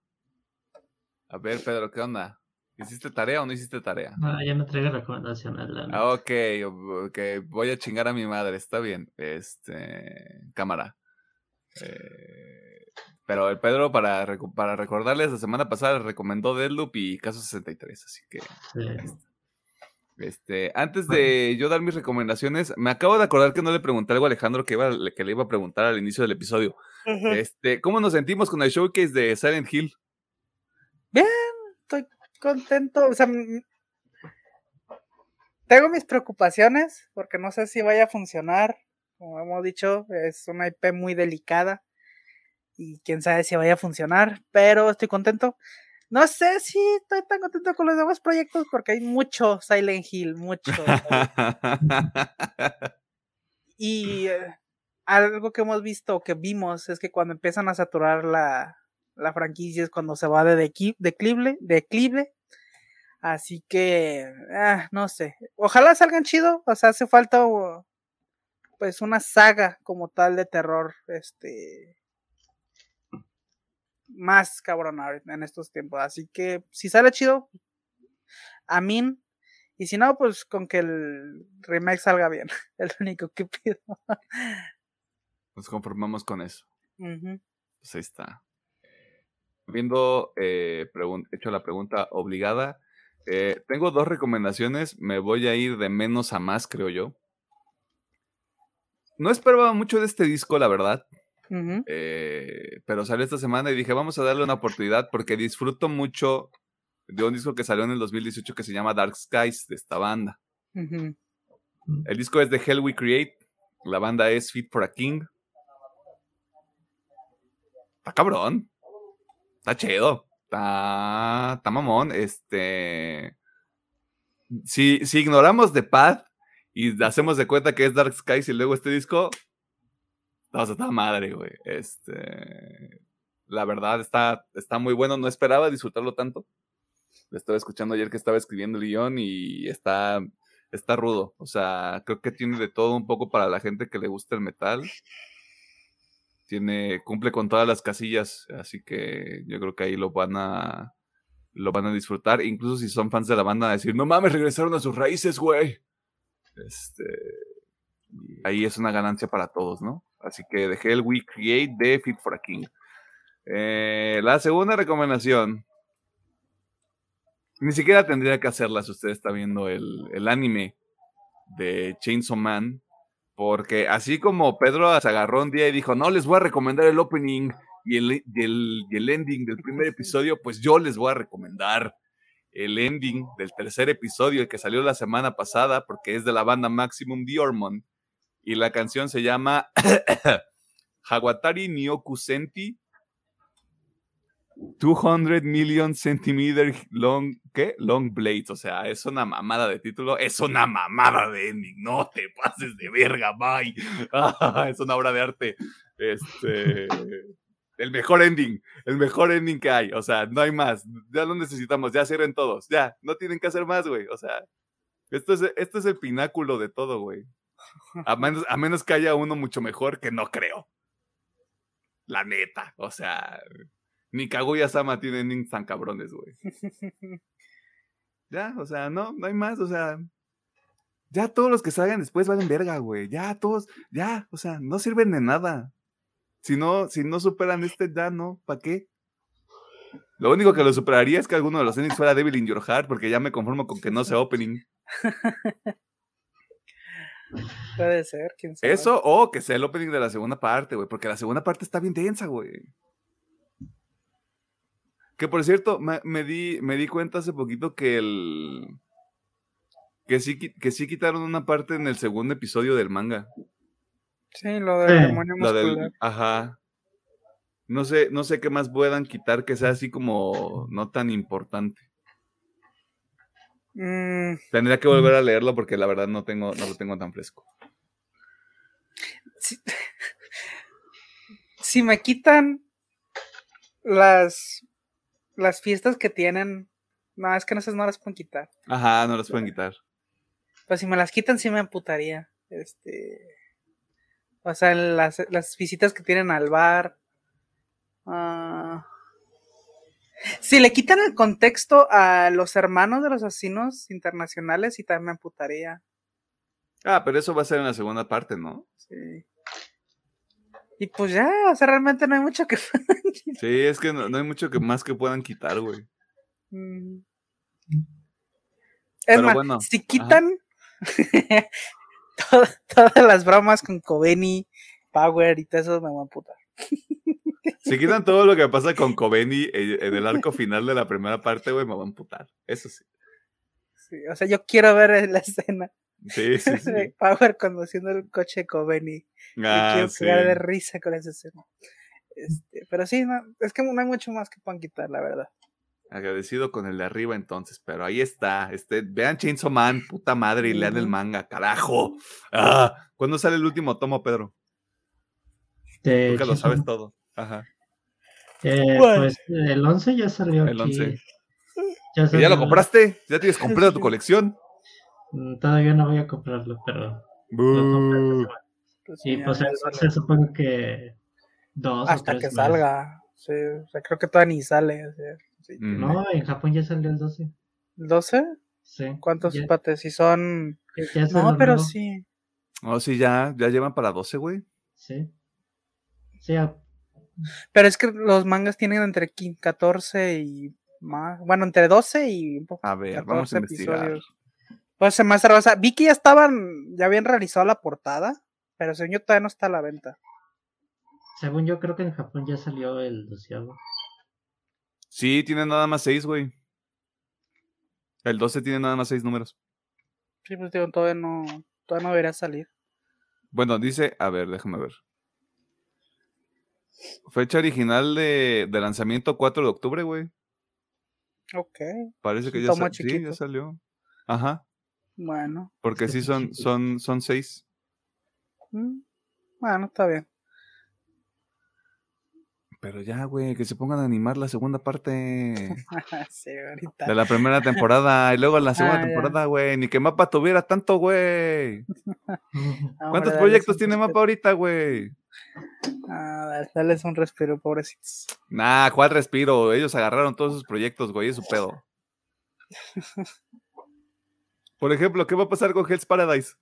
A ver, Pedro, ¿qué onda? ¿Hiciste tarea o no hiciste tarea? No, ya no traigo neta. Ah, ok, ok, voy a chingar a mi madre, está bien. Este, cámara. Eh, pero el Pedro, para, para recordarles, la semana pasada recomendó Deadloop y Caso 63, así que, Sí. este, antes de yo dar mis recomendaciones, me acabo de acordar que no le pregunté algo a Alejandro que, iba, que le iba a preguntar al inicio del episodio. Este, ¿cómo nos sentimos con el showcase de Silent Hill? Estoy contento. O sea, mm, tengo mis preocupaciones porque no sé si vaya a funcionar. Como hemos dicho, es una IP muy delicada y quién sabe si vaya a funcionar, pero estoy contento. No sé si estoy tan contento con los demás proyectos porque hay mucho Silent Hill, mucho. Y eh, algo que hemos visto, que vimos, es que cuando empiezan a saturar la, la franquicia es cuando se va de declive, declive. Así que, ah, no sé. Ojalá salgan chido. O sea, hace falta pues una saga como tal de terror. Este. Más cabrón en estos tiempos. Así que si sale chido, a mí. Y si no, pues con que el remake salga bien. Es lo único que pido. Nos conformamos con eso. Pues ahí está. Habiendo eh, hecho la pregunta obligada, eh, tengo dos recomendaciones. Me voy a ir de menos a más, creo yo. No esperaba mucho de este disco, la verdad. Eh, pero salió esta semana y dije, vamos a darle una oportunidad porque disfruto mucho de un disco que salió en el 2018 que se llama Dark Skies de esta banda. El disco es de Hell We Create. La banda es Fit for a King. Está cabrón. Está chido. Está, mamón. Este. Si, si ignoramos The Path y hacemos de cuenta que es Dark Skies y luego este disco. Vamos a estar madre, güey. Este. La verdad está, está muy bueno. No esperaba disfrutarlo tanto. Lo estaba escuchando ayer que estaba escribiendo el guion y está, está rudo. O sea, creo que tiene de todo un poco para la gente que le gusta el metal. Tiene, cumple con todas las casillas, así que yo creo que ahí lo van a lo van a disfrutar, incluso si son fans de la banda, a decir, no mames, regresaron a sus raíces, güey. Este, ahí es una ganancia para todos, ¿no? Así que dejé el We Create de Fit for a King. Eh, la segunda recomendación. Ni siquiera tendría que hacerla si usted está viendo el, el anime de Chainsaw Man. Porque así como Pedro se agarró un día y dijo, no, les voy a recomendar el opening y el, el, ending del primer episodio, pues yo les voy a recomendar el ending del tercer episodio, el que salió la semana pasada, porque es de la banda Maximum Diormond, y la canción se llama Hawatari Nyoku Senti 200 million centimeter long, ¿qué? Long blades, o sea, es una mamada de título, es una mamada de ending, no te pases de verga, bye. es una obra de arte. Este, el mejor ending, el mejor ending que hay. O sea, no hay más. Ya lo necesitamos, ya cierren todos. Ya, no tienen que hacer más, güey. O sea, esto es, esto es el pináculo de todo, güey. A menos, a menos que haya uno mucho mejor, que no creo. La neta. O sea, ni Kaguya Sama tiene endings tan cabrones, güey. Ya, o sea, no, no hay más. O sea, ya todos los que salgan después valen verga, güey. Ya todos, ya, o sea, no sirven de nada. Si no, si no superan este, ya no, ¿para qué? Lo único que lo superaría es que alguno de los endings fuera Devil in Your Heart, porque ya me conformo con que no sea opening. Puede ser, quién sabe. Eso, o que sea el opening de la segunda parte, güey, porque la segunda parte está bien densa, güey. Que por cierto, me, di, me di cuenta hace poquito que el. Que sí, que sí quitaron una parte en el segundo episodio del manga. Sí, lo del demonio muscular. ajá. No sé, no sé qué más puedan quitar que sea así como no tan importante. Mm. Tendría que volver a leerlo porque la verdad no tengo, no lo tengo tan fresco. Si, me quitan las las fiestas que tienen, no, es que no, no las pueden quitar. Ajá, no las pueden quitar. Pues si me las quitan sí me amputaría. Este o sea, las, las visitas que tienen al bar. Ah, si le quitan el contexto a los hermanos de los asesinos internacionales, sí también me amputaría. Ah, pero eso va a ser en la segunda parte, ¿no? Sí. Y pues ya, o sea, realmente no hay mucho que Sí, es que no, hay mucho que más que puedan quitar, güey. Mm. Es más, si quitan todas las bromas con Coveni, Power y todo eso me van a putar. Si quitan todo lo que pasa con Coveni eh, en el arco final de la primera parte, güey, me van a putar. Eso sí. Sí, o sea, yo quiero ver la escena. Sí, sí, sí. Power conduciendo el coche de Coveni. Ah, quiero sí. de risa con esa escena. Este, pero sí, no, es que no hay mucho más que puedan quitar, la verdad. Agradecido con el de arriba entonces, pero ahí está. Este, vean Chainsaw Man, puta madre, y lean el manga, carajo. Ah, ¿Cuándo sale el último tomo, Pedro? Nunca lo sabes todo. Ajá. Eh, pues el 11 ya salió. El 11. Ya, ¿Ya, lo compraste? ¿Ya tienes completa tu colección? Mm, todavía no voy a comprarlo, pero. sí, pues el 11 supongo que. Dos Hasta que salga. Sí, o sea, creo que todavía ni sale. O sea. No, en Japón ya salió el 12. ¿El 12? Sí. ¿Cuántos pates? Si son. no, pero sí. Oh, sí, ya, ya llevan para 12, güey. Sí. Sí. Pero es que los mangas tienen entre 14 y más. Bueno, entre 12 y un poco. A ver, vamos a investigar. Episodios. Pues se más o sea, vi que ya estaban, ya habían realizado la portada, pero según yo todavía no está a la venta. Según yo creo que en Japón ya salió el doceavo. Sí, tiene nada más seis, güey. El 12 tiene nada más seis números. Sí, pues digo, todavía no, todavía no debería salir. Bueno, dice, a ver, déjame ver. Fecha original de, lanzamiento 4 de octubre, güey. Ok. Parece que ya, sí, ya salió. Ajá. Bueno. Porque sí son, son, son seis. Mm, bueno, está bien. Pero ya, güey, que se pongan a animar la segunda parte. sí, ahorita. De la primera temporada. Y luego la segunda ah, temporada, güey. Ni que Mapa tuviera tanto, güey. ¿Cuántos proyectos tiene Mapa ahorita, güey? Ah, dale un respiro, pobrecitos. Nah, ¿cuál respiro? Ellos agarraron todos sus proyectos, güey, es su pedo. Por ejemplo, ¿qué va a pasar con Hell's Paradise?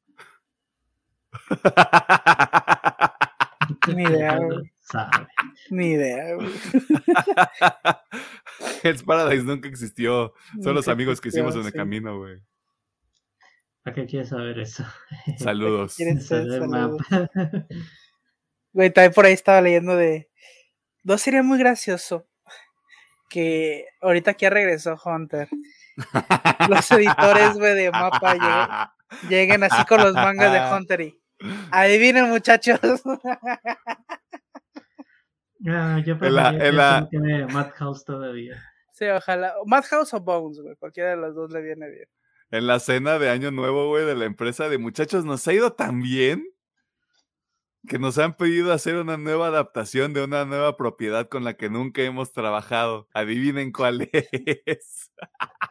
Ni idea, güey. Ni idea, güey. Hell's Paradise nunca existió. Son los amigos que hicimos en el camino, güey. ¿Para qué quieres saber eso? Saludos. Güey, también por ahí estaba leyendo de. No sería muy gracioso que ahorita que ya regresó Hunter, los editores, güey, de mapa lleguen, así con los mangas de Hunter y. Adivinen, muchachos. No, yo la... tiene Madhouse todavía. Sí, ojalá. Madhouse o Bones, güey. Cualquiera de los dos le viene bien. En la cena de Año Nuevo, güey, de la empresa de muchachos, nos ha ido tan bien que nos han pedido hacer una nueva adaptación de una nueva propiedad con la que nunca hemos trabajado. Adivinen cuál es.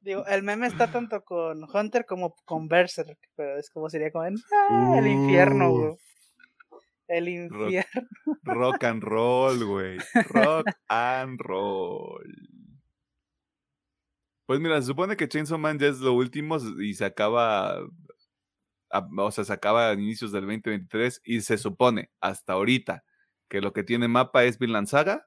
Digo, el meme está tanto con Hunter como con Berserk, pero es como sería como en ah, el infierno, güey. El infierno. Rock, and roll, güey. Rock and roll. Pues mira, se supone que Chainsaw Man ya es lo último y se acaba. o sea, se acaba a inicios del 2023 y se supone hasta ahorita que lo que tiene mapa es Vinland Saga.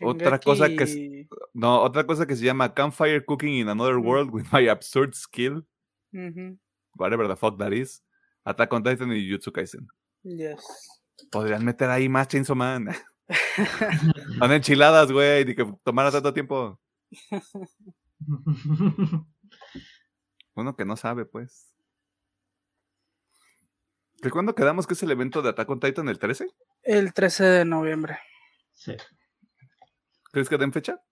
Otra cosa que no, otra cosa que se llama Campfire Cooking in Another World with My Absurd Skill. Whatever the fuck that is. Attack on Titan y Jutsu Kaisen. Yes. Podrían meter ahí más Chainsaw Man. Son enchiladas, güey, y que tomara tanto tiempo. Uno que no sabe, pues. ¿De cuándo quedamos que es el evento de Attack on Titan? ¿El 13? El 13 de noviembre. Sí. ¿Crees que den fecha?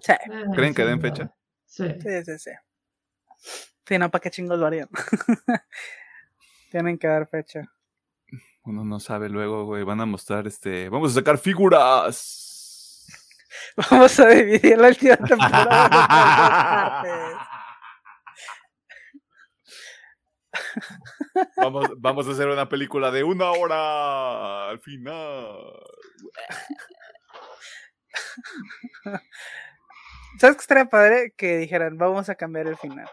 Sí. ¿Creen que den fecha? Sí. Sí, sí, sí. Sí, no, ¿para qué chingos lo harían? Tienen que dar fecha. Uno no sabe luego, güey. Van a mostrar este. Vamos a sacar figuras. Vamos a dividir la última temporada vamos, vamos a hacer una película de una hora al final. ¿Sabes qué estaría padre? Que dijeran, vamos a cambiar el final.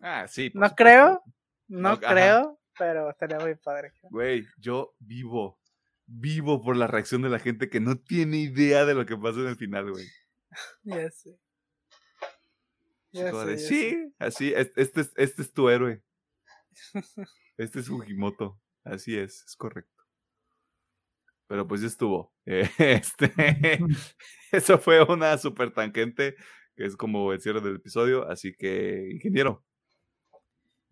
Ah, sí. No creo, no, creo, pero estaría muy padre. Güey, yo vivo, vivo por la reacción de la gente que no tiene idea de lo que pasa en el final, güey. Ya sé. sí, así, este es, este es tu héroe. Este es Fujimoto. Así es, es correcto. Pero pues ya estuvo. Este, eso fue una super tangente, que es como el cierre del episodio. Así que, ingeniero,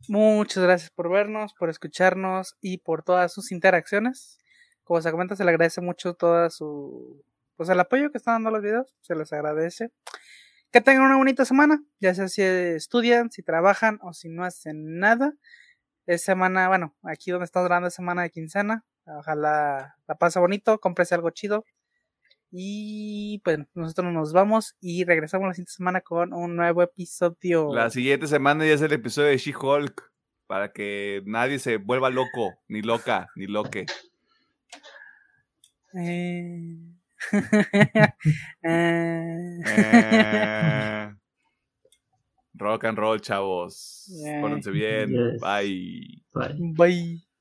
Muchas gracias por vernos, por escucharnos y por todas sus interacciones. Como se comenta, se le agradece mucho todo su pues el apoyo que están dando los videos, se les agradece. Que tengan una bonita semana, ya sea si estudian, si trabajan o si no hacen nada. Es semana, bueno, aquí donde estamos grabando es semana de quincena. Ojalá la pase bonito, cómprese algo chido. Y pues nosotros nos vamos y regresamos la siguiente semana con un nuevo episodio. La siguiente semana ya es el episodio de She-Hulk. Para que nadie se vuelva loco, ni loca, ni loque. Eh... eh... Rock and roll, chavos. Pónganse bien. Bye. Bye. Bye.